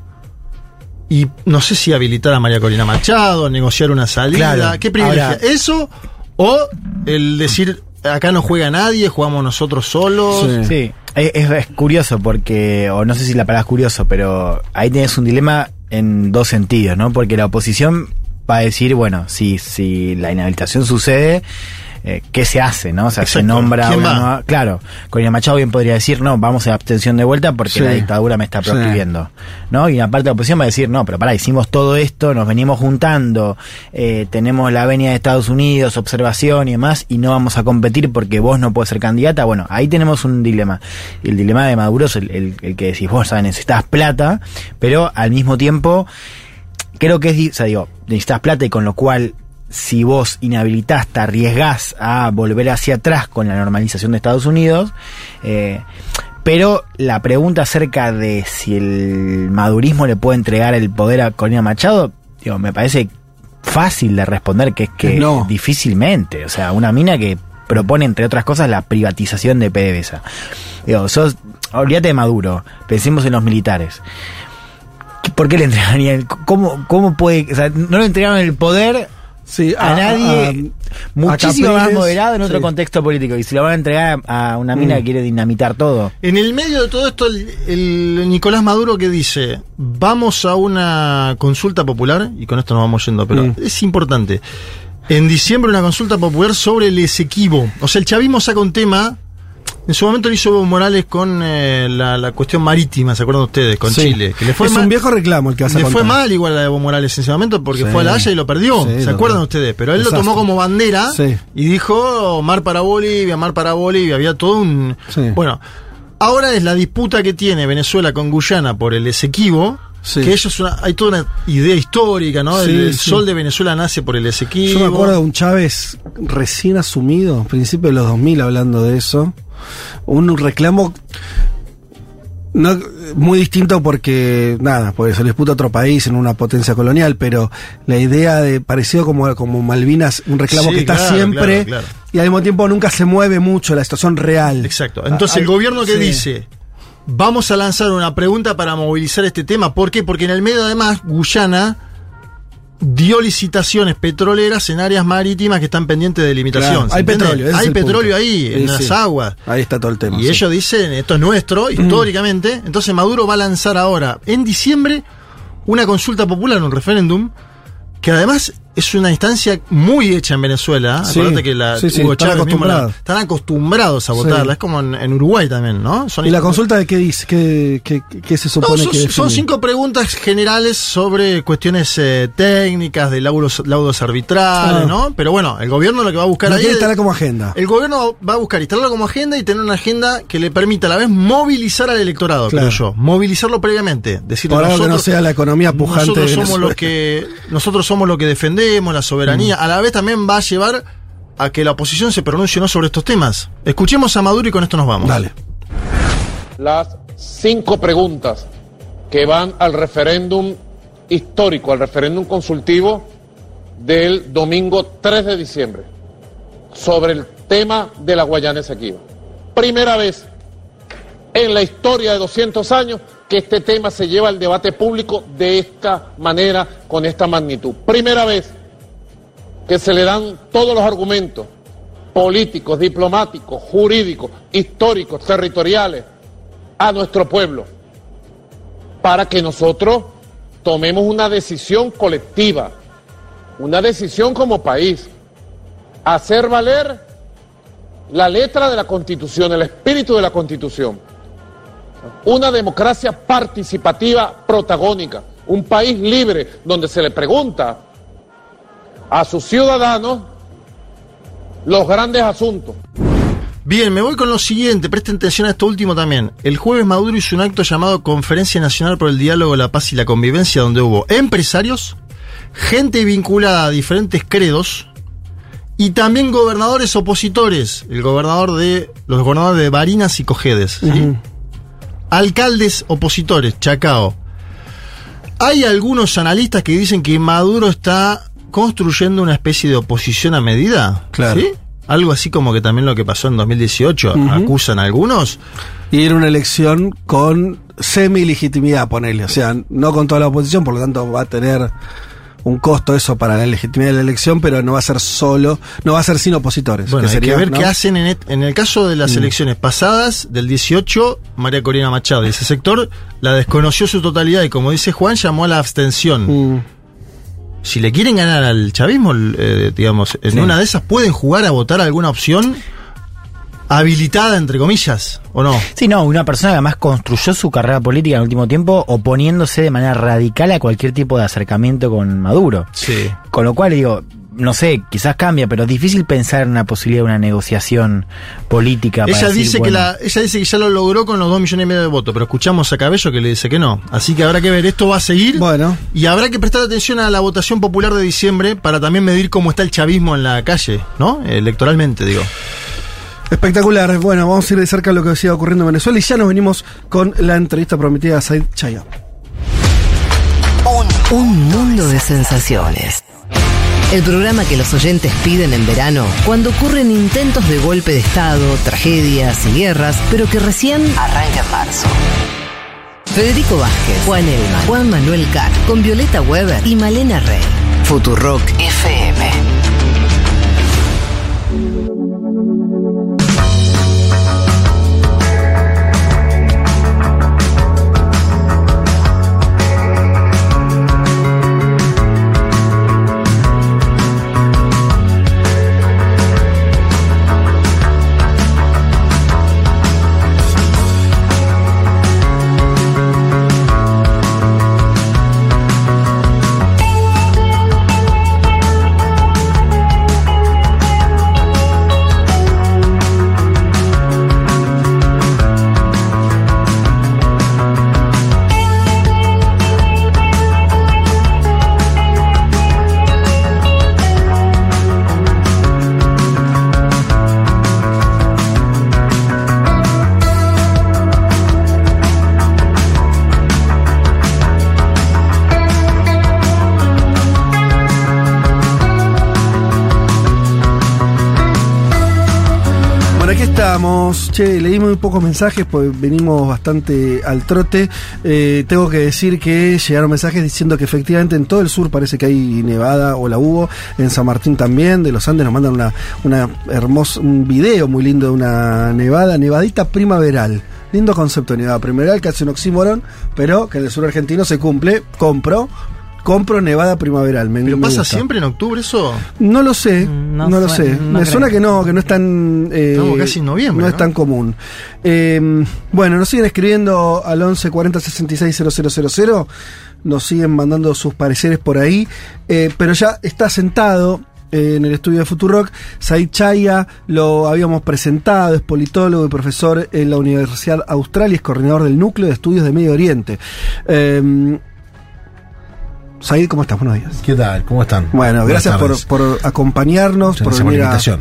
y no sé si habilitar a María Corina Machado, negociar una salida. Claro. ¿Qué privilegia? Ahora- ¿Eso o el decir acá no juega nadie, jugamos nosotros solos? Sí, es, es- es curioso porque, o no sé si la palabra es curioso, pero ahí tienes un dilema en dos sentidos, ¿no? Porque la oposición va a decir, bueno, si, si la inhabilitación sucede, eh, ¿qué se hace, no? O sea, se nombra ¿Quién una va? nueva- Claro, Corina Machado bien podría decir, no, vamos a abstención de vuelta porque Sí. la dictadura me está Sí. proscribiendo, ¿no? Y una parte de la oposición va a decir, no, pero pará, hicimos todo esto, nos venimos juntando, eh, tenemos la venia de Estados Unidos, observación y demás, y no vamos a competir porque vos no puedes ser candidata. Bueno, ahí tenemos un dilema. Y el dilema de Maduro es el, el- el que decís, vos sabes, necesitas plata, pero al mismo tiempo, creo que es, o sea, digo, necesitas plata y con lo cual si vos inhabilitás, te arriesgás a volver hacia atrás con la normalización de Estados Unidos, eh, pero la pregunta acerca de si el madurismo le puede entregar el poder a Corina Machado, digo, me parece fácil de responder que es que No. difícilmente, o sea, una mina que propone entre otras cosas la privatización de PDVSA. Digo, sos, olvídate de Maduro, pensemos en los militares. ¿Por qué le entregarían? ¿Cómo, cómo puede? O sea, no le entregaron el poder Sí, a, nadie muchísimo a más moderado en otro sí. contexto político y se lo van a entregar a, a una mina Mm. que quiere dinamitar todo. En el medio de todo esto, el, el Nicolás Maduro que dice, vamos a una consulta popular, y con esto nos vamos yendo, pero Mm. es importante. En diciembre una consulta popular sobre el Esequibo. O sea, el chavismo saca un tema, en su momento lo hizo Evo Morales con eh, la, la cuestión marítima, ¿se acuerdan ustedes? Con Sí. Chile. Que le fue es mal, un viejo reclamo el que a le fue mal igual a Evo Morales en ese momento porque Sí. fue a la Haya y lo perdió. Sí, ¿Se lo- acuerdan ustedes? Pero él lo tomó como bandera y dijo mar para Bolivia, mar para Bolivia. Había todo un... Bueno, ahora es la disputa que tiene Venezuela con Guyana por el Esequibo. Sí. Que ellos una, hay toda una idea histórica, ¿no? Sí, el el sí. sol de Venezuela nace por el Esequibo. Yo me acuerdo de un Chávez recién asumido, principio de los 2000, hablando de eso. Un reclamo no, muy distinto porque, nada, porque se disputa otro país en una potencia colonial, pero la idea de parecido como, como Malvinas, un reclamo Sí, que está claro, siempre claro, claro. y al mismo tiempo nunca se mueve mucho la situación real. Exacto. Entonces Ah, el gobierno que sí. dice, vamos a lanzar una pregunta para movilizar este tema. ¿Por qué? Porque en el medio además Guyana dio licitaciones petroleras en áreas marítimas que están pendientes de limitación. Claro, ¿se hay entiende? petróleo, Hay petróleo punto. ahí, en Sí, las sí. aguas. Ahí está todo el tema. Y sí. ellos dicen, esto es nuestro, históricamente. Entonces Maduro va a lanzar ahora, en diciembre, una consulta popular, un referéndum, que además es una instancia muy hecha en Venezuela. Sí, Acuérdate que la, sí, sí, Hugo están la- están acostumbrados a votarla. Es como en, en Uruguay también, ¿no? Son ¿Y la consulta de qué dice? ¿Qué, qué, qué se no, supone son, que son cinco preguntas generales sobre cuestiones eh, técnicas, de laudos, laudos arbitrales, Ah. ¿no? Pero bueno, el gobierno lo que va a buscar No ahí quiere instalar como agenda. el gobierno va a buscar instalarlo como agenda y tener una agenda que le permita a la vez movilizar al electorado, Claro. creo yo. Movilizarlo previamente. Decirle, Por algo que nosotros, no sea la economía pujante nosotros somos Venezuela. lo que nosotros somos lo que defendemos, la soberanía. Mm. A la vez también va a llevar a que la oposición se pronuncie no sobre estos temas. Escuchemos a Maduro y con esto nos vamos. Dale. las cinco preguntas que van al referéndum histórico, al referéndum consultivo del domingo 3 de diciembre sobre el tema de la Guayana Esequiba. Primera vez en la historia de 200 años que este tema se lleva al debate público de esta manera, con esta magnitud. Primera vez que se le dan todos los argumentos políticos, diplomáticos, jurídicos, históricos, territoriales a nuestro pueblo para que nosotros tomemos una decisión colectiva, una decisión como país, hacer valer la letra de la Constitución, el espíritu de la Constitución, una democracia participativa protagónica, un país libre donde se le pregunta a sus ciudadanos los grandes asuntos. Bien, me voy con lo siguiente, presten atención a esto último también. El jueves Maduro hizo un acto llamado Conferencia Nacional por el Diálogo, la Paz y la Convivencia, donde hubo empresarios, gente vinculada a diferentes credos y también gobernadores opositores. El gobernador de. los gobernadores de Barinas y Cojedes. ¿sí? Alcaldes opositores, Chacao. Hay algunos analistas que dicen que Maduro está construyendo una especie de oposición a medida. Claro. ¿sí? Algo así como que también lo que pasó en 2018, Ujú. acusan algunos. Y era una elección con semi-legitimidad, ponele. O sea, no con toda la oposición, por lo tanto va a tener un costo eso para la legitimidad de la elección, pero no va a ser solo, no va a ser sin opositores. Bueno, hay sería, que ver ¿no? qué hacen en, en el caso de las Mm. elecciones pasadas, del 18, María Corina Machado de ese sector la desconoció su totalidad y como dice Juan, llamó a la abstención. Mm. Si le quieren ganar al chavismo, eh, digamos, en Sí. una de esas pueden jugar a votar alguna opción habilitada, entre comillas, ¿o no? Sí, no, una persona que además construyó su carrera política en el último tiempo oponiéndose de manera radical a cualquier tipo de acercamiento con Maduro. Sí. Con lo cual digo, no sé, quizás cambia, pero es difícil pensar en una posibilidad de una negociación política. para Ella decir, dice, que bueno, la, ella dice que ya lo logró con los dos millones y medio de votos, pero escuchamos a Cabello que le dice que no. Así que habrá que ver, esto va a seguir. Bueno. Y habrá que prestar atención a la votación popular de diciembre para también medir cómo está el chavismo en la calle, ¿no? Electoralmente, digo. Espectacular. Bueno, vamos a ir de cerca a lo que sigue ocurriendo en Venezuela y ya nos venimos con la entrevista prometida a Said Chaya. Un mundo de sensaciones. El programa que los oyentes piden en verano cuando ocurren intentos de golpe de Estado, tragedias y guerras, pero que recién arranca en marzo. Federico Vázquez, Juan Elma, Juan Manuel Carr, con Violeta Weber y Malena Rey. Futurock FM. Che, leímos muy pocos mensajes, pues venimos bastante al trote. Eh, tengo que decir que llegaron mensajes diciendo que efectivamente en todo el sur parece que hay nevada o la hubo. En San Martín también, de los Andes nos mandan una, una un video muy lindo de una nevada, nevadita primaveral. Lindo concepto de nevada primaveral, que hace un oxímoron, pero que en el sur argentino se cumple. Compro. Compro nevada primaveral. Me, ¿Pero me pasa gusta. siempre en octubre eso? No lo sé, Mm, no, no lo sé. no Me creo. suena que no, que no es tan. eh, Estamos casi en noviembre, No es tan común. Eh, bueno, nos siguen escribiendo al 11 40 66 000. Nos siguen mandando sus pareceres por ahí. eh, pero ya está sentado. eh, En el estudio de Futurock, Said Chaya lo habíamos presentado, es politólogo y profesor en la Universidad Austral y es coordinador del Núcleo de Estudios de Medio Oriente. Eh, Said, ¿cómo estás? Buenos días. ¿Qué tal? ¿Cómo están? Bueno, Buenas gracias por, por acompañarnos, por gracias por venir a- invitación.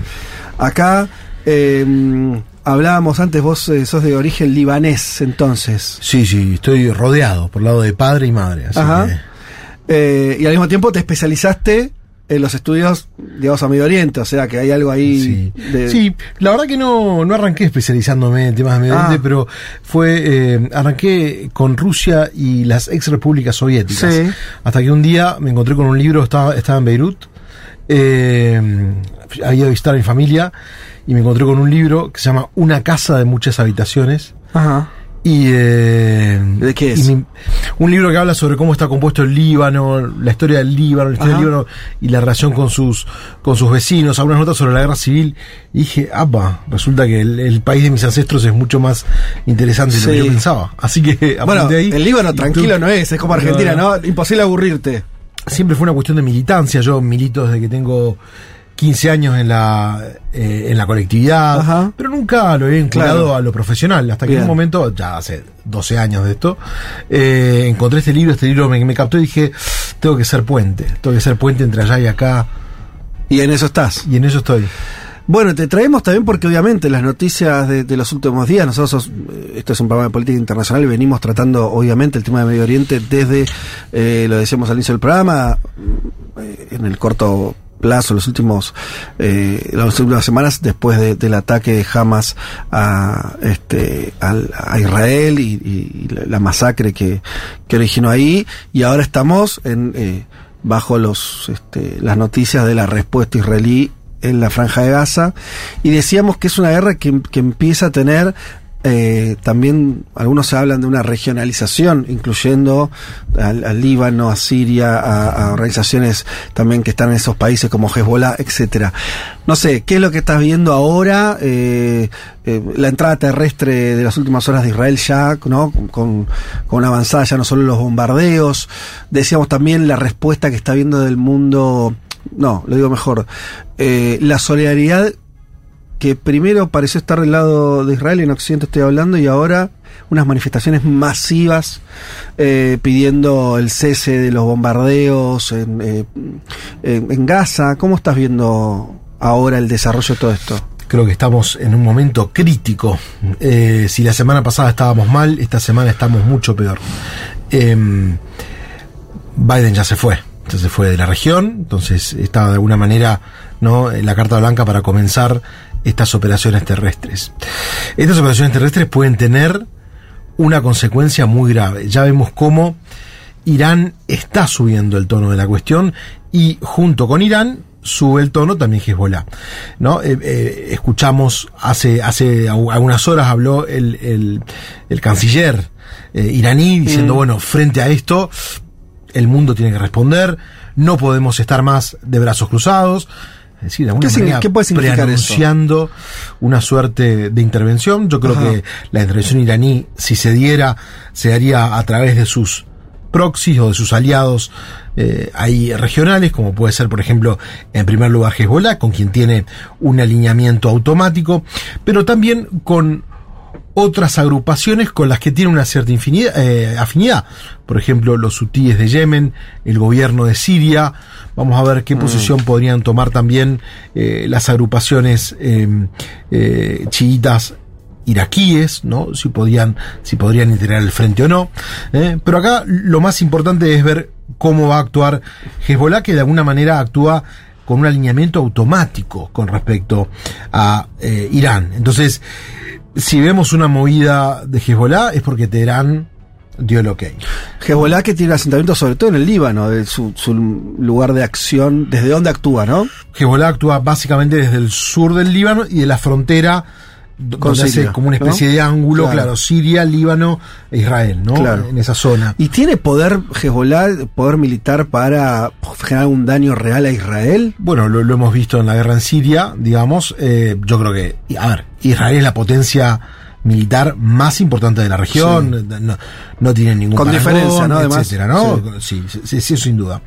acá. Eh, hablábamos antes, vos eh, sos de origen libanés, entonces. Sí, sí, estoy rodeado por el lado de padre y madre. Así Ajá. que- Eh, y al mismo tiempo te especializaste en los estudios, digamos, a Medio Oriente, o sea que hay algo ahí de... Sí, la verdad que no, no arranqué especializándome en temas de Medio Ah. Oriente, pero fue eh, arranqué con Rusia y las ex repúblicas soviéticas. Sí. Hasta que un día me encontré con un libro, estaba, estaba en Beirut, eh, había ido a visitar a mi familia y me encontré con un libro que se llama Una casa de muchas habitaciones. Ajá. Y, eh, ¿De qué es? mi- un libro que habla sobre cómo está compuesto el Líbano, la historia del Líbano, la historia del Líbano y la relación con sus, con sus vecinos, algunas notas sobre la guerra civil. Y dije, apa, resulta que el, el país de mis ancestros es mucho más interesante de lo que yo pensaba. Así que Bueno, ahí. el Líbano tranquilo tú- no es, es como Argentina, no. ¿no? Imposible aburrirte. Siempre fue una cuestión de militancia. Yo milito desde que tengo 15 años en la, eh, en la colectividad, pero nunca lo he vinculado Claro. a lo profesional. Hasta que en un momento, ya hace 12 años de esto, eh, encontré este libro, este libro me, me captó y dije, tengo que ser puente, tengo que ser puente entre allá y acá. Y en eso estás. Y en eso estoy. Bueno, te traemos también porque obviamente las noticias de, de los últimos días, nosotros, eh, esto es un programa de política internacional y venimos tratando obviamente el tema de Medio Oriente desde, eh, lo decíamos al inicio del programa, en el corto plazo, los últimos, eh, las últimas semanas después de- del ataque de Hamas a, este, al- a Israel y, la masacre que, que originó ahí. Y ahora estamos en, eh, bajo los, este, las noticias de la respuesta israelí en la franja de Gaza. Y decíamos que es una guerra que, que empieza a tener eh, también algunos hablan de una regionalización, incluyendo al, Líbano, a Siria, a, organizaciones también que están en esos países como Hezbollah, etcétera. No sé, ¿qué es lo que estás viendo ahora? Eh, eh, la entrada terrestre de las últimas horas de Israel ya, ¿no? Con, con una avanzada ya no solo los bombardeos, decíamos también la respuesta que está viendo del mundo, no, lo digo mejor, la solidaridad que primero pareció estar del lado de Israel, en Occidente estoy hablando, y ahora unas manifestaciones masivas eh, pidiendo el cese de los bombardeos en, eh, en, Gaza. ¿Cómo estás viendo ahora el desarrollo de todo esto? Creo que estamos en un momento crítico. Eh, si la semana pasada estábamos mal, esta semana estamos mucho peor. Em, Biden ya se fue, ya se fue de la región, entonces estaba de alguna manera no la carta blanca para comenzar estas operaciones terrestres. Estas operaciones terrestres pueden tener una consecuencia muy grave. Ya vemos cómo Irán está subiendo el tono de la cuestión y junto con Irán sube el tono también Hezbollah. ¿no? Eh, eh, escuchamos hace, hace algunas horas habló el, el, el canciller eh, iraní diciendo, Mm. bueno, frente a esto, el mundo tiene que responder, no podemos estar más de brazos cruzados. Es decir, de alguna ¿Qué signi- manera qué puede significar eso? preanunciando una suerte de intervención. Yo creo Ajá. que la intervención iraní, si se diera, se haría a través de sus proxies o de sus aliados eh, ahí regionales, como puede ser, por ejemplo, en primer lugar Hezbollah, con quien tiene un alineamiento automático, pero también con otras agrupaciones con las que tiene una cierta eh, afinidad. Por ejemplo, los hutíes de Yemen, el gobierno de Siria. Vamos a ver qué posición podrían tomar también eh, las agrupaciones eh, eh, chiitas iraquíes, ¿no? Si podían, si podrían integrar el frente o no. ¿eh? Pero acá lo más importante es ver cómo va a actuar Hezbollah, que de alguna manera actúa con un alineamiento automático con respecto a Irán. Entonces, si vemos una movida de Hezbollah es porque Teherán dio el ok. Hezbollah que tiene asentamientos sobre todo en el Líbano, de su, su lugar de acción, desde dónde actúa, ¿no? Hezbollah actúa básicamente desde el sur del Líbano y de la frontera Con donde Siria, hace como una especie ¿no? de ángulo, Claro. claro. Siria, Líbano e Israel, ¿no? Claro. En esa zona. ¿Y tiene poder Hezbollah, poder militar para generar un daño real a Israel? Bueno, lo, lo hemos visto en la guerra en Siria, digamos. eh, yo creo que, a ver, Israel es la potencia militar más importante de la región, no, no tiene ningún Con parangón, diferencia, ¿no? Etcétera, ¿no? Sí, sí, sí, sí, sin duda.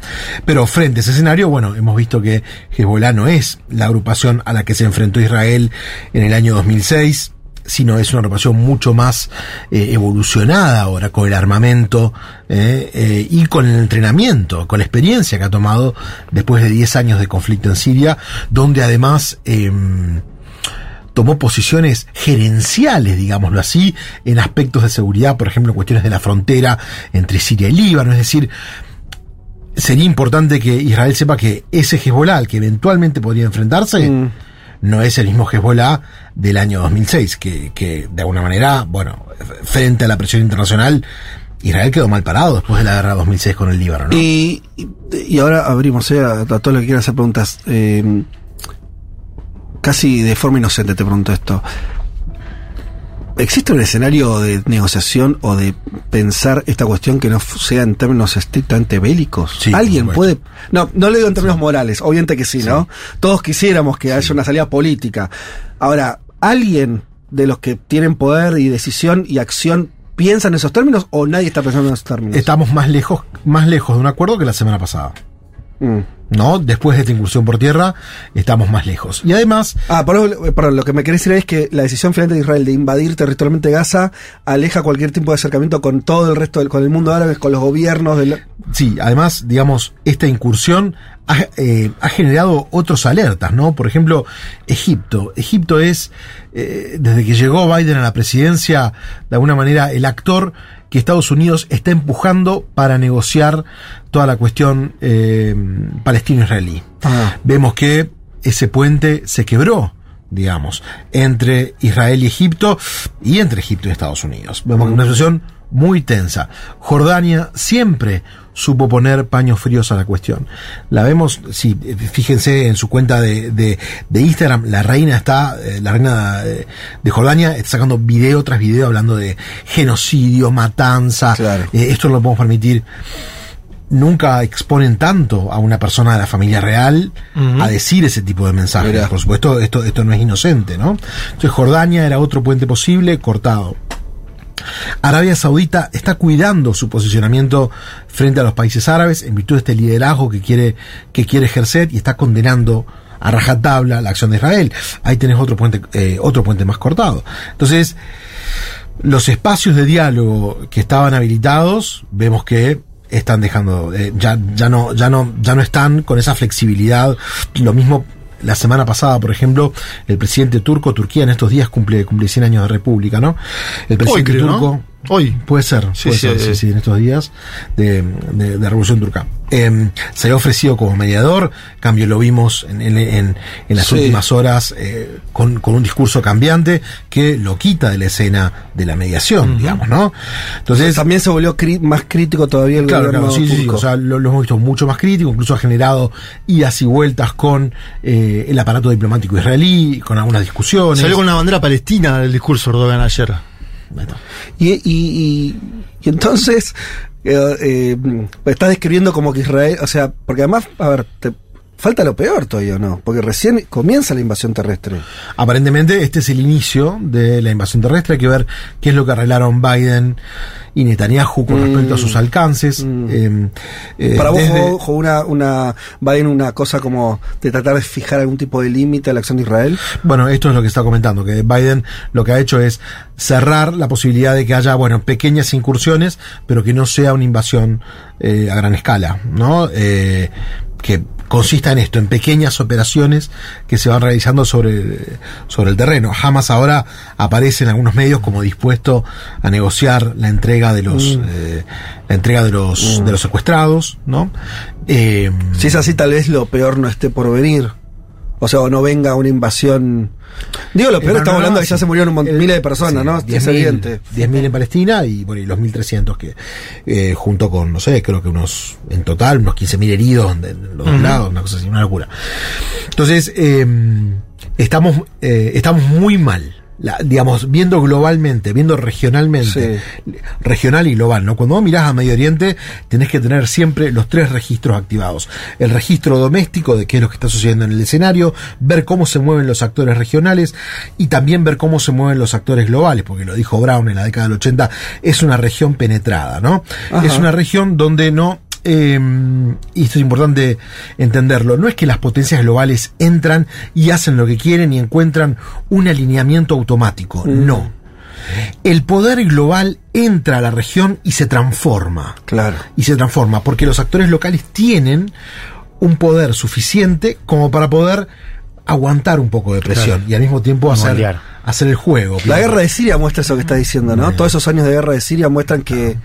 Pero frente a ese escenario, bueno, hemos visto que Hezbollah no es la agrupación a la que se enfrentó Israel en el año 2006 sino es una agrupación mucho más eh, evolucionada ahora con el armamento eh, eh, y con el entrenamiento, con la experiencia que ha tomado después de 10 años de conflicto en Siria, donde además em, tomó posiciones gerenciales, digámoslo así, en aspectos de seguridad, por ejemplo, en cuestiones de la frontera entre Siria y Líbano, es decir, sería importante que Israel sepa que ese Hezbollah al que eventualmente podría enfrentarse no es el mismo Hezbollah del año 2006, que, que de alguna manera, bueno, frente a la presión internacional, Israel quedó mal parado después de la guerra de 2006 con el Líbano, ¿no? Y, ahora abrimos eh, a, a todo lo que quieran hacer preguntas. Eh, casi de forma inocente te pregunto esto. ¿Existe un escenario de negociación o de pensar esta cuestión que no sea en términos estrictamente bélicos? Sí, ¿Alguien puede.? No, no le digo en términos morales, obviamente que sí, ¿no? Todos quisiéramos que haya una salida política. Ahora, ¿alguien de los que tienen poder y decisión y acción piensa en esos términos o nadie está pensando en esos términos? Estamos más lejos, más lejos de un acuerdo que la semana pasada. Mm. ¿No? Después de esta incursión por tierra, estamos más lejos. Y además. Ah, perdón, perdón, lo que me querés decir es que la decisión finalmente de Israel de invadir territorialmente Gaza aleja cualquier tipo de acercamiento con todo el resto del, con el mundo árabe, con los gobiernos del. Sí, además, digamos, esta incursión ha, eh, ha generado otros alertas, ¿no? Por ejemplo, Egipto. Egipto es, eh, desde que llegó Biden a la presidencia, de alguna manera, el actor que Estados Unidos está empujando para negociar toda la cuestión eh, palestino-israelí. Vemos que ese puente se quebró digamos, entre Israel y Egipto y entre Egipto y Estados Unidos. Vemos una situación muy tensa. Jordania siempre supo poner paños fríos a la cuestión. La vemos, sí, fíjense en su cuenta de, de, de Instagram, la reina está, eh, la reina de, de, Jordania está sacando video tras video hablando de genocidio, matanza. Claro. Eh, esto no lo podemos permitir nunca exponen tanto a una persona de la familia real uh -huh. a decir ese tipo de mensajes. Por supuesto, esto, esto no es inocente, ¿no? Entonces Jordania era otro puente posible, cortado. Arabia Saudita está cuidando su posicionamiento frente a los países árabes en virtud de este liderazgo que quiere, que quiere ejercer y está condenando a rajatabla la acción de Israel. Ahí tenés otro puente, eh, otro puente más cortado. Entonces, los espacios de diálogo que estaban habilitados, vemos que están dejando, eh, ya, ya no, ya no, ya no están con esa flexibilidad. Lo mismo la semana pasada, por ejemplo, el presidente turco, Turquía en estos días cumple, cumple 100 años de república, ¿no? El presidente Hoy, creo, turco. ¿no? Hoy. Puede ser, Sí, puede sí, ser, sí. sí, sí, en estos días de, de, de Revolución Turca. Eh, se había ofrecido como mediador, cambio lo vimos en, en, en, en las últimas horas eh, con, con un discurso cambiante que lo quita de la escena de la mediación, digamos, ¿no? Entonces, También se volvió más crítico todavía el Claro, gobierno claro, sí, sí, sí, turco. o sea, lo, lo hemos visto mucho más crítico, incluso ha generado idas y vueltas con eh, el aparato diplomático israelí, con algunas discusiones. Salió con una bandera palestina el discurso Erdogan ayer. Y, y, entonces eh, eh, estás describiendo como que Israel, o sea, porque además, a ver, te, falta lo peor todavía, ¿o ¿no? Porque recién comienza la invasión terrestre. Aparentemente este es el inicio de la invasión terrestre, hay que ver qué es lo que arreglaron Biden y Netanyahu con respecto a sus alcances. Eh, eh, Mm. Para vos, desde- ojo, una, una, va en una cosa como de tratar de fijar algún tipo de límite a la acción de Israel. Bueno, esto es lo que está comentando, que Biden lo que ha hecho es cerrar la posibilidad de que haya, bueno, pequeñas incursiones, pero que no sea una invasión eh, a gran escala, ¿no? Eh, que consista en esto, en pequeñas operaciones que se van realizando sobre, sobre el terreno. Hamas ahora aparece en algunos medios como dispuesto a negociar la entrega de los, Mm. eh, la entrega de los, Mm. de los secuestrados, ¿no? Eh, Si es así, tal vez lo peor no esté por venir. O sea, o no venga una invasión. Digo, lo peor, Eh, no, estamos no, hablando no, de que ya sí. se murieron un montón, El- miles de personas, sí, ¿no? Es 10.000, evidente. 10.000 en Palestina y, bueno, y los 1.300 que, eh, junto con, no sé, creo que unos, en total, unos 15.000 heridos de los dos Ujú. lados, una cosa así, una locura. Entonces, eh, estamos, eh, estamos muy mal. La- digamos, viendo globalmente, viendo regionalmente, regional y global, ¿no? Cuando vos mirás a Medio Oriente, tenés que tener siempre los tres registros activados. El registro doméstico de qué es lo que está sucediendo en el escenario, ver cómo se mueven los actores regionales y también ver cómo se mueven los actores globales, porque lo dijo Brown en la década del 80, es una región penetrada, ¿no? Ajá. Es una región donde no eh, y esto es importante entenderlo, no es que las potencias globales entran y hacen lo que quieren y encuentran un alineamiento automático, Mm. no. El poder global entra a la región y se transforma. Claro. Y se transforma porque los actores locales tienen un poder suficiente como para poder aguantar un poco de presión Claro. y al mismo tiempo hacer, hacer el juego. La guerra de Siria muestra eso que está diciendo, ¿no? Todos esos años de guerra de Siria muestran que.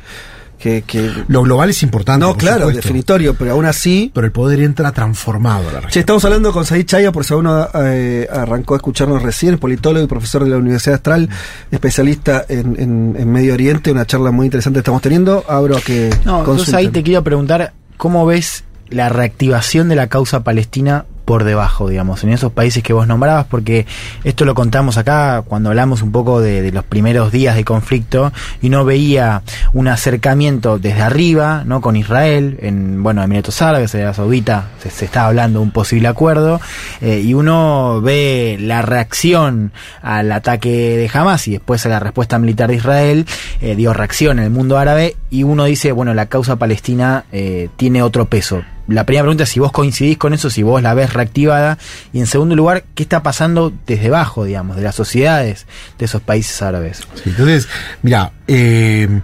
Que, que Lo global es importante. no, claro, supuesto. definitorio, pero aún así. Pero el poder entra transformado a la región. Che, estamos hablando con Said Chaya, por si uno eh, arrancó a escucharnos recién, politólogo y profesor de la Universidad Astral, especialista en, en- en Medio Oriente, una charla muy interesante estamos teniendo. Abro a que No, entonces ahí te quiero preguntar cómo ves la reactivación de la causa palestina por debajo, digamos, en esos países que vos nombrabas, porque esto lo contamos acá cuando hablamos un poco de, los primeros días de conflicto y uno veía un acercamiento desde arriba, ¿no? Con Israel, en, bueno, Emiratos Árabes, Arabia Saudita, se, se está hablando de un posible acuerdo, eh, y uno ve la reacción al ataque de Hamas y después a la respuesta militar de Israel, eh, dio reacción en el mundo árabe, y uno dice, bueno, la causa palestina eh, tiene otro peso. La primera pregunta es si vos coincidís con eso, si vos la ves reactivada. Y en segundo lugar, ¿qué está pasando desde abajo, digamos, de las sociedades de esos países árabes? Sí, entonces, mira, eh,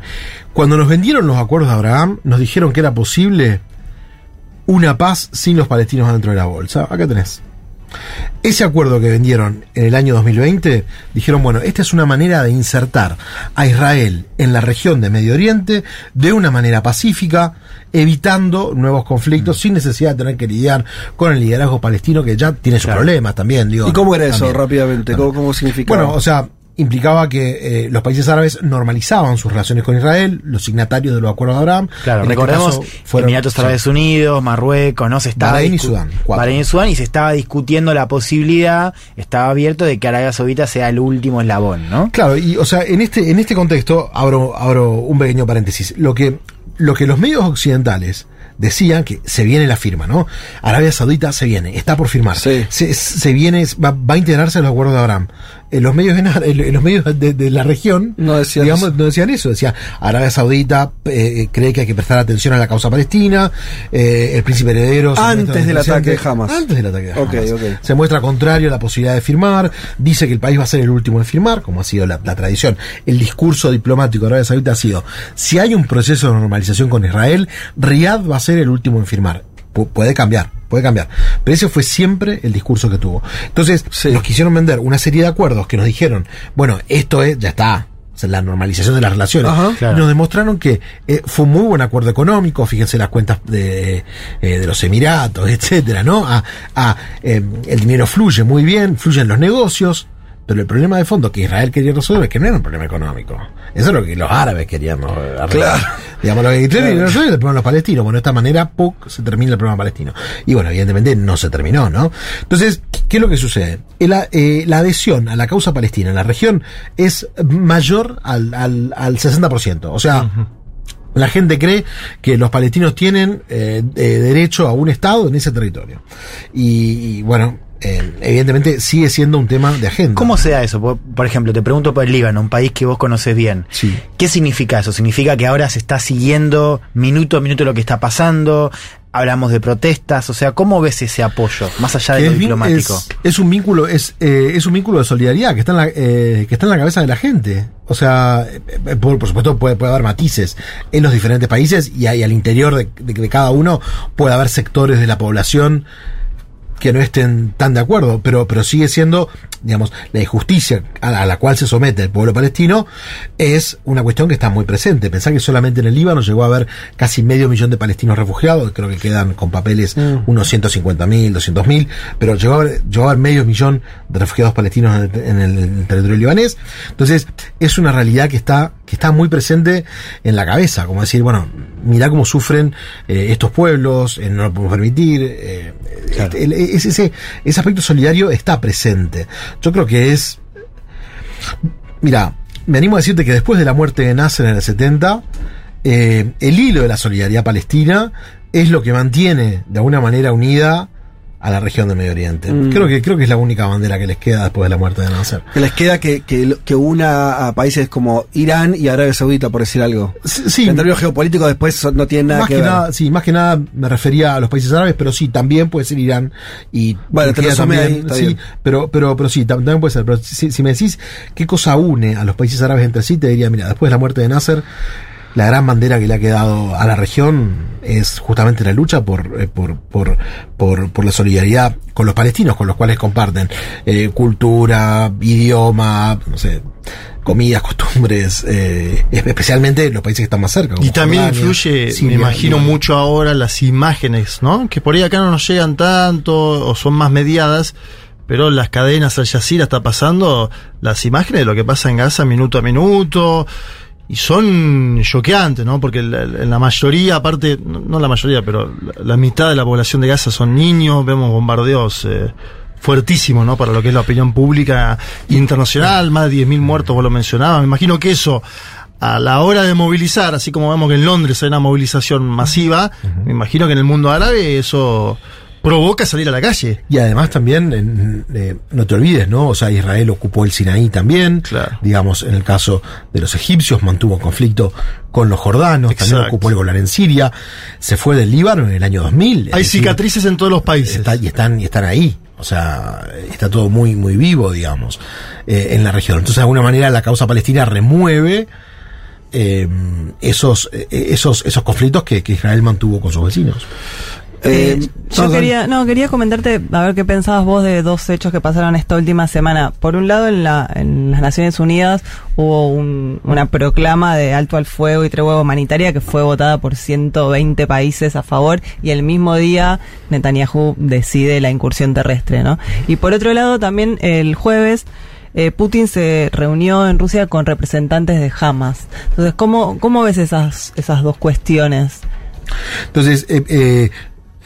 cuando nos vendieron los acuerdos de Abraham, nos dijeron que era posible una paz sin los palestinos dentro de la bolsa. Acá tenés. Ese acuerdo que vendieron en el año 2020, dijeron, bueno, esta es una manera de insertar a Israel en la región de Medio Oriente de una manera pacífica, evitando nuevos conflictos sin necesidad de tener que lidiar con el liderazgo palestino que ya tiene sus problemas también. Digo, ¿Y cómo era eso rápidamente? ¿Cómo, cómo significaba? Bueno, o sea, implicaba que eh, los países árabes normalizaban sus relaciones con Israel, los signatarios de los acuerdos de Abraham. Claro, en este recordemos caso, fueron- Emiratos sí. Árabes Unidos, Marruecos, ¿no? Se estaba Bahrein y Sudán, cuatro. Bahrein y Sudán, y se estaba discutiendo la posibilidad, estaba abierto de que Arabia Saudita sea el último eslabón, ¿no? Claro, y o sea, en este, en este contexto, abro, abro un pequeño paréntesis. Lo que, lo que los medios occidentales decían que se viene la firma, ¿no? Arabia Saudita se viene, está por firmar. Se, se viene, va, va a integrarse a los acuerdos de Abraham. En los medios, en, en los medios de, de la región, No decían digamos, eso. no decían eso. Decía, Arabia Saudita eh, cree que hay que prestar atención a la causa palestina, eh, el príncipe heredero. Antes del ataque de Hamas. Antes del ataque de Hamas. Ok, ok. Se muestra contrario a la posibilidad de firmar, dice que el país va a ser el último en firmar, como ha sido la, la tradición. El discurso diplomático de Arabia Saudita ha sido, si hay un proceso de normalización con Israel, Riyadh va a ser el último en firmar. Pu- puede cambiar, puede cambiar. Pero ese fue siempre el discurso que tuvo. Entonces, nos quisieron vender una serie de acuerdos que nos dijeron, bueno, esto es, ya está. la normalización de las relaciones. Ajá. Nos demostraron que eh, fue un muy buen acuerdo económico, fíjense las cuentas de, eh, de los Emiratos, etcétera, ¿no? A, a, eh, el dinero fluye muy bien, fluyen los negocios, pero el problema de fondo que Israel quería resolver es que no era un problema económico. Eso es lo que los árabes querían arreglar. Claro. Digamos, lo que Hitler Claro. resolver el problema de los palestinos. Bueno, de esta manera, ¡puc! se termina el problema palestino. Y bueno, evidentemente no se terminó, ¿no? Entonces, ¿qué es lo que sucede? Eh, la adhesión a la causa palestina en la región es mayor al, al, al 60%. O sea, la gente cree que los palestinos tienen eh, eh, derecho a un Estado en ese territorio. Y, y, bueno, eh, evidentemente sigue siendo un tema de agenda. ¿Cómo se da eso? Por, por ejemplo, te pregunto por el Líbano, un país que vos conoces bien. Sí. ¿Qué significa eso? ¿Significa que ahora se está siguiendo minuto a minuto lo que está pasando? Hablamos de protestas, o sea, ¿cómo ves ese apoyo, más allá de lo es, diplomático? es- es un vínculo es eh, es un vínculo de solidaridad que está en la eh, que está en la cabeza de la gente o sea eh, por, por supuesto puede, puede haber matices en los diferentes países y, hay al interior de, de- de cada uno puede haber sectores de la población que no estén tan de acuerdo, pero, pero sigue siendo, digamos, la injusticia a la, cual se somete el pueblo palestino es una cuestión que está muy presente. Pensar que solamente en el Líbano llegó a haber casi medio millón de palestinos refugiados, creo que quedan con papeles unos 150 mil, 200 mil, pero llegó a, haber, llegó a haber medio millón de refugiados palestinos en el, en el- en el territorio libanés. Entonces, es una realidad que está, que está muy presente en la cabeza, como decir, bueno, mirá cómo sufren eh, estos pueblos, eh, no lo podemos permitir. eh, el- ese, ese aspecto solidario está presente. Yo creo que es. Mira, me animo a decirte que después de la muerte de Nasser en el 70, eh, el hilo de la solidaridad palestina es lo que mantiene de alguna manera unida a la región del Medio Oriente. Mm. Creo que creo que es la única bandera que les queda después de la muerte de Nasser. Que les queda que, que, que una a países como Irán y Arabia Saudita, por decir algo. Sí. En términos geopolíticos después no tiene nada más que, que, ver. nada, sí, más que nada me refería a los países árabes, pero sí, también puede ser Irán y Bueno, te lo también, ahí, está sí, bien. pero, pero, pero sí, tam- también puede ser. Pero si, si me decís qué cosa une a los países árabes entre sí, te diría, mira, después de la muerte de Nasser, la gran bandera que le ha quedado a la región es justamente la lucha por, eh, por, por, por, por la solidaridad con los palestinos, con los cuales comparten eh, cultura, idioma, no sé, comidas, costumbres, eh, especialmente los países que están más cerca. como Y también Jordania, influye, Siria, me imagino mucho ahora las imágenes, ¿no? Que por ahí acá no nos llegan tanto o son más mediadas, pero las cadenas Al Jazeera está pasando las imágenes de lo que pasa en Gaza minuto a minuto y son choqueantes, ¿no? Porque la, la- la mayoría, aparte, no no la mayoría, pero la, la mitad de la población de Gaza son niños, vemos bombardeos eh, fuertísimos, ¿no? Para lo que es la opinión pública internacional, más de 10.000 muertos, vos lo mencionabas. Me imagino que eso, a la hora de movilizar, así como vemos que en Londres hay una movilización masiva, me imagino que en el mundo árabe eso provoca salir a la calle. Y además también, en- eh, no te olvides, ¿no? O sea, Israel ocupó el Sinaí también. Digamos, en el caso de los egipcios, mantuvo conflicto con los jordanos, también ocupó el Golán en Siria, se fue del Líbano en el año 2000. es Hay decir, cicatrices en todos los países. está- y, están, y están ahí. O sea, está todo muy, muy vivo, digamos, eh, en la región. Entonces, de alguna manera, la causa palestina remueve eh, esos, eh, esos, esos conflictos que, que Israel mantuvo con sus vecinos. Eh, yo no, quería, no, quería comentarte, a ver qué pensabas vos de dos hechos que pasaron esta última semana. Por un lado, en, la, en las Naciones Unidas hubo un- una proclama de alto al fuego y tregua humanitaria que fue votada por 120 países a favor y el mismo día Netanyahu decide la incursión terrestre, ¿no? Y por otro lado, también el jueves eh, Putin se reunió en Rusia con representantes de Hamas. Entonces, ¿cómo, cómo ves esas, esas dos cuestiones? Entonces, eh, eh,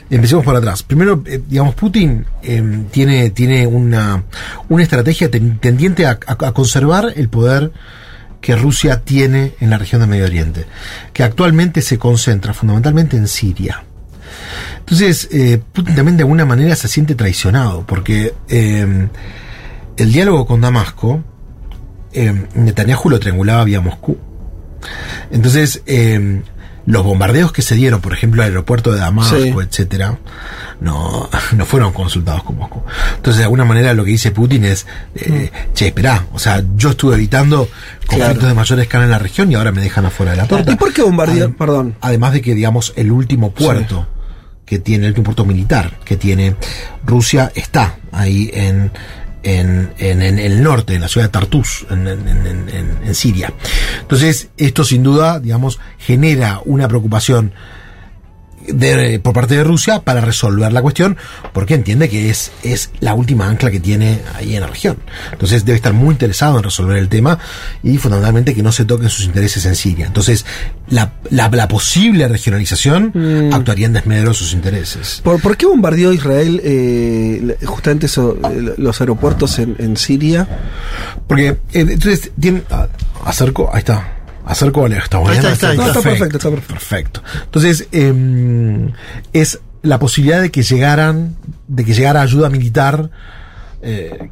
empecemos por atrás. Primero, eh, digamos, Putin eh, tiene, tiene una, una estrategia ten- tendiente a, conservar el poder que Rusia tiene en la región del Medio Oriente, que actualmente se concentra fundamentalmente en Siria. Entonces, eh, Putin también de alguna manera se siente traicionado, porque eh, el diálogo con Damasco, eh, Netanyahu lo triangulaba vía Moscú. Entonces, los bombardeos que se dieron, por ejemplo, al aeropuerto de Damasco, Sí. etcétera, no, no fueron consultados con Moscú. Entonces, de alguna manera, lo que dice Putin es, eh, che, esperá, o sea, yo estuve evitando conflictos Claro. de mayor escala en la región y ahora me dejan afuera de la torta. ¿Y por qué bombardear? Perdón. Además de que, digamos, el último puerto que tiene, el último puerto militar que tiene Rusia está ahí en, en, en, en el norte, en la ciudad de Tartus, en, en- Siria. Entonces, esto sin duda, digamos, genera una preocupación de- por parte de Rusia para resolver la cuestión, porque entiende que es, es la última ancla que tiene ahí en la región. Entonces debe estar muy interesado en resolver el tema y fundamentalmente que no se toquen sus intereses en Siria. Entonces, la, la, la posible regionalización actuaría en desmedro de sus intereses. ¿Por, por qué bombardeó Israel eh, justamente eso, eh, los aeropuertos en, en Siria? Porque, eh, entonces, tiene, ah, acerco, ahí está. Acerco a la está, está, perfecto, está perfecto. Entonces, eh, es la posibilidad de que llegaran, de que llegara ayuda militar, eh,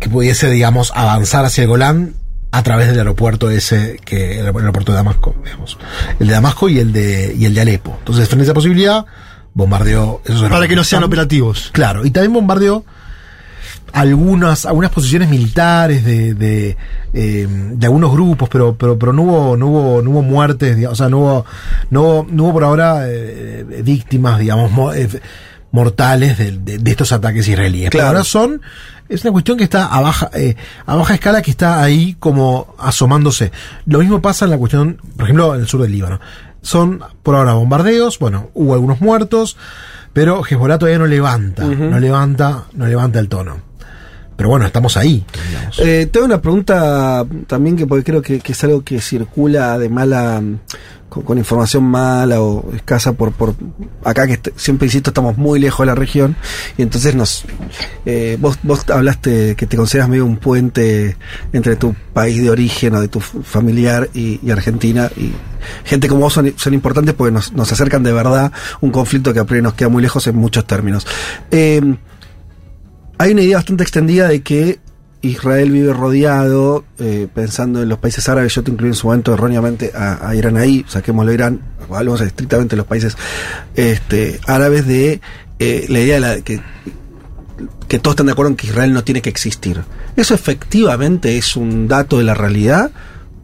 que pudiese, digamos, avanzar hacia el Golán a través del aeropuerto ese, que el aeropuerto de Damasco, digamos. El de Damasco y el de, y el de Alepo. Entonces, frente a esa posibilidad, bombardeó esos Para que no sean operativos. Claro, y también bombardeó algunas algunas posiciones militares de de, eh, de algunos grupos pero pero pero no hubo no hubo no hubo muertes digamos, o sea no hubo no hubo, no hubo por ahora eh, víctimas digamos mo- eh, mortales de, de- de estos ataques israelíes. Pero Claro. ahora son es una cuestión que está a baja eh, a baja escala que está ahí como asomándose. Lo mismo pasa en la cuestión por ejemplo en el sur del Líbano. Son por ahora bombardeos bueno hubo algunos muertos pero Hezbollah todavía no levanta no levanta no levanta el tono pero bueno, estamos ahí. Eh, tengo una pregunta también que porque creo que, que es algo que circula de mala con, con información mala o escasa por por acá que siempre insisto estamos muy lejos de la región y entonces nos eh, vos vos hablaste que te consideras medio un puente entre tu país de origen o de tu familiar y, y Argentina y gente como vos son, son importantes porque nos, nos acercan de verdad un conflicto que a priori nos queda muy lejos en muchos términos. Eh, hay una idea bastante extendida de que Israel vive rodeado, eh, pensando en los países árabes, yo te incluí en su momento erróneamente a, Irán ahí, saquémoslo Irán, hablamos estrictamente de los países este, árabes, de eh, la idea de la, que, que todos están de acuerdo en que Israel no tiene que existir. ¿Eso efectivamente es un dato de la realidad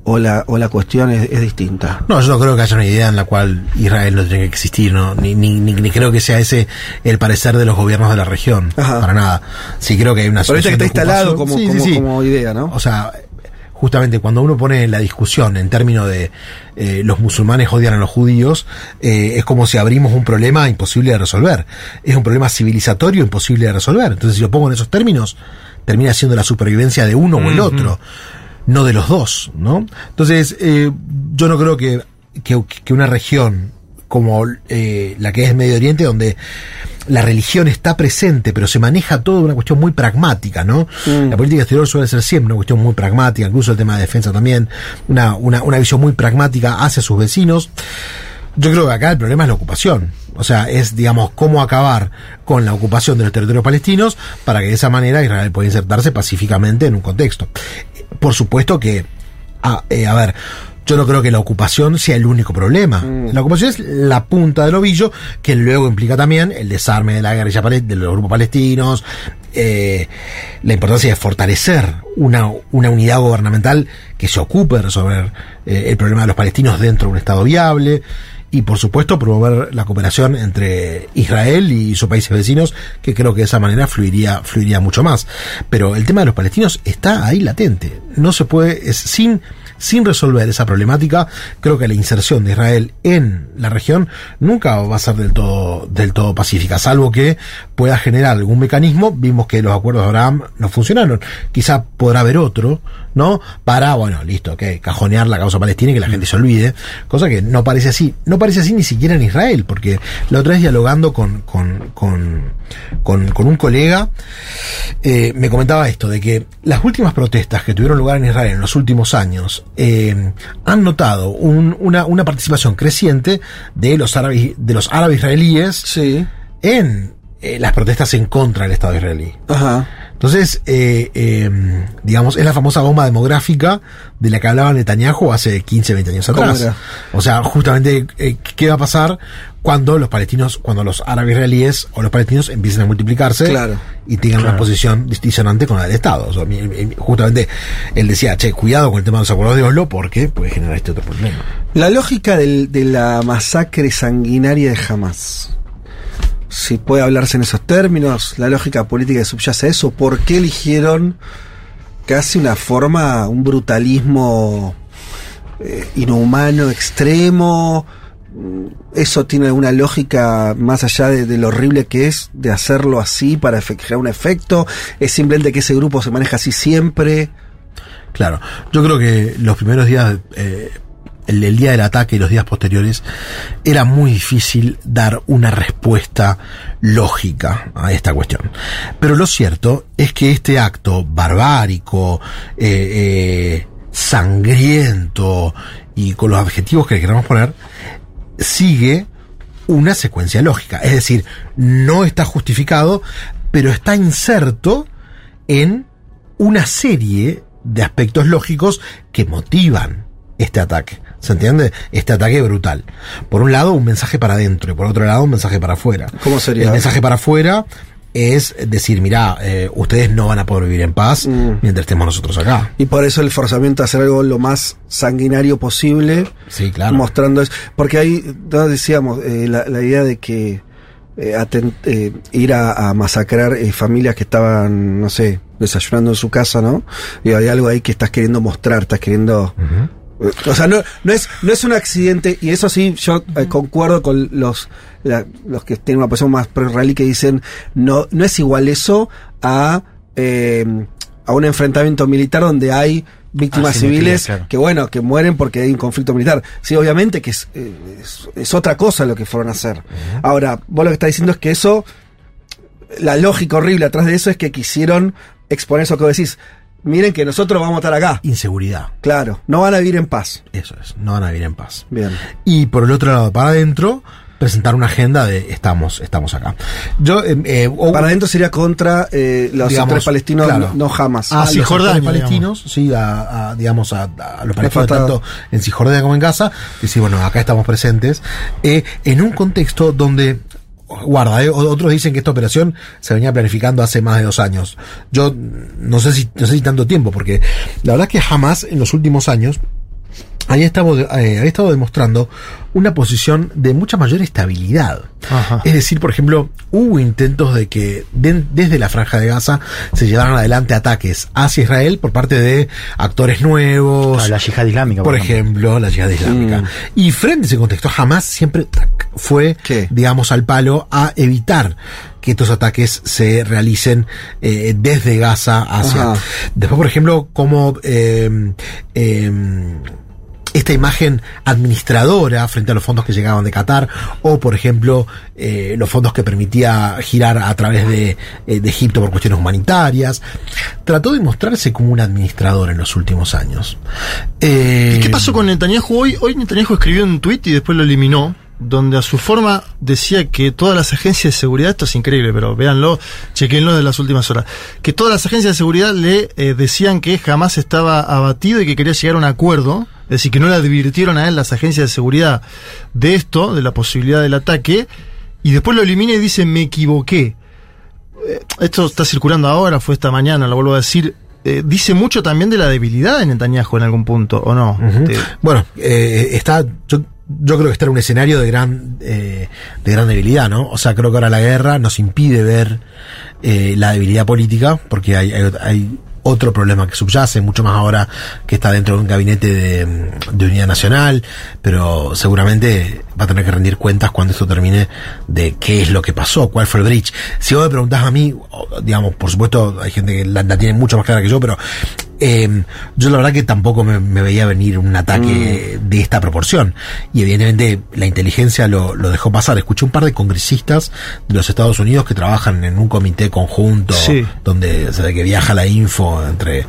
o la, o la cuestión es, es distinta? No, yo no creo que haya una idea en la cual Israel no tiene que existir, ¿no? Ni, ni, ni, ni creo que sea ese el parecer de los gobiernos de la región. Para nada. Sí creo que hay una Pero viste que está instalado como, Sí, como, sí. como idea, ¿no? O sea, justamente cuando uno pone la discusión en términos de eh, los musulmanes odian a los judíos, eh, es como si abrimos un problema imposible de resolver. Es un problema civilizatorio imposible de resolver. Entonces, si lo pongo en esos términos, termina siendo la supervivencia de uno o el otro, no de los dos, ¿no? Entonces, eh, yo no creo que, que, que una región como eh, la que es Medio Oriente, donde la religión está presente, pero se maneja todo de una cuestión muy pragmática, ¿no? La política exterior suele ser siempre una cuestión muy pragmática, incluso el tema de defensa también, una, una, una visión muy pragmática hacia sus vecinos. Yo creo que acá el problema es la ocupación. O sea, es, digamos, cómo acabar con la ocupación de los territorios palestinos para que de esa manera Israel pueda insertarse pacíficamente en un contexto. Por supuesto que, a, eh, a ver, yo no creo que la ocupación sea el único problema. La ocupación es la punta del ovillo, que luego implica también el desarme de la guerrilla de los grupos palestinos, eh, la importancia de fortalecer una, una unidad gubernamental que se ocupe de resolver eh, el problema de los palestinos dentro de un Estado viable. Y por supuesto promover la cooperación entre Israel y sus países vecinos, que creo que de esa manera fluiría, fluiría mucho más. Pero el tema de los palestinos está ahí latente. No se puede, es sin, sin resolver esa problemática, creo que la inserción de Israel en la región nunca va a ser del todo, del todo pacífica, salvo que pueda generar algún mecanismo. Vimos que los acuerdos de Abraham no funcionaron. Quizá podrá haber otro, ¿no? Para, bueno, listo, que cajonear la causa palestina y que la gente se olvide. Cosa que no parece así. No parece así ni siquiera en Israel, porque la otra vez dialogando con, con, con, con, con un colega, eh, me comentaba esto, de que las últimas protestas que tuvieron lugar en Israel en los últimos años eh, han notado un- una, una participación creciente de los árabes, de los árabes israelíes en eh, las protestas en contra del Estado israelí. Entonces, eh, eh, digamos, es la famosa bomba demográfica de la que hablaba Netanyahu hace 15, 20 años ¿Cómo atrás. O sea, justamente, eh, ¿qué va a pasar cuando los palestinos, cuando los árabes israelíes o los palestinos empiecen a multiplicarse Claro. y tengan una Claro. posición disonante con la del Estado? O sea, mi- mi- justamente, él decía, che, cuidado con el tema de los acuerdos de Oslo porque puede generar este otro problema. La lógica del- de la masacre sanguinaria de Hamas. Si puede hablarse en esos términos, la lógica política subyace a eso, ¿por qué eligieron casi una forma, un brutalismo eh, inhumano, extremo? ¿Eso tiene alguna lógica más allá de, lo horrible que es de hacerlo así para generar un efecto? ¿Es simplemente que ese grupo se maneja así siempre? Claro, yo creo que los primeros días, eh, el, día del ataque y los días posteriores, era muy difícil dar una respuesta lógica a esta cuestión. Pero lo cierto es que este acto barbárico, eh, eh, sangriento y con los adjetivos que le queramos poner, sigue una secuencia lógica. Es decir, no está justificado, pero está inserto en una serie de aspectos lógicos que motivan este ataque. ¿Se entiende? Este ataque brutal. Por un lado, un mensaje para adentro y por otro lado, un mensaje para afuera. ¿Cómo sería? El mensaje para afuera es decir, mirá, eh, ustedes no van a poder vivir en paz mientras estemos nosotros acá. Y por eso el forzamiento a hacer algo lo más sanguinario posible. Sí, claro. Mostrando eso. Porque ahí todos decíamos eh, la, la idea de que eh, ir a, a masacrar familias que estaban, no sé, desayunando en su casa, ¿no? Y hay algo ahí que estás queriendo mostrar, estás queriendo. O sea, no, no, es, no es un accidente, y eso sí, yo eh, concuerdo con los, la- los que tienen una posición más pro-israelí que dicen, no, no es igual eso a, eh, a un enfrentamiento militar donde hay víctimas Asimetría, civiles claro. que, bueno, que mueren porque hay un conflicto militar. Sí, obviamente que es, eh, es, es otra cosa lo que fueron a hacer. Ahora, vos lo que estás diciendo es que eso, la lógica horrible atrás de eso es que quisieron exponer eso que vos decís. Miren que nosotros vamos a estar acá. Inseguridad. Claro, no van a vivir en paz. Eso es, no van a vivir en paz. Bien. Y por el otro lado, para adentro, presentar una agenda de estamos, estamos acá. Yo, eh, eh, o- Para adentro sería contra eh, los digamos, palestinos, claro, no, no jamás. a Ah, los palestinos, sí, a, a, digamos a, a los palestinos tanto en Cisjordania como en Gaza, decir, bueno, acá estamos presentes, eh, en un contexto donde Guarda, eh, otros dicen que esta operación se venía planificando hace más de dos años. Yo no sé si, no sé si tanto tiempo, porque la verdad es que jamás en los últimos años había estado, eh, había estado demostrando una posición de mucha mayor estabilidad. Es decir, por ejemplo, hubo intentos de que de- desde la franja de Gaza se llevaran adelante ataques hacia Israel por parte de actores nuevos. Ah, la yihad islámica, Por por ejemplo, la yihad islámica. Y frente a ese contexto, jamás siempre tac, fue, digamos, al palo a evitar que estos ataques se realicen eh, desde Gaza hacia. Ajá. Después, por ejemplo, como eh, eh, esta imagen administradora frente a los fondos que llegaban de Qatar, o por ejemplo, eh, los fondos que permitía girar a través de, eh, de Egipto por cuestiones humanitarias. Trató de mostrarse como un administrador en los últimos años. Eh, ¿Y qué pasó con Netanyahu hoy? Hoy Netanyahu escribió un tuit y después lo eliminó. donde a su forma decía que todas las agencias de seguridad, esto es increíble, pero véanlo, chequenlo de las últimas horas, que todas las agencias de seguridad le eh, decían que jamás estaba abatido y que quería llegar a un acuerdo, es decir, que no le advirtieron a él las agencias de seguridad de esto, de la posibilidad del ataque, y después lo elimina y dice, me equivoqué. Eh, esto está circulando ahora, fue esta mañana, lo vuelvo a decir. Eh, dice mucho también de la debilidad de Netanyahu en algún punto, ¿o no? Este, Bueno, eh, está. Yo, yo creo que está en un escenario de gran, eh, de gran debilidad, ¿no? O sea, creo que ahora la guerra nos impide ver la debilidad política, porque hay, hay, hay otro problema que subyace, mucho más ahora que está dentro de un gabinete de, unidad nacional, pero seguramente va a tener que rendir cuentas cuando esto termine de qué es lo que pasó, cuál fue el bridge. Si vos me preguntás a mí, digamos, por supuesto, hay gente que la, la tiene mucho más clara que yo, pero eh, yo la verdad que tampoco me, me veía venir un ataque de esta proporción. Y evidentemente la inteligencia lo, lo dejó pasar. Escuché un par de congresistas de los Estados Unidos que trabajan en un comité conjunto Sí. donde se ve que viaja la info entre,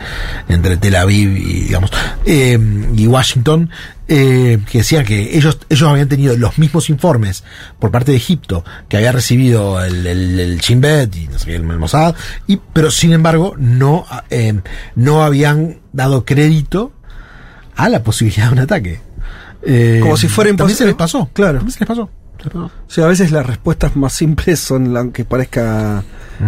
entre Tel Aviv y digamos eh, y Washington eh, que decían que ellos ellos habían tenido los mismos informes por parte de Egipto que había recibido el, el, el Shin Bet y no sé el Mossad y pero sin embargo no eh, no habían dado crédito a la posibilidad de un ataque Eh, Como si fuera también se imposible. les pasó Claro. también se les pasó Se les pasó. O sea, a veces las respuestas más simples son, aunque parezca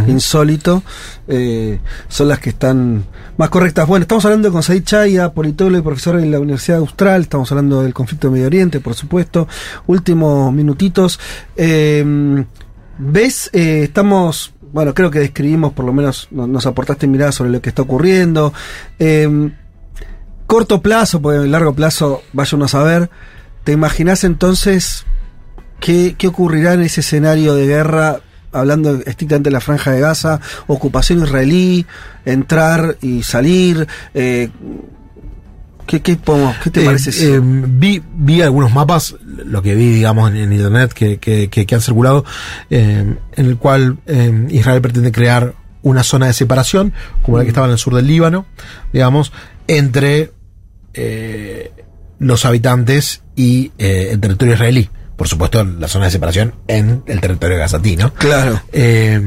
insólito, eh, son las que están más correctas. Bueno, estamos hablando con Said Chaya, politólogo y profesor en la Universidad Austral, estamos hablando del conflicto de Medio Oriente, por supuesto. Últimos minutitos. Eh, ¿Ves? Eh, estamos, bueno, creo que describimos, por lo menos no- nos aportaste mirada sobre lo que está ocurriendo. Eh, corto plazo, porque en largo plazo vaya uno a saber. ¿Te imaginas entonces qué, qué ocurrirá en ese escenario de guerra, hablando estrictamente de la franja de Gaza, ocupación israelí, entrar y salir? Eh, ¿qué, qué, podemos- qué te Eh, parece? eso? eh, vi, vi algunos mapas, lo que vi, digamos, en, en internet que, que, que- que han circulado, eh, en el cual Israel pretende crear una zona de separación, como la que estaba en el sur del Líbano, digamos, entre los habitantes y eh, el territorio israelí. Por supuesto, la zona de separación en el territorio gazatí, ¿no? Claro. Eh,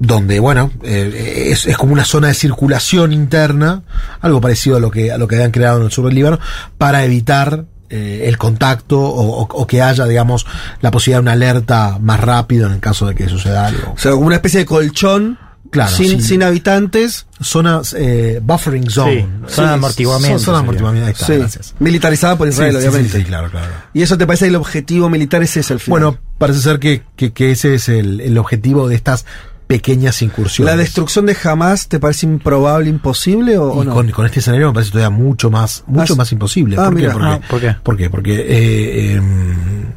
donde, bueno, eh, es, es como una zona de circulación interna, algo parecido a lo que, a lo que habían creado en el sur del Líbano, para evitar eh, el contacto o, o- o que haya, digamos, la posibilidad de una alerta más rápido en el caso de que suceda algo. o sea, como una especie de colchón Claro, sin, habitantes. Zonas, eh, buffering zone. Sí, zona de amortiguamiento Zona de sería. amortiguamiento, ahí está, Sí, gracias. militarizada por Israel, Sí, obviamente. sí, sí, claro, claro. ¿Y eso te parece que el objetivo militar ese es el final? Bueno, parece ser que, que, que ese es el, el objetivo de estas pequeñas incursiones. ¿La destrucción de Hamas te parece improbable, imposible o, o Y no? con, con este escenario me parece todavía mucho más, mucho Ah, más imposible. ah, ¿Por, qué? mira. ¿Por, qué? Ah, ¿por qué? ¿Por qué? Porque eh, em,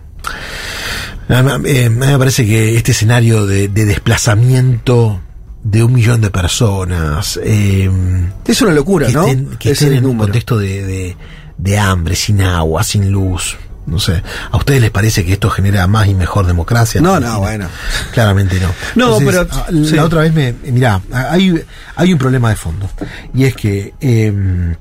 a mí- eh, a mí me parece que este escenario de, de desplazamiento de un millón de personas, em, es una locura, que ¿no? estén, que estén en un contexto de, de, de hambre, sin agua, sin luz. No sé, ¿a ustedes les parece que esto genera más y mejor democracia? No, no, bueno. Claramente no. No, pero- ah, La sí. otra vez me. Mirá, hay, hay un problema de fondo. Y es que. em,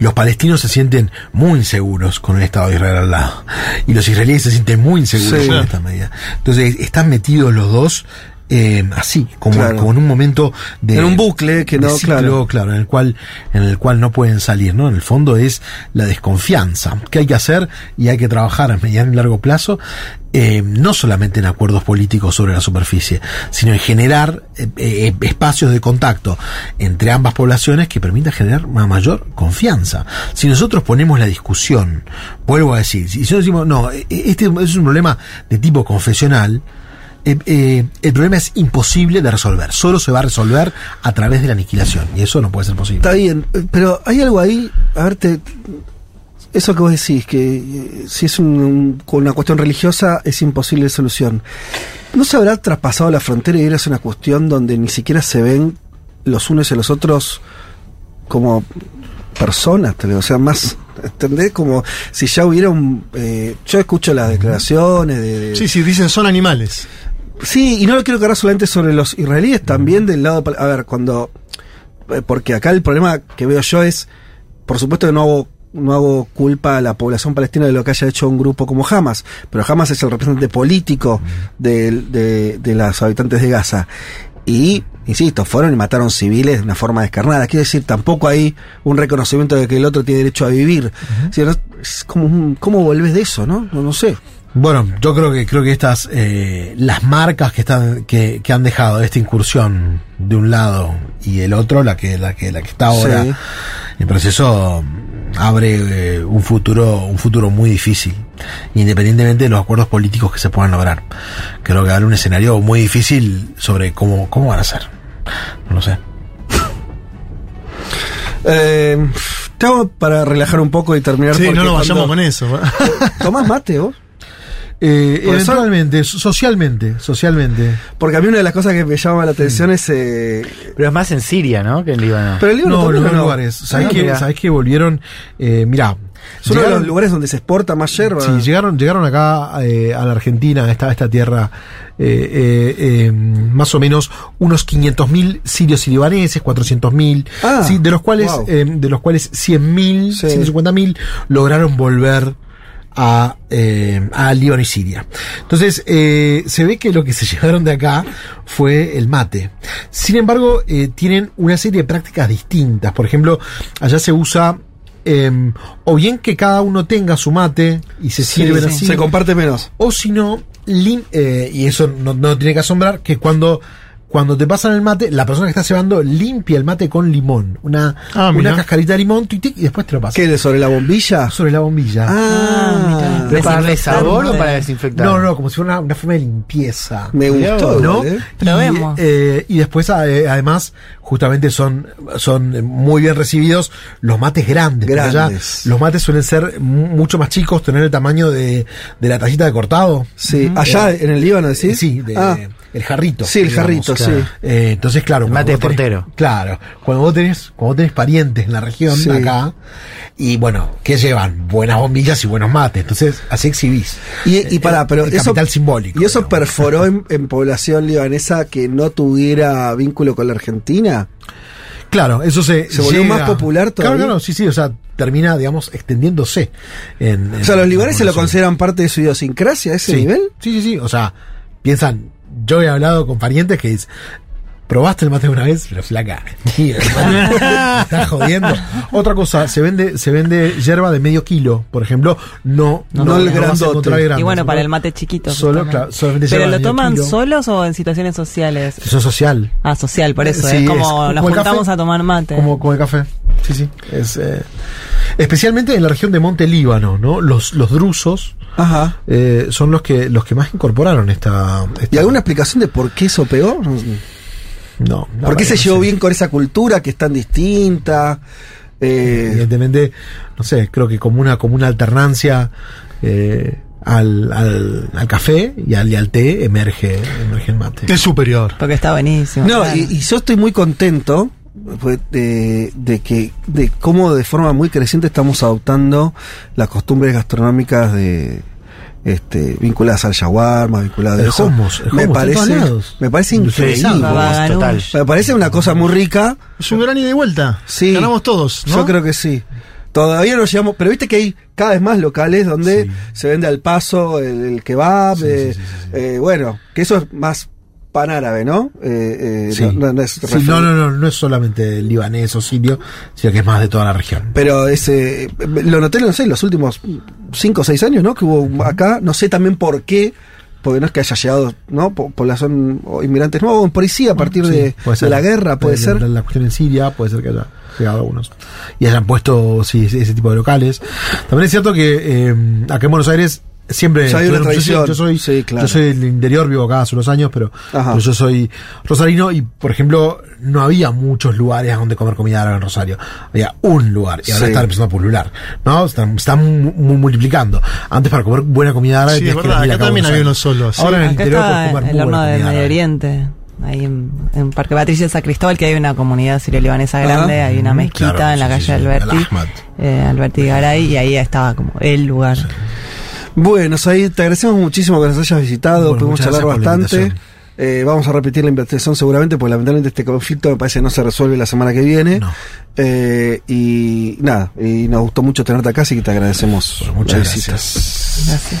los palestinos se sienten muy inseguros con el Estado de Israel al lado. Y los israelíes se sienten muy inseguros Sí. con esta medida. Entonces, están metidos los dos eh, así, como, Claro. como en un momento de. En un bucle que no, ciclo, claro. en el cual, en el cual no pueden salir, ¿no? En el fondo es la desconfianza. ¿Qué hay que hacer? Y hay que trabajar a mediano y largo plazo, eh, no solamente en acuerdos políticos sobre la superficie, sino en generar eh, eh, espacios de contacto entre ambas poblaciones que permitan generar una mayor confianza. Si nosotros ponemos la discusión, vuelvo a decir, si nosotros decimos, no, eh, este es un problema de tipo confesional, eh, eh, el problema es imposible de resolver. Solo se va a resolver a través de la aniquilación. Y eso no puede ser posible. Está bien, eh, pero hay algo ahí, a ver, te- eso que vos decís, que eh, si es un- un- con una cuestión religiosa es imposible de solución. ¿No se habrá traspasado la frontera y es una cuestión donde ni siquiera se ven los unos y los otros como personas? O sea, más, ¿entendés? Como si ya hubiera un... eh, yo escucho las declaraciones de... de- Sí, sí, dicen son animales. Sí, y no lo quiero cargar solamente sobre los israelíes, también del lado... A ver, cuando... eh, Porque acá el problema que veo yo es, por supuesto que no hago no hago culpa a la población palestina de lo que haya hecho un grupo como Hamas, pero Hamas es el representante político de, de, de los habitantes de Gaza. Y, insisto, fueron y mataron civiles de una forma descarnada. Quiere decir, tampoco hay un reconocimiento de que el otro tiene derecho a vivir. Es como un- ¿Cómo volvés de eso, no? No, no sé. Bueno, yo creo que creo que estas eh, las marcas que están que, que han dejado esta incursión de un lado y el otro, la que la que la que está ahora Sí. en proceso abre eh, un futuro un futuro muy difícil, independientemente de los acuerdos políticos que se puedan lograr. Creo que abre un escenario muy difícil sobre cómo cómo van a ser. No lo sé. Eh, te hago para relajar un poco y terminar. Sí, no nos vayamos cuando- con eso. ¿Tomás mate vos? Eh, eso- eventualmente, so- socialmente, socialmente. Porque a mí una de las cosas que me llama la atención es. eh, Pero es más en Siria, ¿no? Que en Líbano. Pero el Líbano No, también, los ¿o no? lugares. ¿Sabes Ah, que. ¿Sabes que volvieron? Eh, mira, Es uno de los lugares donde se exporta más yerba. Sí, llegaron, llegaron acá eh, a la Argentina, a esta, a esta tierra, eh, eh, eh, más o menos unos 500.000 sirios y libaneses, 400.000, Ah, sí, de los cuales, wow. eh, de los cuales 100.000, Sí. 150.000 lograron volver a, eh, a Líbano y Siria. Entonces, eh, se ve que lo que se llevaron de acá fue el mate. Sin embargo, eh, tienen una serie de prácticas distintas. Por ejemplo, allá se usa em, o bien que cada uno tenga su mate y se Sí, sirven sí. así. Se comparte menos. O si no, eh, y eso no, no tiene que asombrar, que cuando, cuando te pasan el mate, la persona que está cebando limpia el mate con limón. Una, Ah, una cascarita de limón, tic, tic, y después te lo pasa. ¿Qué? ¿De sobre la bombilla? Sobre la bombilla. Ah, ¿Pero para darle sabor o para desinfectar? No, no, como si fuera una, una forma de limpieza. Me gustó, ¿no? ¿eh? Probemos. Y, eh, y después, eh, además, justamente son, son muy bien recibidos los mates grandes. porque allá Grandes. los mates suelen ser mu- mucho más chicos, tener el tamaño de, de la tallita de cortado. Sí, allá en el Líbano. Sí, de, Ah. El jarrito. Sí, el jarrito, sí. Eh, entonces, claro. El mate de tenés- portero. Claro. Cuando vos tenés, cuando vos tenés parientes en la región, Sí. acá, y bueno, ¿qué llevan? Buenas bombillas y buenos mates. Entonces, así exhibís. Y, y pará, pero el eso, capital simbólico. ¿Y eso digamos. perforó en, en población libanesa que no tuviera vínculo con la Argentina? Claro, eso se. ¿Se volvió más popular todavía? Claro, claro, sí, sí, o sea, termina, digamos, extendiéndose. En, O sea, los libaneses lo consideran parte de su idiosincrasia a ese Sí. nivel. Sí, sí, sí. O sea, piensan, yo he hablado con parientes que dicen, ¿probaste el mate una vez? Pero flaca, estás jodiendo. Otra cosa, se vende, se vende hierba de medio kilo, por ejemplo, no, No el vas a grandote. grandes, Y bueno, para ¿no? el mate chiquito. Solo, claro, ¿Pero lo toman kilo. solos o en situaciones sociales? Eso es social. Ah, social, por eso. Sí, es como es nos como el juntamos café. a tomar mate. Como, como el café. Sí, sí. Es, eh, especialmente en la región de Monte Líbano, ¿no? Los, los drusos Ajá. eh, son los que, los que más incorporaron esta. esta- ¿Y alguna explicación de por qué eso pegó? No. ¿Por qué se no llevó sé. bien con esa cultura que es tan distinta? Eh, Evidentemente, no sé, creo que como una, como una alternancia eh, al, al, al café y al, y al té emerge, emerge el mate. Es superior. Porque está buenísimo. no, claro. y, y yo estoy muy contento de, de que de cómo de forma muy creciente estamos adoptando las costumbres gastronómicas de este vinculadas al shawarma, vinculadas a El eso. hummus, me parece me parece increíble. Total. Me parece una cosa muy rica. Es un gran ida y vuelta. Sí. Ganamos todos, ¿no? Yo creo que sí. Todavía no llegamos, pero viste que hay cada vez más locales donde Sí. se vende al paso el, el kebab, Sí, eh, sí, sí, sí, sí. eh, bueno, que eso es más pan árabe, ¿no? Eh, eh, Sí. no, no- no es Sí, no, no, no, no es solamente libanés o sirio, sino que es más de toda la región. Pero ese, lo noté, no sé, en los últimos cinco o seis años, ¿no? Que hubo acá, no sé también por qué, porque no es que haya llegado, ¿no? Po- Población o inmigrantes nuevos, por sí, a partir Sí, de, la guerra, puede De- ser. la cuestión en Siria, puede ser que haya llegado algunos. Y hayan puesto sí, ese ese tipo de locales. También es cierto que eh, acá en Buenos Aires siempre Ya hay una yo soy-. Yo soy, Sí, claro. yo soy del interior, vivo acá hace unos años, pero, yo soy rosarino y, por ejemplo, no había muchos lugares donde comer comida árabe en Rosario. Había un lugar y ahora Sí. están empezando a pulular. ¿no? Están, están mu- mu- multiplicando. Antes para comer buena comida árabe Sí, es que verdad, acá a también había uno solo, sí. Ahora en el Acá interior puedes está comer muy el horno del Medio. Oriente. Ahí en, en Parque Patricia de San Cristóbal, que hay una comunidad sirio-libanesa grande, hay una mezquita claro, en la sí, calle sí, sí. Alberti, eh, Alberti Garay, y ahí estaba como el lugar. Bueno, Said, te agradecemos muchísimo que nos hayas visitado, Bueno, pudimos charlar gracias bastante. Eh, vamos a repetir la investigación seguramente, porque lamentablemente este conflicto me parece no se resuelve la semana que viene. Eh, y nada, y nos gustó mucho tenerte acá, así que te agradecemos. muchas la visita. Gracias.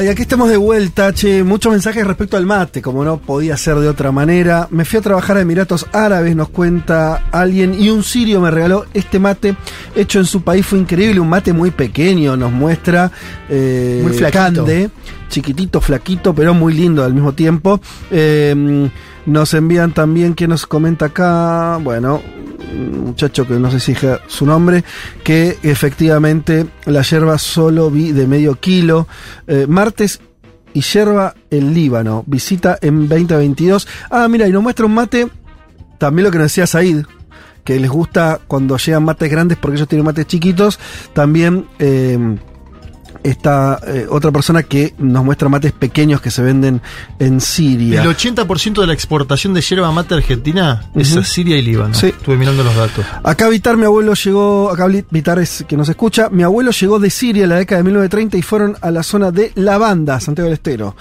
Y aquí estamos de vuelta, che. Muchos mensajes respecto al mate, como no podía ser de otra manera. Me fui a trabajar a Emiratos Árabes, nos cuenta alguien, y un sirio me regaló este mate hecho en su país. Fue increíble, un mate muy pequeño, nos muestra. Eh, Muy flaquito. Cande, chiquitito, flaquito, pero muy lindo al mismo tiempo. Eh, nos envían también, que nos comenta acá? Bueno, muchacho que no sé si su nombre, que efectivamente la yerba solo vi de medio kilo. Eh, martes y yerba el Líbano, visita en 2022. Ah, mira, y nos muestra un mate, también lo que nos decía Said, que les gusta cuando llegan mates grandes porque ellos tienen mates chiquitos. También eh, está eh, otra persona que nos muestra mates pequeños que se venden en Siria. El 80% de la exportación de yerba mate argentina es a Siria y Líbano. Sí. Estuve mirando los datos. Acá Vitar, mi abuelo llegó, acá Vitar es que nos escucha, mi abuelo llegó de Siria en la década de 1930 y fueron a la zona de Lavanda, Santiago del Estero.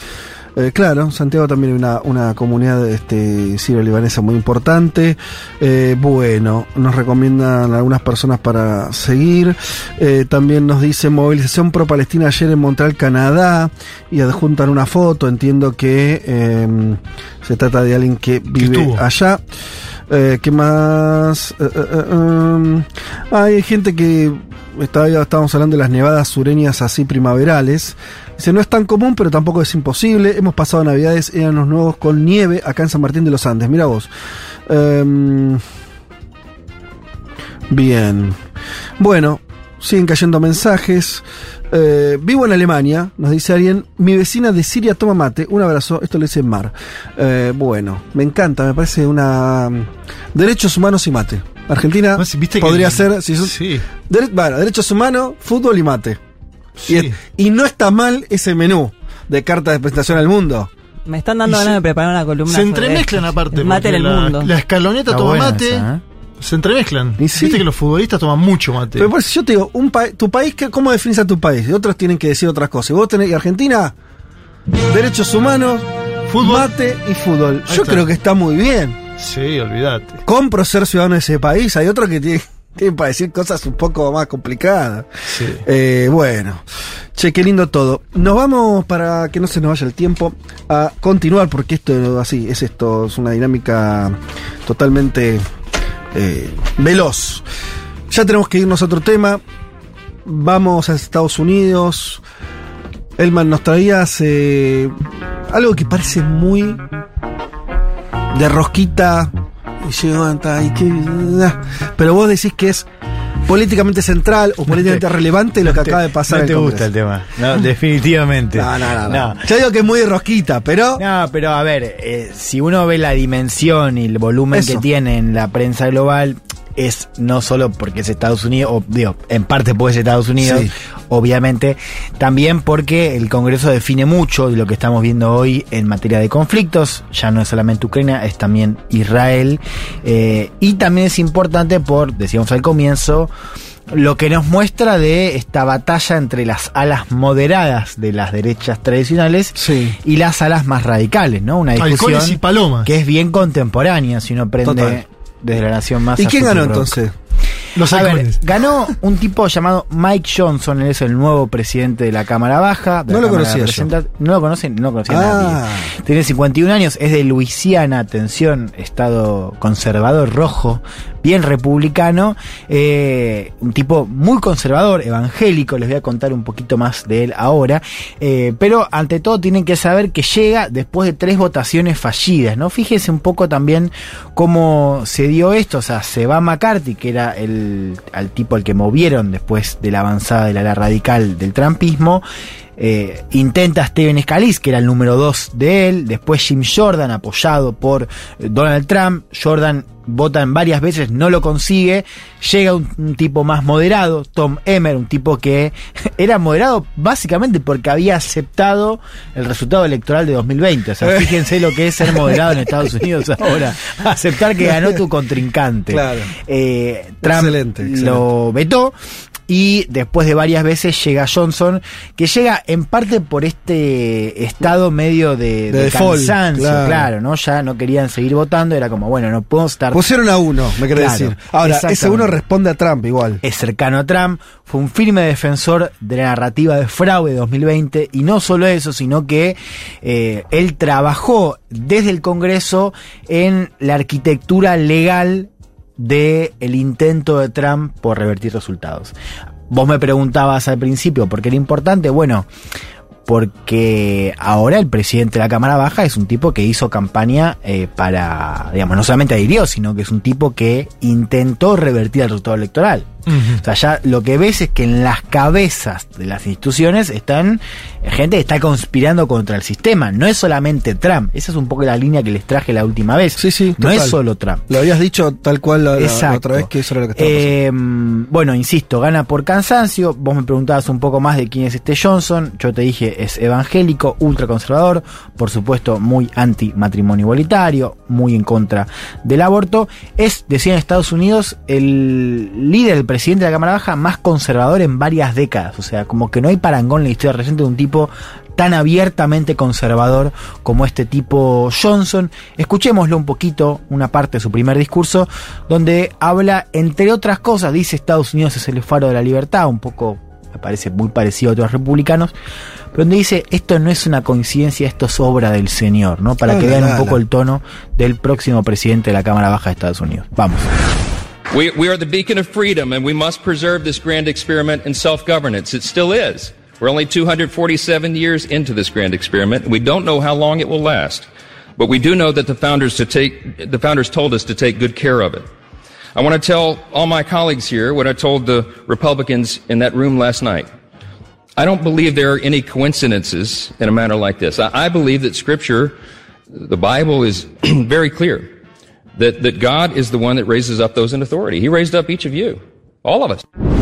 Eh, claro, Santiago también hay una, una comunidad este, sirio-libanesa muy importante. Eh, bueno, nos recomiendan algunas personas para seguir. Eh, también nos dice movilización pro-palestina ayer en Montreal, Canadá. Y adjuntan una foto. Entiendo que eh, se trata de alguien que vive estuvo. allá. ¿Qué más? Um, hay gente que estaba, estábamos hablando de las nevadas sureñas así primaverales. Dice, no es tan común, pero tampoco es imposible. Hemos pasado navidades en años nuevos con nieve acá en San Martín de los Andes. Mira vos. Em, bien. Bueno, siguen cayendo mensajes. Eh, vivo en Alemania, nos dice alguien. Mi vecina de Siria toma mate. Un abrazo. Esto lo dice Mar. Eh, bueno, me encanta. Me parece una. mm, Derechos humanos y mate. Argentina ¿Viste que- podría ser. Si sos- Sí. Dere- bueno, derechos humanos, fútbol y mate. Sí. Y, es- y no está mal ese menú de carta de presentación al mundo. Me están dando Y ganas se- de preparar una columna. Se entremezclan esto. aparte. El mate en el la, mundo. La escaloneta Está toma mate. esa, ¿eh? Se entremezclan. Y sí. Viste que los futbolistas toman mucho mate. Pero por eso yo te digo, un pa- tu país, ¿qué- ¿cómo definís a tu país? Y otros tienen que decir otras cosas. Y vos tenés, y Argentina, derechos humanos, Fútbol. mate y fútbol. Ahí Yo está. creo que está muy bien. Sí, olvídate. Compro ser ciudadano de ese país. Hay otros que tienen, tienen para decir cosas un poco más complicadas. Sí. Eh, bueno, che, qué lindo todo. Nos vamos para que no se nos vaya el tiempo a continuar, porque esto así es esto, es una dinámica totalmente eh, veloz. Ya tenemos que irnos a otro tema. Vamos a Estados Unidos. Elman nos traías eh, algo que parece muy de rosquita. Y llegó y que, ah. pero vos decís que es políticamente central o políticamente relevante lo que acaba de pasar No te el gusta el tema. No, definitivamente. No, no, no, no. Yo digo que es muy de rosquita, pero No, pero a ver, eh, si uno ve la dimensión y el volumen Eso. que tiene en la prensa global, es no solo porque es Estados Unidos, o digo, en parte porque es Estados Unidos, Sí. obviamente, también porque el Congreso define mucho de lo que estamos viendo hoy en materia de conflictos, ya no es solamente Ucrania, es también Israel, eh, y también es importante por, decíamos al comienzo, lo que nos muestra de esta batalla entre las alas moderadas de las derechas tradicionales Sí. y las alas más radicales, ¿no? Una discusión y palomas. que es bien contemporánea, si uno prende Total. Desde la Nación Más. ¿y quién ganó entonces? Los A ver, ganó un tipo llamado Mike Johnson, él es el nuevo presidente de la Cámara Baja. de No lo Cámara conocía yo. No lo conocen, no lo conocía Ah. nadie. Tiene 51 años, es de Luisiana, atención, estado conservador rojo, bien republicano, eh, un tipo muy conservador, evangélico, les voy a contar un poquito más de él ahora, eh, pero ante todo tienen que saber que llega después de tres votaciones fallidas, ¿no? Fíjense un poco también cómo se dio esto, o sea, se va McCarthy, que era el al tipo al que movieron después de la avanzada del ala radical del trumpismo, eh, intenta Steven Scalise, que era el número dos de él, después Jim Jordan, apoyado por eh, Donald Trump, Jordan vota en varias veces, no lo consigue, llega un, un tipo más moderado, Tom Emmer, un tipo que era moderado básicamente porque había aceptado el resultado electoral de 2020, o sea, fíjense lo que es ser moderado en Estados Unidos ahora, aceptar que ganó tu contrincante. Claro. Eh, Trump Excelente, excelente. lo vetó y después de varias veces llega Johnson, que llega en parte por este estado medio de, De de default, cansancio, claro. claro. ¿no? Ya no querían seguir votando, era como, bueno, no puedo estar... Pusieron a uno, me quiere Claro, decir. Ahora, ese uno responde a Trump igual. Es cercano a Trump, fue un firme defensor de la narrativa de fraude 2020 y no solo eso, sino que eh, él trabajó desde el Congreso en la arquitectura legal de el intento de Trump por revertir resultados. Vos me preguntabas al principio por qué era importante, bueno, porque ahora el presidente de la Cámara Baja es un tipo que hizo campaña eh, para, digamos, no solamente adhirió, sino que es un tipo que intentó revertir el resultado electoral. O sea, ya lo que ves es que en las cabezas de las instituciones están gente que está conspirando contra el sistema. No es solamente Trump. Esa es un poco la línea que les traje la última vez. Sí, sí. No total. es solo Trump. Lo habías dicho tal cual la, la- otra vez que eso era lo que estaba. Eh, bueno, insisto, gana por cansancio. Vos me preguntabas un poco más de quién es este Johnson. Yo te dije, es evangélico, ultraconservador, por supuesto, muy anti matrimonio igualitario, muy en contra del aborto. Es, decía en Estados Unidos, el líder, el presidente de la Cámara Baja más conservador en varias décadas. O sea, como que no hay parangón en la historia reciente de un tipo tan abiertamente conservador como este tipo Johnson. Escuchémoslo un poquito, una parte de su primer discurso, donde habla, entre otras cosas, dice Estados Unidos es el faro de la libertad, un poco, me parece muy parecido a otros republicanos, pero donde dice, esto no es una coincidencia, esto es obra del Señor, ¿no? Para que vean un poco el tono del próximo presidente de la Cámara Baja de Estados Unidos. Vamos. We, we are the beacon of freedom, and we must preserve this grand experiment in self governance. It still is. We're only 247 years into this grand experiment. We don't know how long it will last, but we do know that the founders to take the founders told us to take good care of it. I want to tell all my colleagues here what I told the Republicans in that room last night. I don't believe there are any coincidences in a matter like this. I, I believe that Scripture, the Bible, is very clear that, that God is the one that raises up those in authority. He raised up each of you, all of us.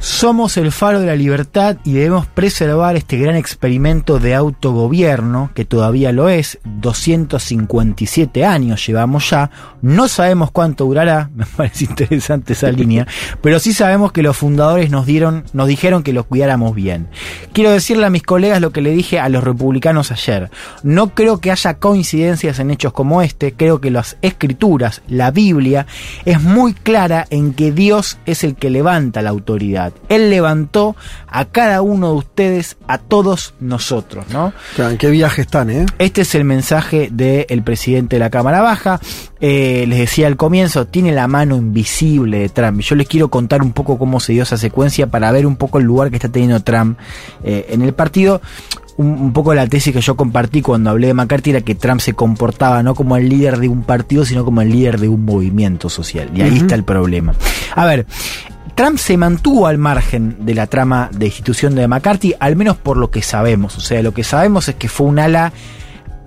Somos el faro de la libertad y debemos preservar este gran experimento de autogobierno, que todavía lo es, 257 años llevamos ya, no sabemos cuánto durará, me parece interesante esa línea, pero sí sabemos que los fundadores nos dieron, nos dijeron que lo cuidáramos bien. Quiero decirle a mis colegas lo que le dije a los republicanos ayer. No creo que haya coincidencias en hechos como este, creo que las escrituras, la Biblia, es muy clara en que Dios es el que levanta la autoridad. Él levantó a cada uno de ustedes, a todos nosotros, ¿no? Claro, ¿En qué viaje están, eh? Este es el mensaje del presidente de la Cámara Baja. Eh, les decía al comienzo, tiene la mano invisible de Trump. Yo les quiero contar un poco cómo se dio esa secuencia para ver un poco el lugar que está teniendo Trump eh, en el partido. Un, poco la tesis que yo compartí cuando hablé de McCarthy era que Trump se comportaba no como el líder de un partido, sino como el líder de un movimiento social. Y ahí está el problema. A ver, Trump se mantuvo al margen de la trama de institución de McCarthy, al menos por lo que sabemos. O sea, lo que sabemos es que fue un ala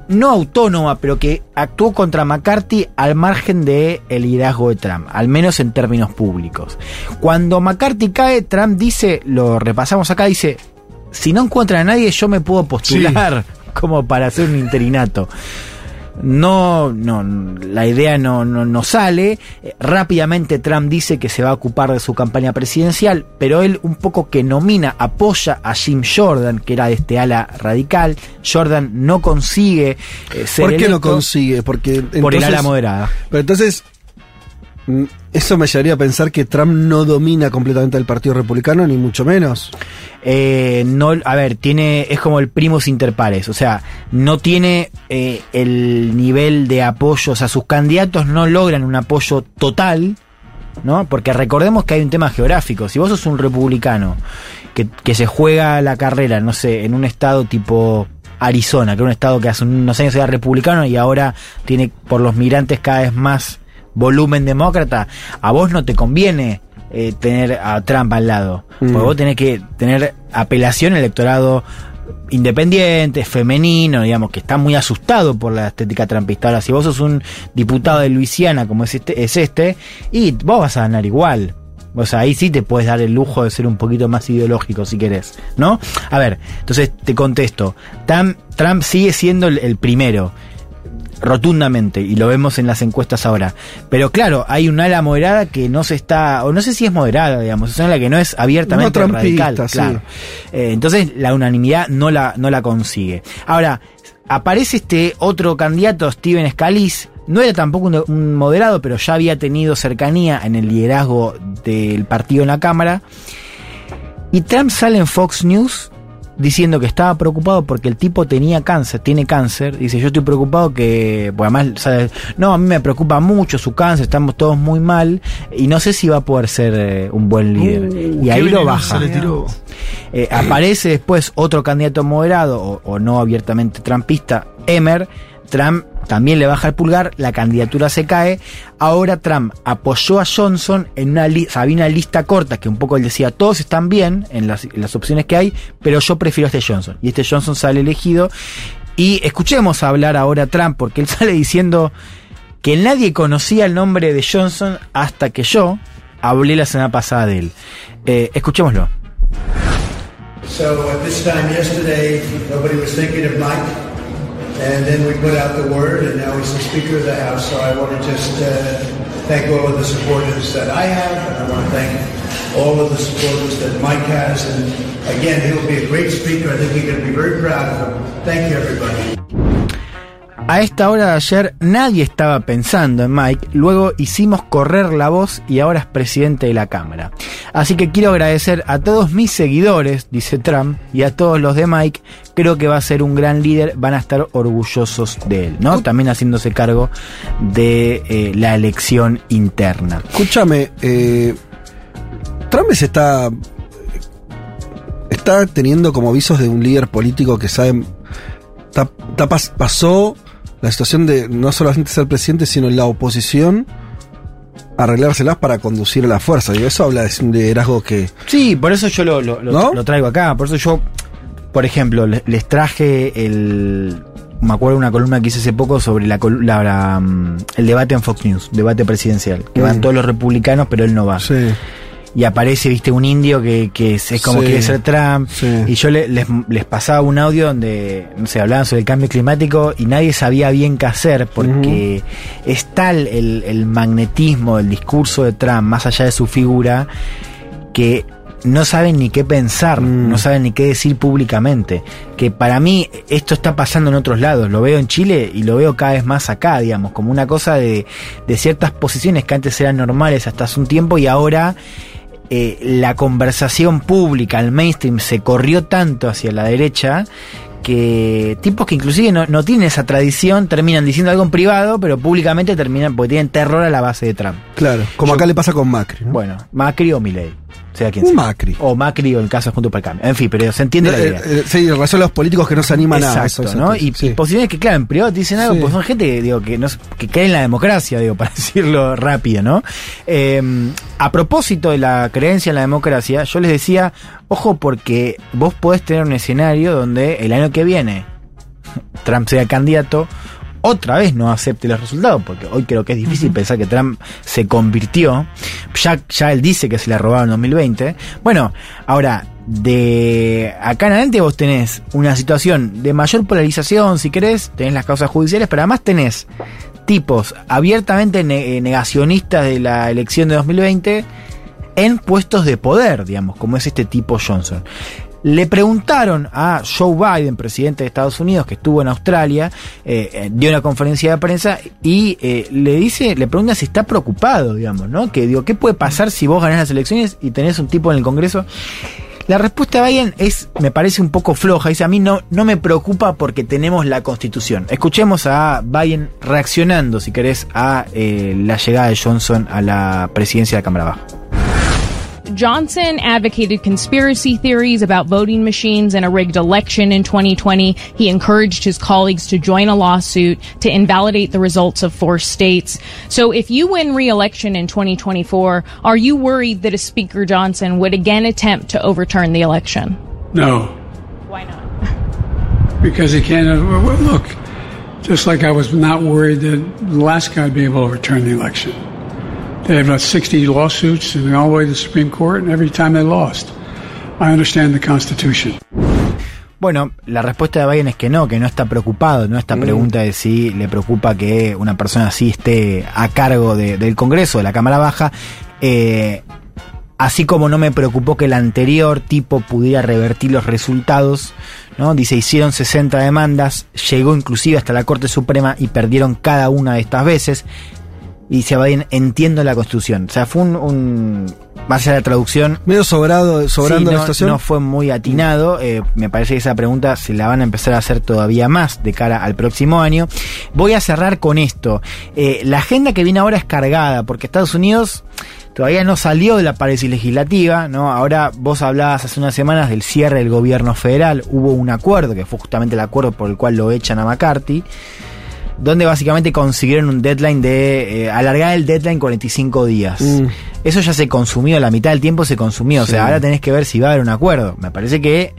no autónoma, pero que actuó contra McCarthy al margen del el liderazgo de Trump, al menos en términos públicos. Cuando McCarthy cae, Trump dice, lo repasamos acá, dice, si no encuentra a nadie, yo me puedo postular como para hacer un interinato. No, no, la idea no, no, no sale. Eh, Rápidamente Trump dice que se va a ocupar de su campaña presidencial, pero él un poco que nomina, apoya a Jim Jordan, que era de este ala radical. Jordan no consigue eh, ser ¿Por qué no consigue? Porque por el ala moderada. Pero entonces, Eso me llevaría a pensar que Trump no domina completamente el Partido Republicano, ni mucho menos. Eh, no, a ver, tiene, es como el primus inter pares, o sea, no tiene eh, el nivel de apoyo, o sea, sus candidatos no logran un apoyo total, ¿no? Porque recordemos que hay un tema geográfico, si vos sos un republicano que, que se juega la carrera, no sé, en un estado tipo Arizona, que es un estado que hace unos años era republicano y ahora tiene por los migrantes cada vez más volumen demócrata, a vos no te conviene eh, tener a Trump al lado. Porque Mm. vos tenés que tener apelación electorado independiente, femenino, digamos, que está muy asustado por la estética trumpista. Ahora, si vos sos un diputado de Luisiana como es este, es este y vos vas a ganar igual. O sea, ahí sí te puedes dar el lujo de ser un poquito más ideológico si querés, ¿no? A ver, entonces te contesto. Trump, Trump sigue siendo el, el primero rotundamente y lo vemos en las encuestas ahora. Pero claro, hay un ala moderada que no se está, o no sé si es moderada, digamos, es una ala que no es abiertamente No radical, sí. claro. Eh, entonces la unanimidad no la, no la consigue. Ahora, aparece este otro candidato, Steven Scalise, no era tampoco un moderado, pero ya había tenido cercanía en el liderazgo del partido en la Cámara. Y Trump sale en Fox News diciendo que estaba preocupado porque el tipo tenía cáncer, tiene cáncer. Dice, yo estoy preocupado que, además, ¿sabes? no, a mí me preocupa mucho su cáncer, estamos todos muy mal y no sé si va a poder ser eh, un buen líder. Uh, y ahí lo baja. Eh, aparece después otro candidato moderado o, o no abiertamente trumpista, Emmer. Trump también le baja el pulgar, la candidatura se cae. Ahora Trump apoyó a Johnson en una, lista corta que un poco él decía, todos están bien en las, en las opciones que hay, pero yo prefiero a este Johnson. Y este Johnson sale elegido. Y escuchemos hablar ahora a Trump, porque él sale diciendo que nadie conocía el nombre de Johnson hasta que yo hablé la semana pasada de él. Eh, escuchémoslo. So at this time yesterday, nobody was thinking of Mike. And then we put out the word, and now he's the Speaker of the House. So I want to just uh, thank all of the supporters that I have, and I want to thank all of the supporters that Mike has. And again, he'll be a great speaker. I think you're going to be very proud of him. Thank you, everybody. A esta hora de ayer nadie estaba pensando en Mike, luego hicimos correr la voz y ahora es presidente de la Cámara. Así que quiero agradecer a todos mis seguidores, dice Trump, y a todos los de Mike, creo que va a ser un gran líder, van a estar orgullosos de él, ¿no? También haciéndose cargo de eh, la elección interna. Escúchame, eh, Trump se está. Está teniendo como visos de un líder político que sabe. está- está pas- pasó la situación de no solamente ser presidente, sino en la oposición, arreglárselas para conducir a la fuerza. Y eso habla de un liderazgo que. Sí, por eso yo lo, lo- lo- ¿No? lo traigo acá. Por eso yo, por ejemplo, le- les traje el. Me acuerdo de una columna que hice hace poco sobre la, la- la, mm, el debate en Fox News, debate presidencial, que van Mm. todos los republicanos, pero él no va. Y aparece, viste, un indio que, que es, es como Sí. quiere ser Trump. Y yo le- les, les pasaba un audio donde, no sé, hablaban sobre el cambio climático y nadie sabía bien qué hacer porque es tal el, el magnetismo del discurso de Trump, más allá de su figura, que no saben ni qué pensar, no saben ni qué decir públicamente. Que para mí esto está pasando en otros lados. Lo veo en Chile y lo veo cada vez más acá, digamos, como una cosa de, de ciertas posiciones que antes eran normales hasta hace un tiempo y ahora eh, la conversación pública, el mainstream, se corrió tanto hacia la derecha que tipos que inclusive no, no tienen esa tradición terminan diciendo algo en privado, pero públicamente terminan porque tienen terror a la base de Trump. Claro, como acá le pasa con Macri. ¿no? Bueno, Macri o Milei. Sea quien sea. Macri. O Macri o en el caso de Junto para el Cambio. En fin, pero se entiende la Eh, idea. eh, sí, a los políticos que no se animan a Exacto, eso. ¿no? Y, y posiciones que, claro, en privado te dicen algo, Sí. pues son gente digo, que, no, que cree en la democracia, digo, para decirlo rápido, ¿no? Eh, a propósito de la creencia en la democracia, yo les decía, ojo, porque vos podés tener un escenario donde el año que viene Trump sea candidato, otra vez no acepte los resultados, porque hoy creo que es difícil pensar que Trump se convirtió. Ya, ya él dice que se le robaron en 2020. Bueno, ahora, de acá en adelante vos tenés una situación de mayor polarización, si querés, tenés las causas judiciales, pero además tenés tipos abiertamente eh, negacionistas de la elección de 2020 en puestos de poder, digamos, como es este tipo Johnson. Le preguntaron a Joe Biden, presidente de Estados Unidos, que estuvo en Australia, eh, eh, dio una conferencia de prensa y eh, le dice, le pregunta si está preocupado, digamos, ¿no? Que digo, ¿qué puede pasar si vos ganás las elecciones y tenés un tipo en el Congreso? La respuesta de Biden es, me parece un poco floja. Dice, a mí no, no me preocupa porque tenemos la constitución. Escuchemos a Biden reaccionando, si querés, a la llegada de Johnson a la presidencia de la Cámara Baja. Johnson advocated conspiracy theories about voting machines and a rigged election in 2020. He encouraged his colleagues to join a lawsuit to invalidate the results of four states. So if you win re-election in 2024, are you worried that a Speaker Johnson would again attempt to overturn the election? No. Why not? Because he can't. uh, Look, just like I was not worried that the last guy would be able to overturn the election. They had about 60 lawsuits and all the way to the Supreme Court, and every time they lost. I understand the Constitution. Bueno, la respuesta de Biden es que no, que no está preocupado, no esta pregunta de si le preocupa que una persona así esté a cargo de- del Congreso, de la Cámara Baja. Eh, así como no me preocupó que el anterior tipo pudiera revertir los resultados, ¿no? Dice, hicieron 60 demandas, llegó inclusive hasta la Corte Suprema y perdieron cada una de estas veces. Y dice Biden, entiendo la Constitución. O sea, fue un... un más allá de la traducción, Medio sobrado, sobrando Sí, la no, situación. no fue muy atinado. eh, me parece que esa pregunta se la van a empezar a hacer todavía más de cara al próximo año. Voy a cerrar con esto. Eh, la agenda que viene ahora es cargada porque Estados Unidos todavía no salió de la parálisis legislativa, ¿no? Ahora vos hablabas hace unas semanas del cierre del gobierno federal. Hubo un acuerdo, que fue justamente el acuerdo por el cual lo echan a McCarthy donde básicamente consiguieron un deadline de eh, alargar el deadline 45 días. Mm. Eso ya se consumió, la mitad del tiempo se consumió. O sea, ahora tenés que ver si va a haber un acuerdo. Me parece que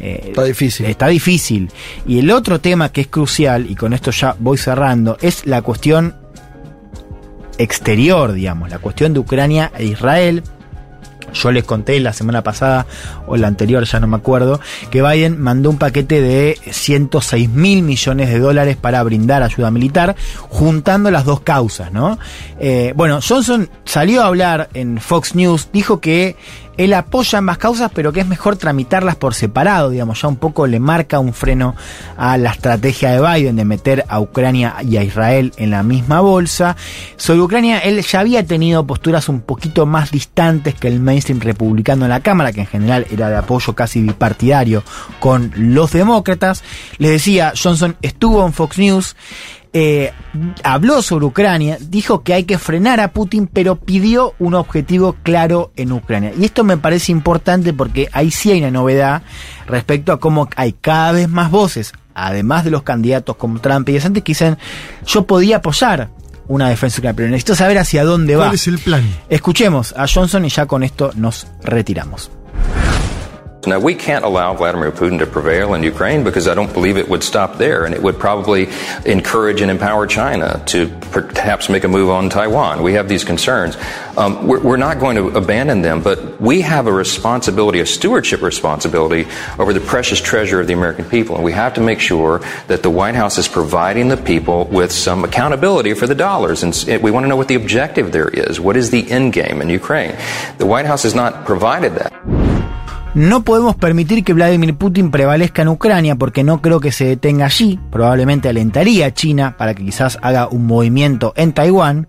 eh, Está difícil. Está difícil. Y el otro tema que es crucial, y con esto ya voy cerrando, es la cuestión exterior, digamos, la cuestión de Ucrania e Israel. Yo les conté la semana pasada o la anterior, ya no me acuerdo, que Biden mandó un paquete de 106 mil millones de dólares para brindar ayuda militar, juntando las dos causas, ¿no? Eh, bueno, Johnson salió a hablar en Fox News, dijo que él apoya ambas causas, pero que es mejor tramitarlas por separado, digamos, ya un poco le marca un freno a la estrategia de Biden de meter a Ucrania y a Israel en la misma bolsa. Sobre Ucrania, él ya había tenido posturas un poquito más distantes que el mainstream republicano en la Cámara, que en general era de apoyo casi bipartidario con los demócratas. Les decía, Johnson estuvo en Fox News. Eh, habló sobre Ucrania, dijo que hay que frenar a Putin, pero pidió un objetivo claro en Ucrania. Y esto me parece importante porque ahí sí hay una novedad respecto a cómo hay cada vez más voces, además de los candidatos como Trump y DeSantis, que dicen, yo podía apoyar una defensa ucraniana, pero necesito saber hacia dónde va. ¿Cuál es el plan? Escuchemos a Johnson y ya con esto nos retiramos. Now, we can't allow Vladimir Putin to prevail in Ukraine because I don't believe it would stop there, and it would probably encourage and empower China to perhaps make a move on Taiwan. We have these concerns. Um, we're, we're not going to abandon them, but we have a responsibility, a stewardship responsibility over the precious treasure of the American people, and we have to make sure that the White House is providing the people with some accountability for the dollars. And we want to know what the objective there is. What is the end game in Ukraine? The White House has not provided that. No podemos permitir que Vladimir Putin prevalezca en Ucrania porque no creo que se detenga allí. Probablemente alentaría a China para que quizás haga un movimiento en Taiwán.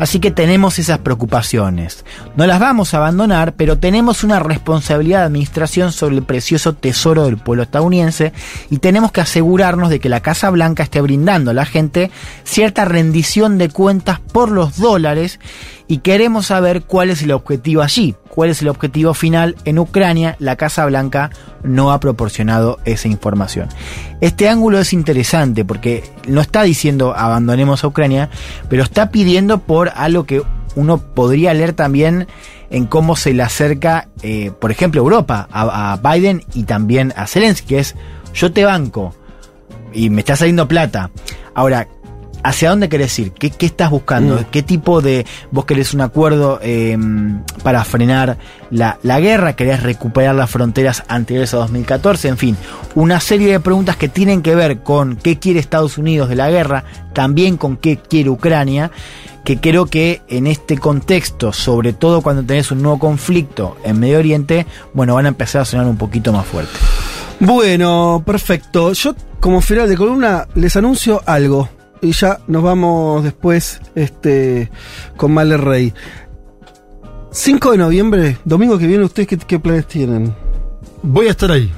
Así que tenemos esas preocupaciones. No las vamos a abandonar, pero tenemos una responsabilidad de administración sobre el precioso tesoro del pueblo estadounidense y tenemos que asegurarnos de que la Casa Blanca esté brindando a la gente cierta rendición de cuentas por los dólares y queremos saber cuál es el objetivo allí, cuál es el objetivo final en Ucrania. La Casa Blanca no ha proporcionado esa información. Este ángulo es interesante porque no está diciendo abandonemos a Ucrania, pero está pidiendo por algo que uno podría leer también en cómo se le acerca, eh, por ejemplo, Europa, a, Biden y también a Zelensky, que es yo te banco y me está saliendo plata. Ahora, ¿hacia dónde querés ir? ¿Qué, qué estás buscando? Mm. ¿Qué tipo de... vos querés un acuerdo eh, para frenar la, la guerra? ¿Querés recuperar las fronteras anteriores a 2014? En fin, una serie de preguntas que tienen que ver con qué quiere Estados Unidos de la guerra, también con qué quiere Ucrania, que creo que en este contexto, sobre todo cuando tenés un nuevo conflicto en Medio Oriente, bueno, van a empezar a sonar un poquito más fuerte. Bueno, perfecto. Yo, como final de columna, les anuncio algo. Y ya nos vamos después este, con Male Rey. 5 de noviembre, domingo que viene, ¿ustedes qué, qué planes tienen? Voy a estar ahí.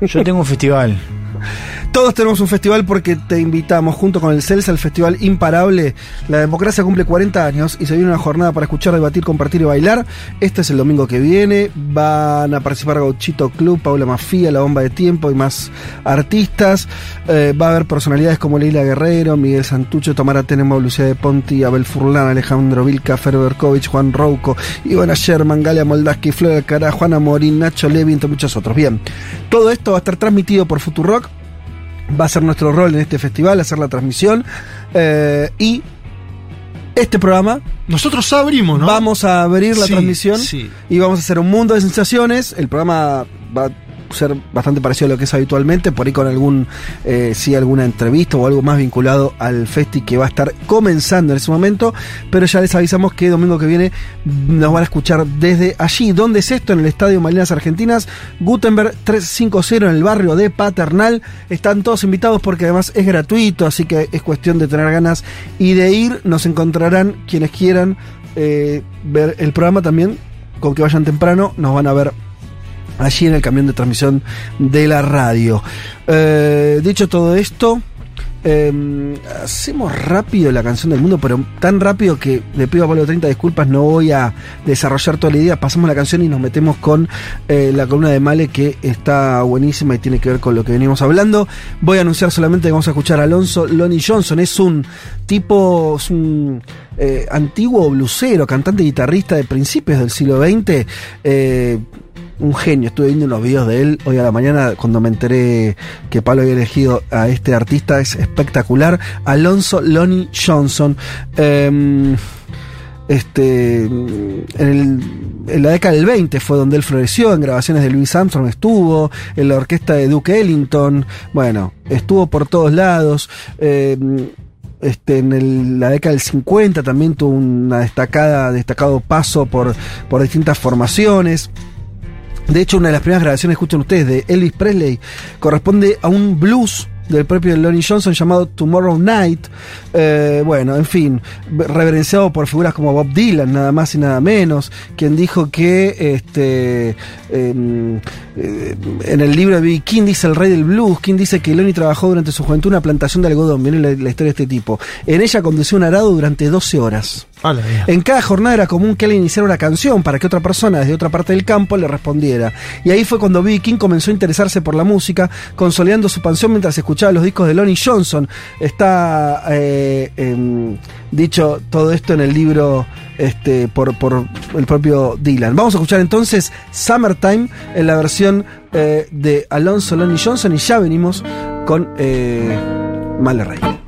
Yo tengo un festival. Todos tenemos un festival porque te invitamos junto con el CELSA al Festival Imparable. La democracia cumple 40 años y se viene una jornada para escuchar, debatir, compartir y bailar. Este es el domingo que viene. Van a participar Gauchito Club, Paula Mafía, La Bomba de Tiempo y más artistas. Eh, va a haber personalidades como Leila Guerrero, Miguel Santucho, Tamara Tenemo, Lucía de Ponti, Abel Furlan, Alejandro Vilca, Fer Berkovich, Juan Rouco, Ivana Sherman, Galia Moldaski, Flor Alcará, Juana Morín, Nacho Levi, entre muchos otros. Bien, todo esto va a estar transmitido por Futurock va a ser nuestro rol en este festival, hacer la transmisión. eh, y este programa. Nosotros abrimos, ¿no? Vamos a abrir la Sí, transmisión sí. y vamos a hacer un mundo de sensaciones. El programa va ser bastante parecido a lo que es habitualmente, por ahí con algún, eh, sí, alguna entrevista o algo más vinculado al festi que va a estar comenzando en ese momento. Pero ya les avisamos que domingo que viene nos van a escuchar desde allí. ¿Dónde es esto? En el Estadio Malvinas Argentinas, Gutenberg 350 en el barrio de Paternal. Están todos invitados porque además es gratuito, así que es cuestión de tener ganas y de ir. Nos encontrarán quienes quieran eh, ver el programa también. Con que vayan temprano, nos van a ver allí en el camión de transmisión de la radio. Eh, dicho todo esto, eh, hacemos rápido la canción del mundo, pero tan rápido que le pido a Pablo 30 disculpas, no voy a desarrollar toda la idea. Pasamos la canción y nos metemos con eh, la columna de Male que está buenísima y tiene que ver con lo que venimos hablando. Voy a anunciar solamente que vamos a escuchar a Alonso Lonnie Johnson. Es un tipo, es un eh, antiguo blusero, cantante y guitarrista de principios del siglo XX. Un genio. Estuve viendo unos videos de él hoy a la mañana cuando me enteré que Pablo había elegido a este artista. Es espectacular. Alonso Lonnie Johnson. Em, este, en, la década del 20 fue donde él floreció, en grabaciones de Louis Armstrong estuvo, en la orquesta de Duke Ellington, bueno, estuvo por todos lados. em, este, en la década del 50 también tuvo una destacada, destacado paso por, por distintas formaciones. De hecho, una de las primeras grabaciones, escuchen ustedes, de Elvis Presley, corresponde a un blues del propio Lonnie Johnson llamado Tomorrow Night. Eh, bueno, en fin, reverenciado por figuras como Bob Dylan, nada más y nada menos, quien dijo que este, em, eh, en el libro de B.B. King dice el rey del blues, King dice que Lonnie trabajó durante su juventud en una plantación de algodón, la, la historia de este tipo. En ella condució un arado durante 12 horas. En cada jornada era común que él iniciara una canción para que otra persona desde otra parte del campo le respondiera. Y ahí fue cuando B.B. King comenzó a interesarse por la música, consolidando su pasión mientras escuchaba los discos de Lonnie Johnson. Está eh, em, dicho todo esto en el libro este, por, por el propio Dylan. Vamos a escuchar entonces Summertime en la versión eh, de Alonso Lonnie Johnson y ya venimos con eh, Male Rey.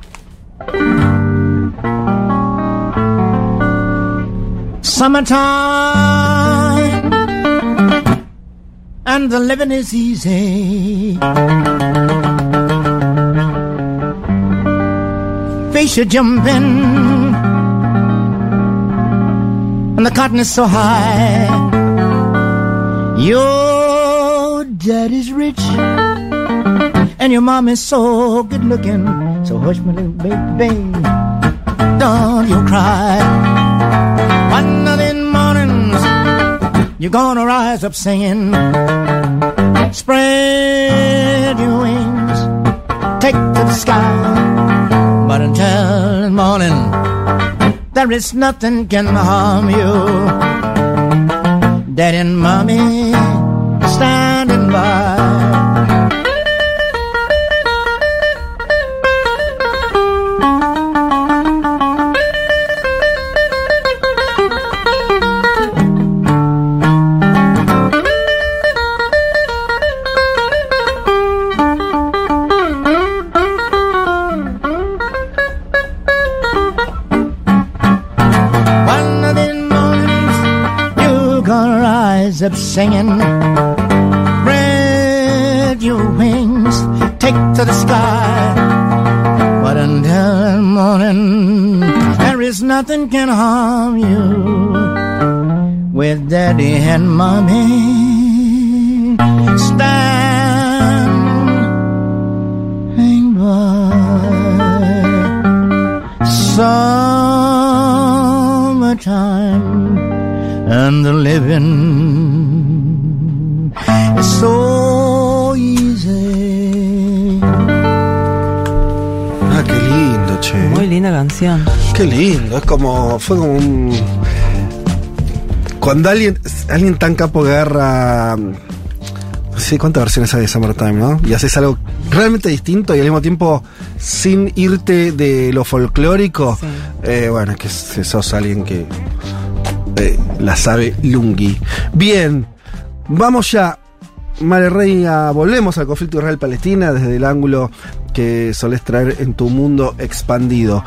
Summertime and the living is easy. Fish are jumping and the cotton is so high. Your daddy's rich and your mom is so good looking. So hush, my little baby, don't you cry. One of them mornings, you're gonna rise up singing. Spread your wings, take to the sky. But until morning, there is nothing can harm you. Daddy and mommy singing. Spread your wings, take to the sky. But until morning, there is nothing can harm you. With daddy and mommy, standing by. Summertime and the living linda canción. Qué lindo, es como. Fue como un. Cuando alguien, alguien tan capo que agarra. No sé cuántas versiones hay de Summertime, ¿no? Y haces algo realmente distinto y al mismo tiempo sin irte de lo folclórico. Eh, bueno, es que sos alguien que eh, la sabe Lungi. Bien, vamos ya. Mare Reina, volvemos al conflicto Israel-Palestina desde el ángulo que solés traer en tu mundo expandido.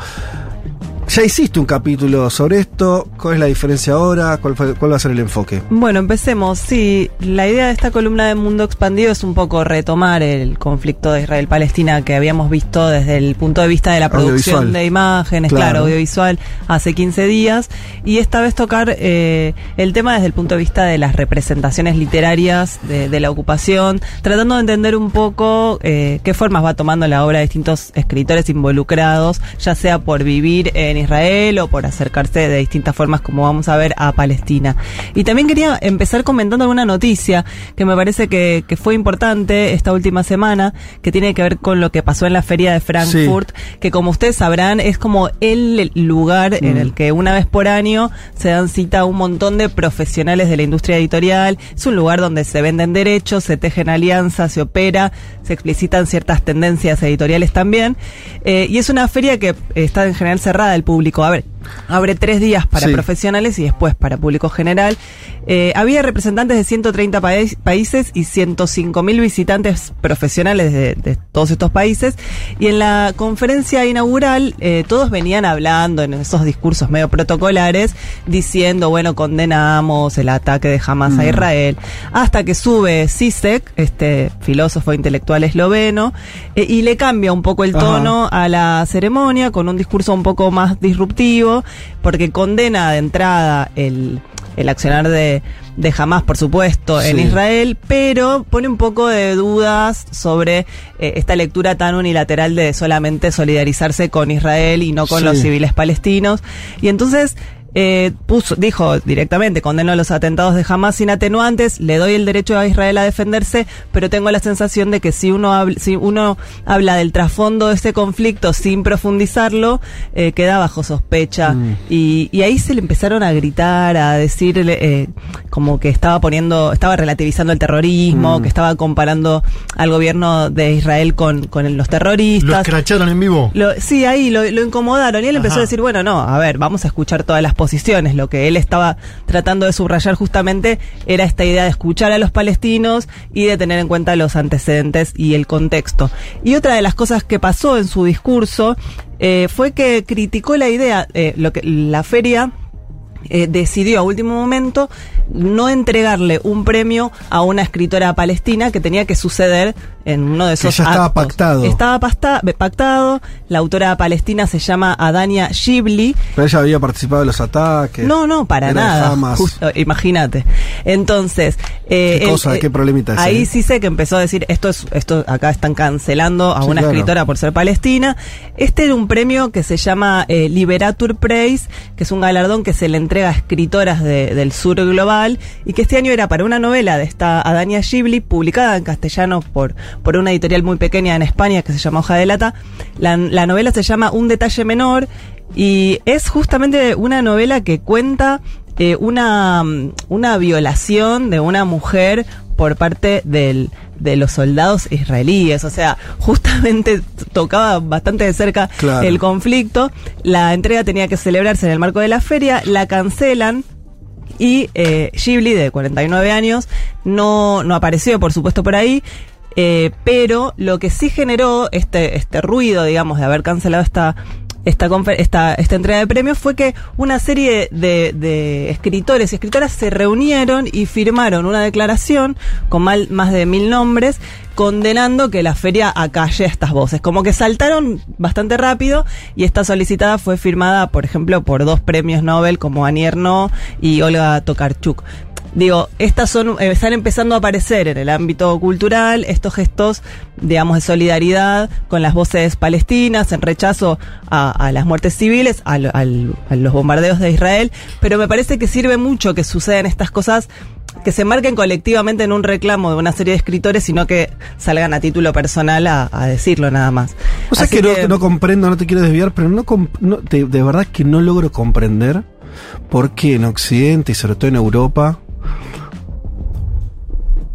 Ya hiciste un capítulo sobre esto. ¿Cuál es la diferencia ahora? ¿Cuál, fue- cuál va a ser el enfoque? Bueno, empecemos. Sí, la idea de esta columna de Mundo Expandido es un poco retomar el conflicto de Israel-Palestina que habíamos visto desde el punto de vista de la producción de imágenes, Claro. claro, audiovisual, hace 15 días. Y esta vez tocar eh, el tema desde el punto de vista de las representaciones literarias de, de la ocupación, tratando de entender un poco eh, qué formas va tomando la obra de distintos escritores involucrados, ya sea por vivir en Israel o por acercarse de distintas formas, como vamos a ver, a Palestina. Y también quería empezar comentando alguna noticia que me parece que, que fue importante esta última semana, que tiene que ver con lo que pasó en la feria de Frankfurt, que como ustedes sabrán es como el lugar en Mm. el que una vez por año se dan cita a un montón de profesionales de la industria editorial. Es un lugar donde se venden derechos, se tejen alianzas, se opera, se explicitan ciertas tendencias editoriales también. Eh, y es una feria que está en general cerrada al público. A ver, abre tres días para Sí. profesionales y después para público general. Eh, había representantes de 130 país- países y 105 mil visitantes profesionales de, de todos estos países. Y en la conferencia inaugural, eh, todos venían hablando en esos discursos medio protocolares, diciendo, bueno, condenamos el ataque de Hamas a Mm. Israel. Hasta que sube Sisek, este filósofo intelectual esloveno, eh, y le cambia un poco el Ajá. tono a la ceremonia con un discurso un poco más disruptivo, porque condena de entrada el, el accionar de, de Hamas, por supuesto, en. Israel, pero pone un poco de dudas sobre eh, esta lectura tan unilateral de solamente solidarizarse con Israel y no con Sí. los civiles palestinos. Y entonces eh, puso, dijo directamente, condeno los atentados de Hamas sin atenuantes, le doy el derecho a Israel a defenderse, pero tengo la sensación de que si uno, habla, si uno habla del trasfondo de este conflicto sin profundizarlo, eh, queda bajo sospecha. Mm. Y, y ahí se le empezaron a gritar, a decirle eh, como que estaba poniendo, estaba relativizando el terrorismo, Mm. que estaba comparando al gobierno de Israel con, con los terroristas. ¿Lo escracharon en vivo? Lo- sí, ahí lo, lo incomodaron y él empezó a decir, bueno, no, a ver, vamos a escuchar todas las posiciones. Lo que él estaba tratando de subrayar justamente era esta idea de escuchar a los palestinos y de tener en cuenta los antecedentes y el contexto. Y otra de las cosas que pasó en su discurso eh, fue que criticó la idea, eh, lo que la feria eh, decidió a último momento no entregarle un premio a una escritora palestina que tenía que suceder en uno de esos ya estaba actos. pactado. Estaba pasta- pactado. La autora palestina se llama Adania Shibli. Pero ella había participado de los ataques. No, no, para nada. Imagínate. Entonces, eh, ¿Qué cosa? ¿Qué problemita ese, Ahí eh? sí sé que empezó a decir esto es esto acá están cancelando a Sí, una claro. escritora por ser palestina. Este era un premio que se llama eh, Liberatur Prize, que es un galardón que se le entrega a escritoras de- del sur global y que este año era para una novela de esta Adania Shibli publicada en castellano por por una editorial muy pequeña en España que se llama Hoja de Lata. La, la novela se llama Un detalle menor y es justamente una novela que cuenta eh, una, una violación de una mujer por parte del, de los soldados israelíes. O sea, justamente tocaba bastante de cerca Claro. el conflicto. La entrega tenía que celebrarse en el marco de la feria, la cancelan. Y eh, Ghibli, de 49 años, no, no apareció, por supuesto, por ahí. Eh, pero lo que sí generó este, este ruido, digamos, de haber cancelado esta esta, esta, esta entrega de premios fue que una serie de, escritores y escritoras se reunieron y firmaron una declaración con mal- más de mil nombres condenando que la feria acalle estas voces. Como que saltaron bastante rápido y esta solicitada fue firmada, por ejemplo, por dos premios Nobel como Annie Ernaux y Olga Tokarczuk. Digo, estas son, eh, están empezando a aparecer en el ámbito cultural estos gestos, digamos, de solidaridad con las voces palestinas, en rechazo a, a las muertes civiles, a, lo- al- a los bombardeos de Israel, pero me parece que sirve mucho que sucedan estas cosas que se marquen colectivamente en un reclamo de una serie de escritores, sino que salgan a título personal a, a decirlo nada más. O sea que, no, no comprendo, no te quiero desviar, pero no, no de, de verdad que no logro comprender por qué en Occidente y sobre todo en Europa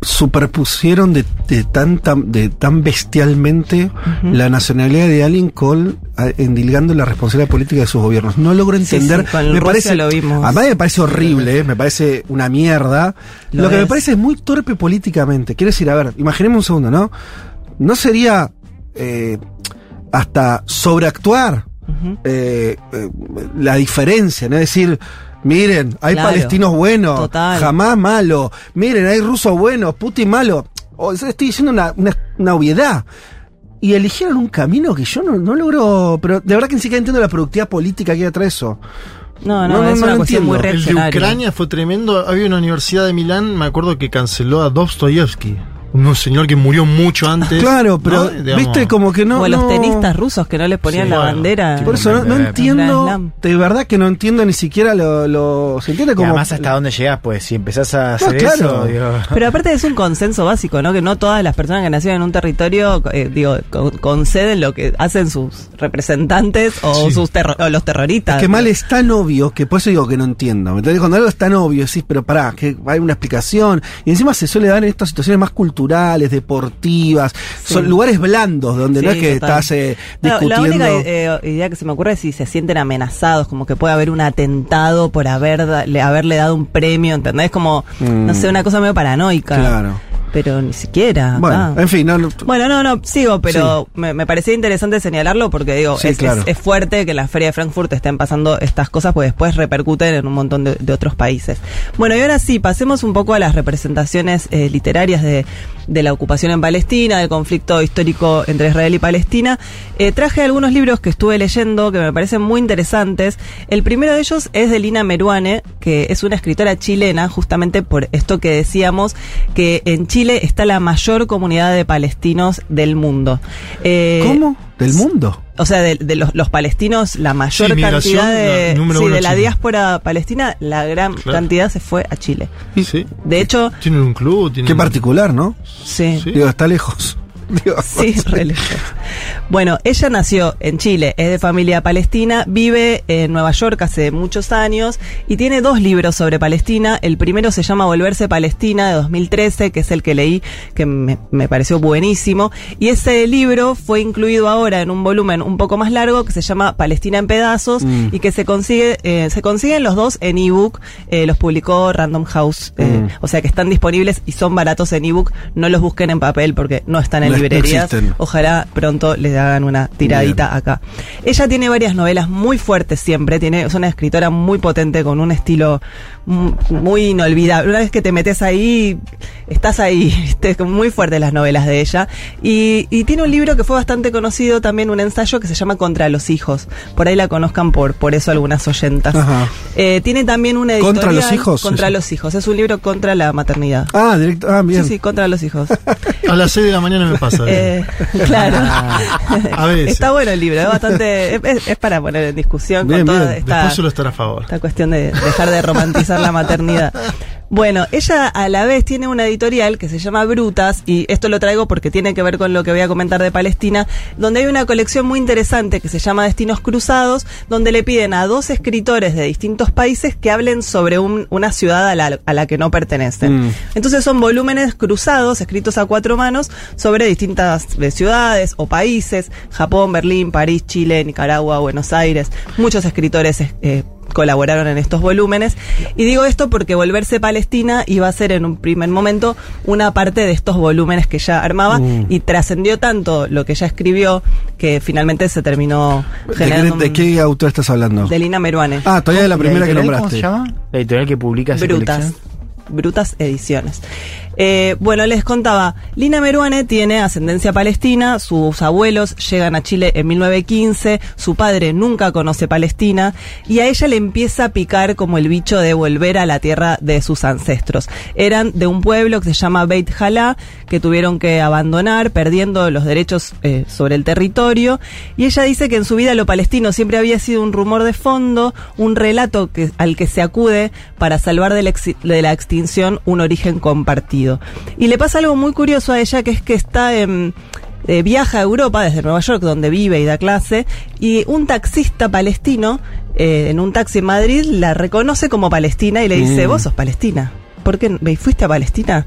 superpusieron de, de tan, tan- de tan bestialmente la nacionalidad de alguien con a- endilgando la responsabilidad política de sus gobiernos. No logro entender. sí, con me Rusia parece, lo vimos. Además me parece horrible, eh, me parece una mierda. Lo Lo, que me parece es muy torpe políticamente. Quiero decir, a ver, imaginemos un segundo, ¿no? No sería eh, hasta sobreactuar eh, la diferencia, ¿no? Es decir, miren, hay Claro, palestinos buenos, total. jamás malo, miren, hay rusos buenos, Putin malo. O sea, estoy diciendo una, una, una obviedad. Y eligieron un camino que yo no, no logro, pero de verdad que ni siquiera entiendo la productividad política que hay detrás de eso. No, no, es no una lo cuestión muy entiendo. El de. Ucrania fue tremendo. Había una universidad de Milán, me acuerdo que canceló a Dostoyevsky, un señor que murió mucho antes. Claro, pero ¿no? Digamos, viste como que no. o los no- tenistas rusos que no les ponían Sí, la bueno. bandera. Por eso no, entiendo, de verdad que no entiendo ni siquiera lo, lo se entiende Y como además hasta dónde llegas, pues si empezás a hacer claro. eso, digo, Pero aparte es un consenso básico, ¿no? Que no todas las personas que nacieron en un territorio, eh, digo, conceden lo que hacen sus representantes o, Sí. sus terro- o los terroristas. Es que mal es tan obvio que por eso digo que no entiendo. ¿me entendés? Cuando algo es tan obvio, decís, pero pará, que hay una explicación. Y encima se suele dar en estas situaciones más culturales, deportivas. Son lugares blandos donde no es que total. estás eh, No, la discutiendo. única eh, idea que se me ocurre es si se sienten amenazados, como que puede haber un atentado por haber haberle dado un premio, ¿entendés? Como, Mm. no sé, una cosa medio paranoica. Claro. Pero ni siquiera. Bueno, acá. en fin, no, no- Bueno, no, no, sigo, pero me, me parecía interesante señalarlo porque digo, Sí, es, claro. es- es fuerte que en la Feria de Frankfurt estén pasando estas cosas, pues después repercuten en un montón de, de otros países. Bueno, y ahora sí, pasemos un poco a las representaciones eh, literarias de, de la ocupación en Palestina, del conflicto histórico entre Israel y Palestina. Eh, traje algunos libros que estuve leyendo que me parecen muy interesantes. El primero de ellos es de Lina Meruane, que es una escritora chilena, justamente por esto que decíamos, que en Chile está la mayor comunidad de palestinos del mundo. Eh, ¿Cómo? ¿Del mundo? O sea, de, de los, los palestinos, la mayor Sí, cantidad de, la sí, de la Chile. diáspora palestina, la gran Claro. cantidad se fue a Chile. Sí. De hecho, Tienen un club, tienen... Qué particular, ¿no? sí. Digo, está lejos. Sí. Bueno, ella nació en Chile, es de familia palestina, vive en Nueva York hace muchos años y tiene dos libros sobre Palestina. El primero se llama Volverse Palestina de 2013, que es el que leí, que me, me pareció buenísimo. Y ese libro fue incluido ahora en un volumen un poco más largo que se llama Palestina en pedazos Mm. y que se consigue, eh, se consiguen los dos en ebook. Eh, los publicó Random House, eh, Mm. o sea que están disponibles y son baratos en ebook. No los busquen en papel porque no están en no librerías. Ojalá pronto les hagan una tiradita acá. Ella tiene varias novelas muy fuertes siempre, tiene, es una escritora muy potente con un estilo mu- muy inolvidable. Una vez que te metes ahí, estás ahí, muy fuertes las novelas de ella. Y, y tiene un libro que fue bastante conocido también, un ensayo que se llama Contra los hijos. Por ahí la conozcan por, por eso algunas oyentas. Ajá. Eh, tiene también una editorial. ¿Contra los hijos? Contra los hijos. Es un libro contra la maternidad. Ah, directo. Ah, bien. Sí, sí, contra los hijos. A las 6 de la mañana me pasa. Eh, claro. A veces. Está bueno el libro, es bastante. Es, es para poner en discusión Bien, con toda bien. esta, Después suelo estar a favor. esta cuestión de dejar de romantizar la maternidad. Bueno, ella a la vez tiene una editorial que se llama Brutas, y esto lo traigo porque tiene que ver con lo que voy a comentar de Palestina, donde hay una colección muy interesante que se llama Destinos Cruzados, donde le piden a dos escritores de distintos países que hablen sobre un- una ciudad a la, a la que no pertenecen. Mm. Entonces son volúmenes cruzados, escritos a cuatro manos, sobre distintas eh, ciudades o países, Japón, Berlín, París, Chile, Nicaragua, Buenos Aires, muchos escritores eh, colaboraron en estos volúmenes. Y digo esto porque Volverse Palestina iba a ser en un primer momento una parte de estos volúmenes que ella armaba Mm. y trascendió tanto lo que ella escribió que finalmente se terminó ¿De, qué- generando de qué autor estás hablando? de Lina Meruane. Ah, todavía de la primera que nombraste. ¿Cómo se llama? La editorial que publica Brutas. colección. Brutas Ediciones. Eh, bueno, les contaba, Lina Meruane tiene ascendencia palestina, sus abuelos llegan a Chile en 1915, su padre nunca conoce Palestina y a ella le empieza a picar como el bicho de volver a la tierra de sus ancestros. Eran de un pueblo que se llama Beit Jalá, que tuvieron que abandonar, perdiendo los derechos eh, sobre el territorio, y ella dice que en su vida lo palestino siempre había sido un rumor de fondo, un relato al que se acude para salvar de la extinción un origen compartido. Y le pasa algo muy curioso a ella, que es que está en... eh, viaja a Europa desde Nueva York, donde vive y da clase, y un taxista palestino eh, en un taxi en Madrid la reconoce como palestina y le dice, Mm. vos sos palestina. ¿Por qué ¿Ve- fuiste a Palestina?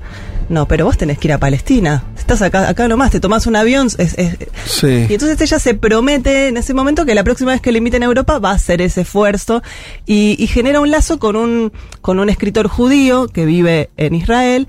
No, pero vos tenés que ir a Palestina. Estás acá, acá nomás, te tomás un avión. es- es- Sí. y entonces ella se promete en ese momento que la próxima vez que le inviten a Europa va a hacer ese esfuerzo y, y genera un lazo con un, con un escritor judío que vive en Israel,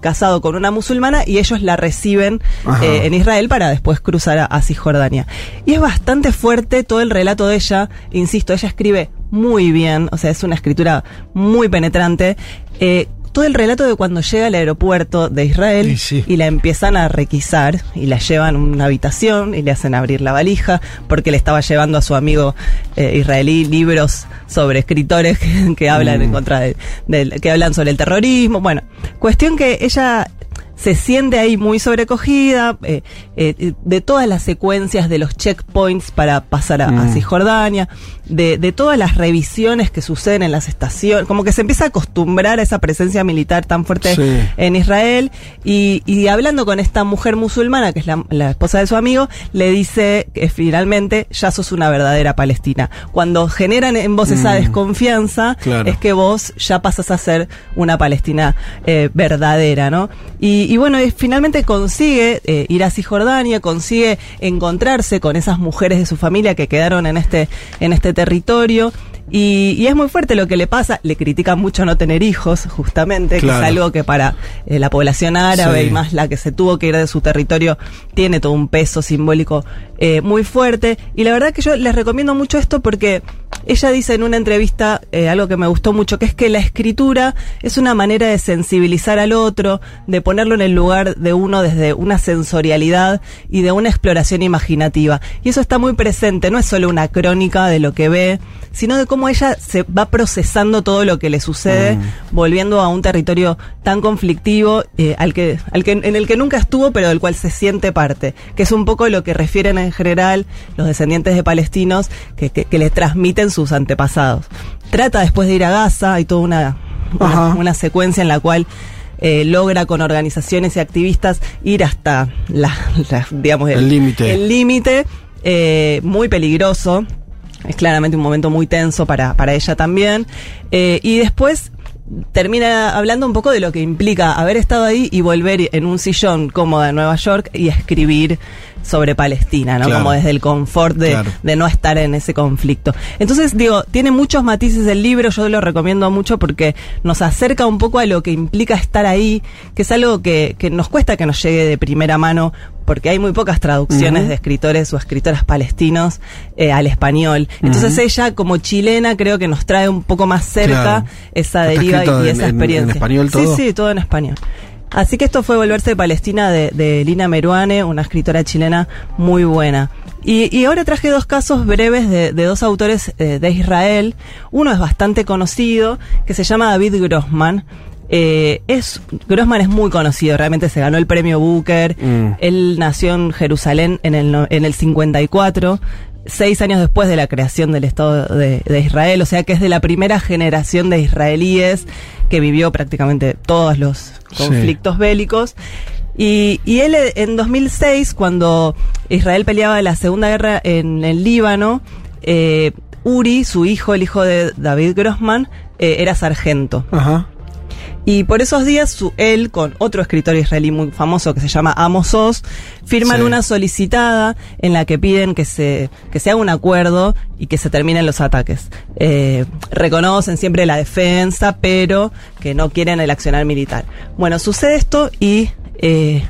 casado con una musulmana y ellos la reciben eh, en Israel para después cruzar a, a Cisjordania. Y es bastante fuerte todo el relato de ella, insisto, ella escribe muy bien, o sea, es una escritura muy penetrante. Eh, todo el relato de cuando llega al aeropuerto de Israel y la empiezan a requisar y la llevan a una habitación y le hacen abrir la valija porque le estaba llevando a su amigo eh, israelí libros sobre escritores que, que hablan en contra de, del- que hablan sobre el terrorismo. Bueno, cuestión que ella se siente ahí muy sobrecogida eh, eh, de todas las secuencias de los checkpoints para pasar a, a Mm. Cisjordania, de, de todas las revisiones que suceden en las estaciones, como que se empieza a acostumbrar a esa presencia militar tan fuerte Sí. en Israel y, y hablando con esta mujer musulmana, que es la, la esposa de su amigo, le dice que finalmente ya sos una verdadera palestina. Cuando generan en vos esa Mm. desconfianza, Claro. es que vos ya pasas a ser una Palestina eh, verdadera, ¿no? Y, y bueno, y finalmente consigue eh, ir a Cisjordania, consigue encontrarse con esas mujeres de su familia que quedaron en este, en este territorio. Y, y es muy fuerte lo que le pasa. Le critican mucho no tener hijos, justamente, que es algo que para eh, la población árabe Sí. y más la que se tuvo que ir de su territorio tiene todo un peso simbólico eh, muy fuerte. Y la verdad que yo les recomiendo mucho esto porque ella dice en una entrevista eh, algo que me gustó mucho, que es que la escritura es una manera de sensibilizar al otro, de ponerlo en el lugar de uno desde una sensorialidad y de una exploración imaginativa. Y eso está muy presente, no es solo una crónica de lo que ve, sino de cómo ella se va procesando todo lo que le sucede, Mm. volviendo a un territorio tan conflictivo eh, al que, al que, en el que nunca estuvo, pero del cual se siente parte, que es un poco lo que refieren en general los descendientes de palestinos que, que, que le transmiten sus antepasados. Trata después de ir a Gaza, hay toda una, una, una secuencia en la cual eh, logra con organizaciones y activistas ir hasta la, la- digamos El límite. el límite eh, muy peligroso es claramente un momento muy tenso para, para ella también. Eh, y después termina hablando un poco de lo que implica haber estado ahí y volver en un sillón cómoda en Nueva York y escribir sobre Palestina, ¿no? Claro. Como desde el confort de, Claro. de no estar en ese conflicto. Entonces, digo, tiene muchos matices el libro, yo lo recomiendo mucho porque nos acerca un poco a lo que implica estar ahí, que es algo que, que nos cuesta que nos llegue de primera mano, porque hay muy pocas traducciones de escritores o escritoras palestinos eh, al español. Entonces ella, como chilena, creo que nos trae un poco más cerca Claro. esa ¿Está deriva y, en- esa en- en experiencia. español todo? Sí, sí, todo en español. Así que esto fue Volverse de Palestina de, de Lina Meruane, una escritora chilena muy buena. Y, y ahora traje dos casos breves de, de dos autores eh, de Israel. Uno es bastante conocido, que se llama David Grossman. Eh, es, Grossman es muy conocido, realmente se ganó el premio Booker. Mm. Él nació en Jerusalén en el, en el 54, seis años después de la creación del Estado de, de Israel, o sea que es de la primera generación de israelíes que vivió prácticamente todos los Sí. conflictos bélicos. Y, y él en 2006, cuando Israel peleaba la Segunda Guerra en el Líbano, eh, Uri, su hijo, el hijo de David Grossman, eh, era sargento. Ajá. Y por esos días, su, él, con otro escritor israelí muy famoso que se llama Amos Oz, firman Sí. una solicitada en la que piden que se, que se haga un acuerdo y que se terminen los ataques. Eh, reconocen siempre la defensa, pero que no quieren el accionar militar. Bueno, sucede esto y eh,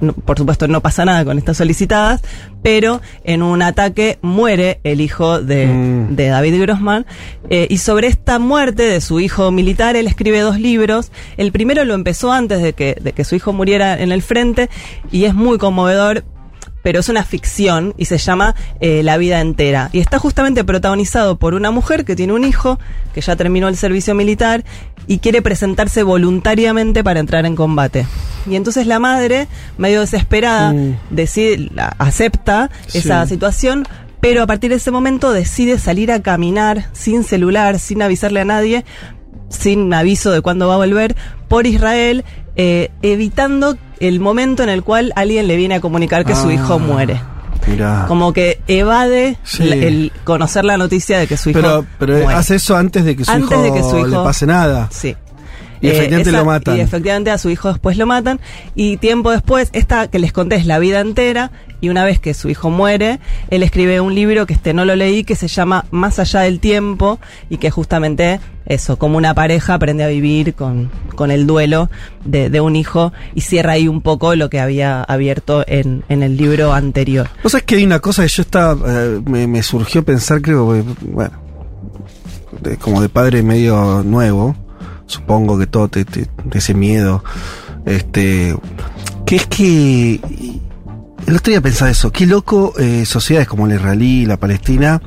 no- por supuesto no pasa nada con estas solicitadas, pero en un ataque muere el hijo de, Mm. de David Grossman eh, y sobre esta muerte de su hijo militar él escribe dos libros. El primero lo empezó antes de que, de que su hijo muriera en el frente y es muy conmovedor. Pero es una ficción y se llama eh, La vida entera. Y está justamente protagonizado por una mujer que tiene un hijo, que ya terminó el servicio militar y quiere presentarse voluntariamente para entrar en combate. Y entonces la madre, medio desesperada, decide, la- acepta Sí. esa situación, pero a partir de ese momento decide salir a caminar sin celular, sin avisarle a nadie, sin aviso de cuándo va a volver, por Israel, eh, evitando el momento en el cual alguien le viene a comunicar que su Ah. hijo muere. Mirá. Como que evade Sí. la- el conocer la noticia de que su hijo Pero, pero muere. hace eso antes de que su, Antes hijo, de que su le hijo- pase nada. Sí. Y Eh, efectivamente esa- lo matan. Y efectivamente a su hijo después lo matan. Y tiempo después, esta que les conté es la vida entera. Y una vez que su hijo muere, él escribe un libro que este no lo leí, que se llama Más allá del tiempo. Y que justamente eso, como una pareja aprende a vivir con, con el duelo de, de un hijo. Y cierra ahí un poco lo que había abierto en, en el libro anterior. ¿Vos sabés que hay una cosa que yo estaba. eh, me, me surgió pensar, creo, que, bueno. de- como de padre medio nuevo. Supongo que todo te, te- te ese miedo. Este. Que es que. El otro día pensaba eso. Qué loco eh, sociedades como la israelí la palestina.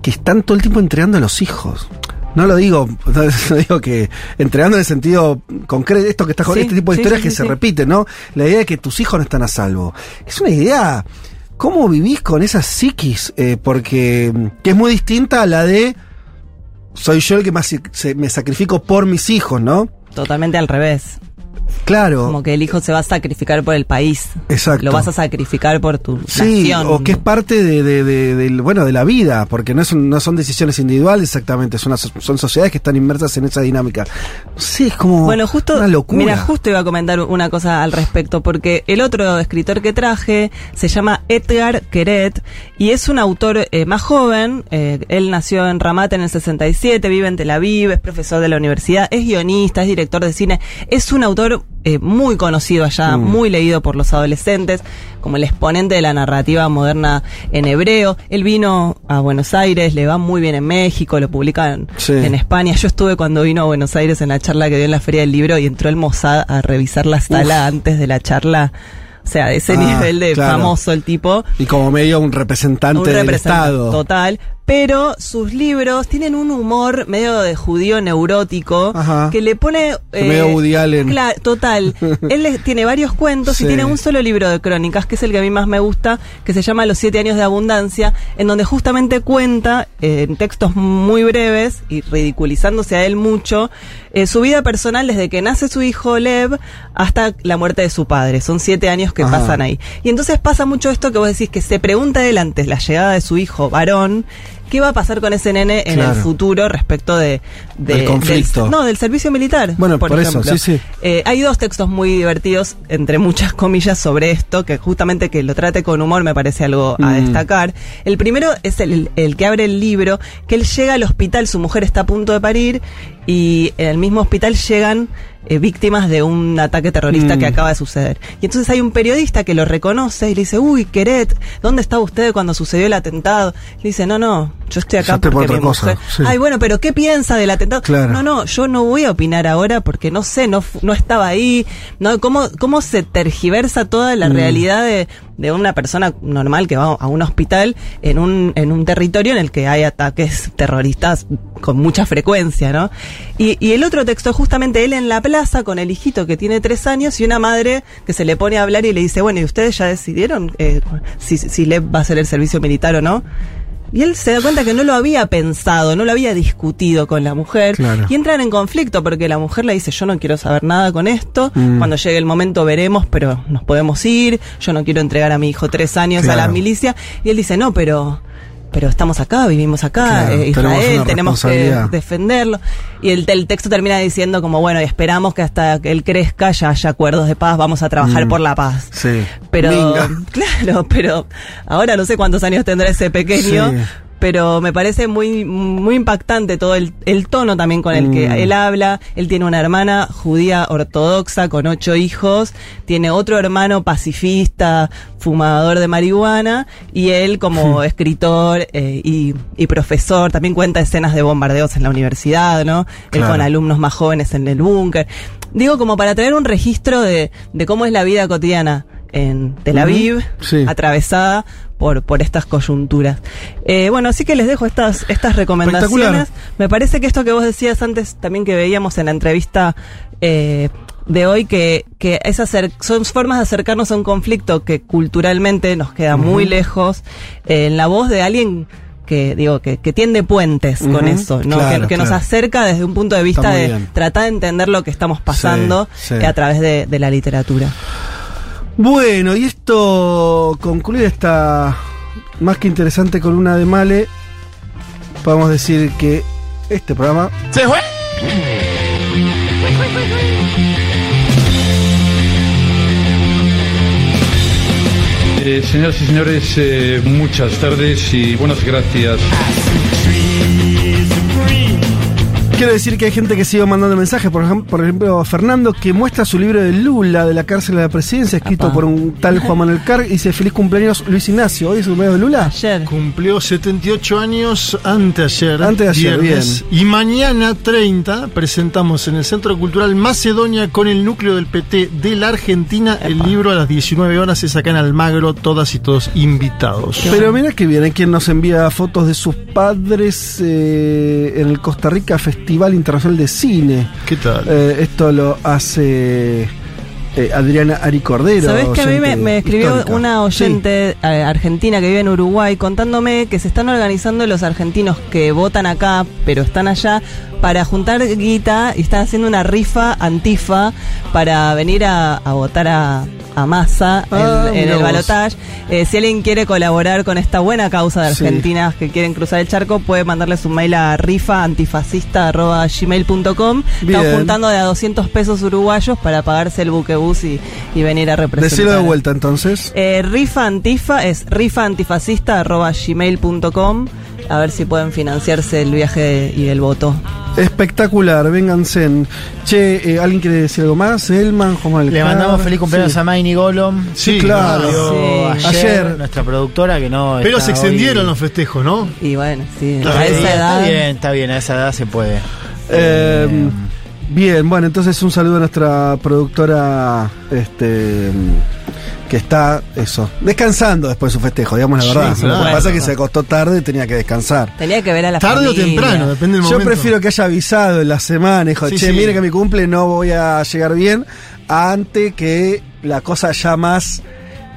Que están todo el tiempo entregando a los hijos. No lo digo, no digo que entregando en el sentido concreto, esto que está con Sí, este tipo de sí, historias sí, que se repiten, ¿no? La idea de que tus hijos no están a salvo. Es una idea. ¿Cómo vivís con esa psiquis? Eh, porque que es muy distinta a la de soy yo el que más se- me sacrifico por mis hijos, ¿no? Totalmente al revés. Claro. Como que el hijo se va a sacrificar por el país. Exacto. Lo vas a sacrificar por tu Sí, nación. o que es parte de, de- bueno, de la vida, porque no, es un- no son decisiones individuales exactamente, son, una- son sociedades que están inmersas en esa dinámica. Sí, es como Bueno, justo, una locura. mira, justo iba a comentar una cosa al respecto, porque el otro escritor que traje se llama Edgar Queret y es un autor eh, más joven. eh, él nació en Ramat en el 67, vive en Tel Aviv, es profesor de la universidad, es guionista, es director de cine, es un autor eh, muy conocido allá, Mm. muy leído por los adolescentes, como el exponente de la narrativa moderna en hebreo. Él vino a Buenos Aires, le va muy bien en México, lo publican Sí. en España. Yo estuve cuando vino a Buenos Aires en la charla que dio en la Feria del Libro y entró el Mossad a revisar la sala antes de la charla. O sea, ese Ah, nivel de claro. famoso el tipo. Y como medio un representante Un del representante Estado. Total. Pero sus libros tienen un humor medio de judío neurótico Ajá. que le pone. eh, medio Woody Allen. total. Él tiene varios cuentos Sí. y tiene un solo libro de crónicas, que es el que a mí más me gusta, que se llama Los siete años de abundancia, en donde justamente cuenta eh, en textos muy breves y ridiculizándose a él mucho eh, su vida personal desde que nace su hijo Lev hasta la muerte de su padre. Son siete años que Ajá. pasan ahí. Y entonces pasa mucho esto que vos decís que se pregunta él antes la llegada de su hijo varón. ¿Qué va a pasar con ese nene en Claro. el futuro respecto de, de- Del conflicto. no, del servicio militar. Bueno, por eso, ejemplo. sí, sí. Eh, hay dos textos muy divertidos, entre muchas comillas, sobre esto, que justamente que lo trate con humor me parece algo a Mm. destacar. El primero es el, el que abre el libro, que él llega al hospital, su mujer está a punto de parir, y en el mismo hospital llegan eh, víctimas de un ataque terrorista Mm. que acaba de suceder. Y entonces hay un periodista que lo reconoce y le dice, uy, Queret, ¿dónde estaba usted cuando sucedió el atentado? Le dice, no, no, yo estoy acá por porque otra mi cosa, mujer... sí. Ay, bueno, pero ¿qué piensa del atentado? Claro. No, no, yo no voy a opinar ahora porque no sé, no, no estaba ahí. No, ¿cómo, ¿Cómo se tergiversa toda la Mm. realidad de, de una persona normal que va a un hospital en un, en un territorio en el que hay ataques terroristas con mucha frecuencia, ¿no? Y, y el otro texto, justamente él en la plaza con el hijito que tiene tres años y una madre que se le pone a hablar y le dice, bueno, ¿y ustedes ya decidieron eh, si, si Lev va a hacer el servicio militar o no? Y él se da cuenta que no lo había pensado, no lo había discutido con la mujer. Claro. Y entran en conflicto porque la mujer le dice, yo no quiero saber nada con esto, Mm. cuando llegue el momento veremos, pero nos podemos ir, yo no quiero entregar a mi hijo tres años a la milicia. Y él dice, no, pero pero estamos acá, vivimos acá, Claro, eh, tenemos Israel, tenemos que defenderlo. Y el, el texto termina diciendo como, bueno, y esperamos que hasta que él crezca ya haya acuerdos de paz, vamos a trabajar Mm. por la paz. Sí. Pero, Minga. claro, pero ahora no sé cuántos años tendrá ese pequeño. Sí. Pero me parece muy, muy impactante todo el, el tono también con el que Mm. él habla. Él tiene una hermana judía ortodoxa con ocho hijos, tiene otro hermano pacifista, fumador de marihuana, y él como escritor eh, y, y profesor también cuenta escenas de bombardeos en la universidad, ¿no? Él con alumnos más jóvenes en el búnker. Digo, como para traer un registro de, de cómo es la vida cotidiana en Tel Aviv, sí. atravesada por, por estas coyunturas. Eh, bueno, así que les dejo estas, estas recomendaciones. Me parece que esto que vos decías antes, también que veíamos en la entrevista eh, de hoy, que, que es acer- son formas de acercarnos a un conflicto que culturalmente nos queda muy lejos, eh, en la voz de alguien que digo que, que tiende puentes con eso, ¿no? claro, que, que nos acerca desde un punto de vista de bien. tratar de entender lo que estamos pasando Sí, sí. eh, a través de, de la literatura. Bueno, y esto concluye esta más que interesante columna de Male. Podemos decir que este programa ¡Se fue! Eh, señoras y señores, eh, muchas tardes y buenas gracias. Quiero decir que hay gente que sigue mandando mensajes, por ejemplo, por ejemplo Fernando, que muestra su libro de Lula, de la cárcel a la presidencia, escrito por un tal Juan Manuel Carr, y dice feliz cumpleaños Luis Ignacio. ¿Hoy es el cumpleaños de Lula? Ayer. Cumplió 78 años anteayer. Anteayer, viernes. Y mañana 30 presentamos en el Centro Cultural Macedonia con el núcleo del PT de la Argentina. El libro a las 19 horas es acá en Almagro, todas y todos invitados. Pero mira que bien, hay quien nos envía fotos de sus padres eh, en el Costa Rica Festival Internacional de Cine. ¿Qué tal? Eh, esto lo hace eh, Adriana Ari Cordero. ¿Sabés que a mí me, escribió histórica. una oyente eh, argentina que vive en Uruguay contándome que se están organizando los argentinos que votan acá, pero están allá, para juntar guita y están haciendo una rifa antifa para venir a, a votar a, a Massa en- Ah, en, el balotaje. Eh, si alguien quiere colaborar con esta buena causa de Sí. argentinas que quieren cruzar el charco, puede mandarles un mail a rifaantifascista.gmail.com. Están Bien. juntando de a 200 pesos uruguayos para pagarse el buquebús y, y venir a representar. Decilo de vuelta entonces. Eh, rifa antifa es rifaantifascista.gmail.com a ver si pueden financiarse el viaje y el voto. Espectacular, vénganse. Che, eh, ¿alguien quiere decir algo más? Elman, Juan Le mandamos feliz cumpleaños Sí. a Maini Golom. Sí, claro. Sí. Ayer, Ayer. nuestra productora que no. Pero se extendieron hoy- los festejos, ¿no? Y bueno, sí, Claro. a esa edad. Está bien, está bien, a esa edad se puede. Eh, bien, bueno, entonces un saludo a nuestra productora este que está eso, descansando después de su festejo, digamos la Sí, verdad. claro. Lo que pasa es que se acostó tarde y tenía que descansar. Tenía que ver a la Tarde o temprano, depende del Yo momento. prefiero que haya avisado en la semana, dijo, Sí, che, sí. mire que mi cumple no voy a llegar bien, ante que la cosa ya más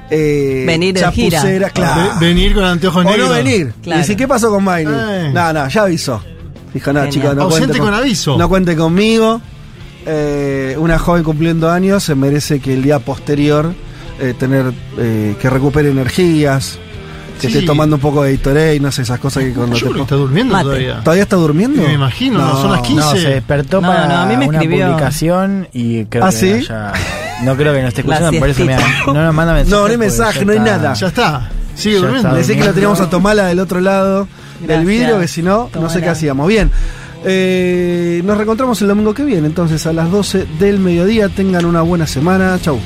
eh, Venir de gira. claro. Ve- venir con anteojos o negros. no venir. Claro. Y decir, ¿qué pasó con Miley? Eh. No, no, ya avisó. Dijo, no, chicos, no Ausente cuente con aviso. No cuente conmigo. Eh, una joven cumpliendo años se merece que el día posterior eh, tener eh, que recupere energías, que Sí. esté tomando un poco de Gatorade, no sé, esas cosas que cuando Yo te creo que está durmiendo Mate. todavía. ¿Todavía está durmiendo? Me imagino, no, son las 15. No, se despertó No, para no, a mí me una escribió. publicación y creo ¿Ah, que sí? haya- no creo que no esté escuchando, por eso me no nos manda mensaje. No, no hay mensaje, no hay está- nada. Ya está. Sigue Ya durmiendo. está. Decí que lo teníamos a Tomala del otro lado del Gracias. vidrio, que si no, no sé qué hacíamos. Bien. Eh, nos reencontramos el domingo que viene, entonces a las 12 del mediodía. Tengan una buena semana. Chau.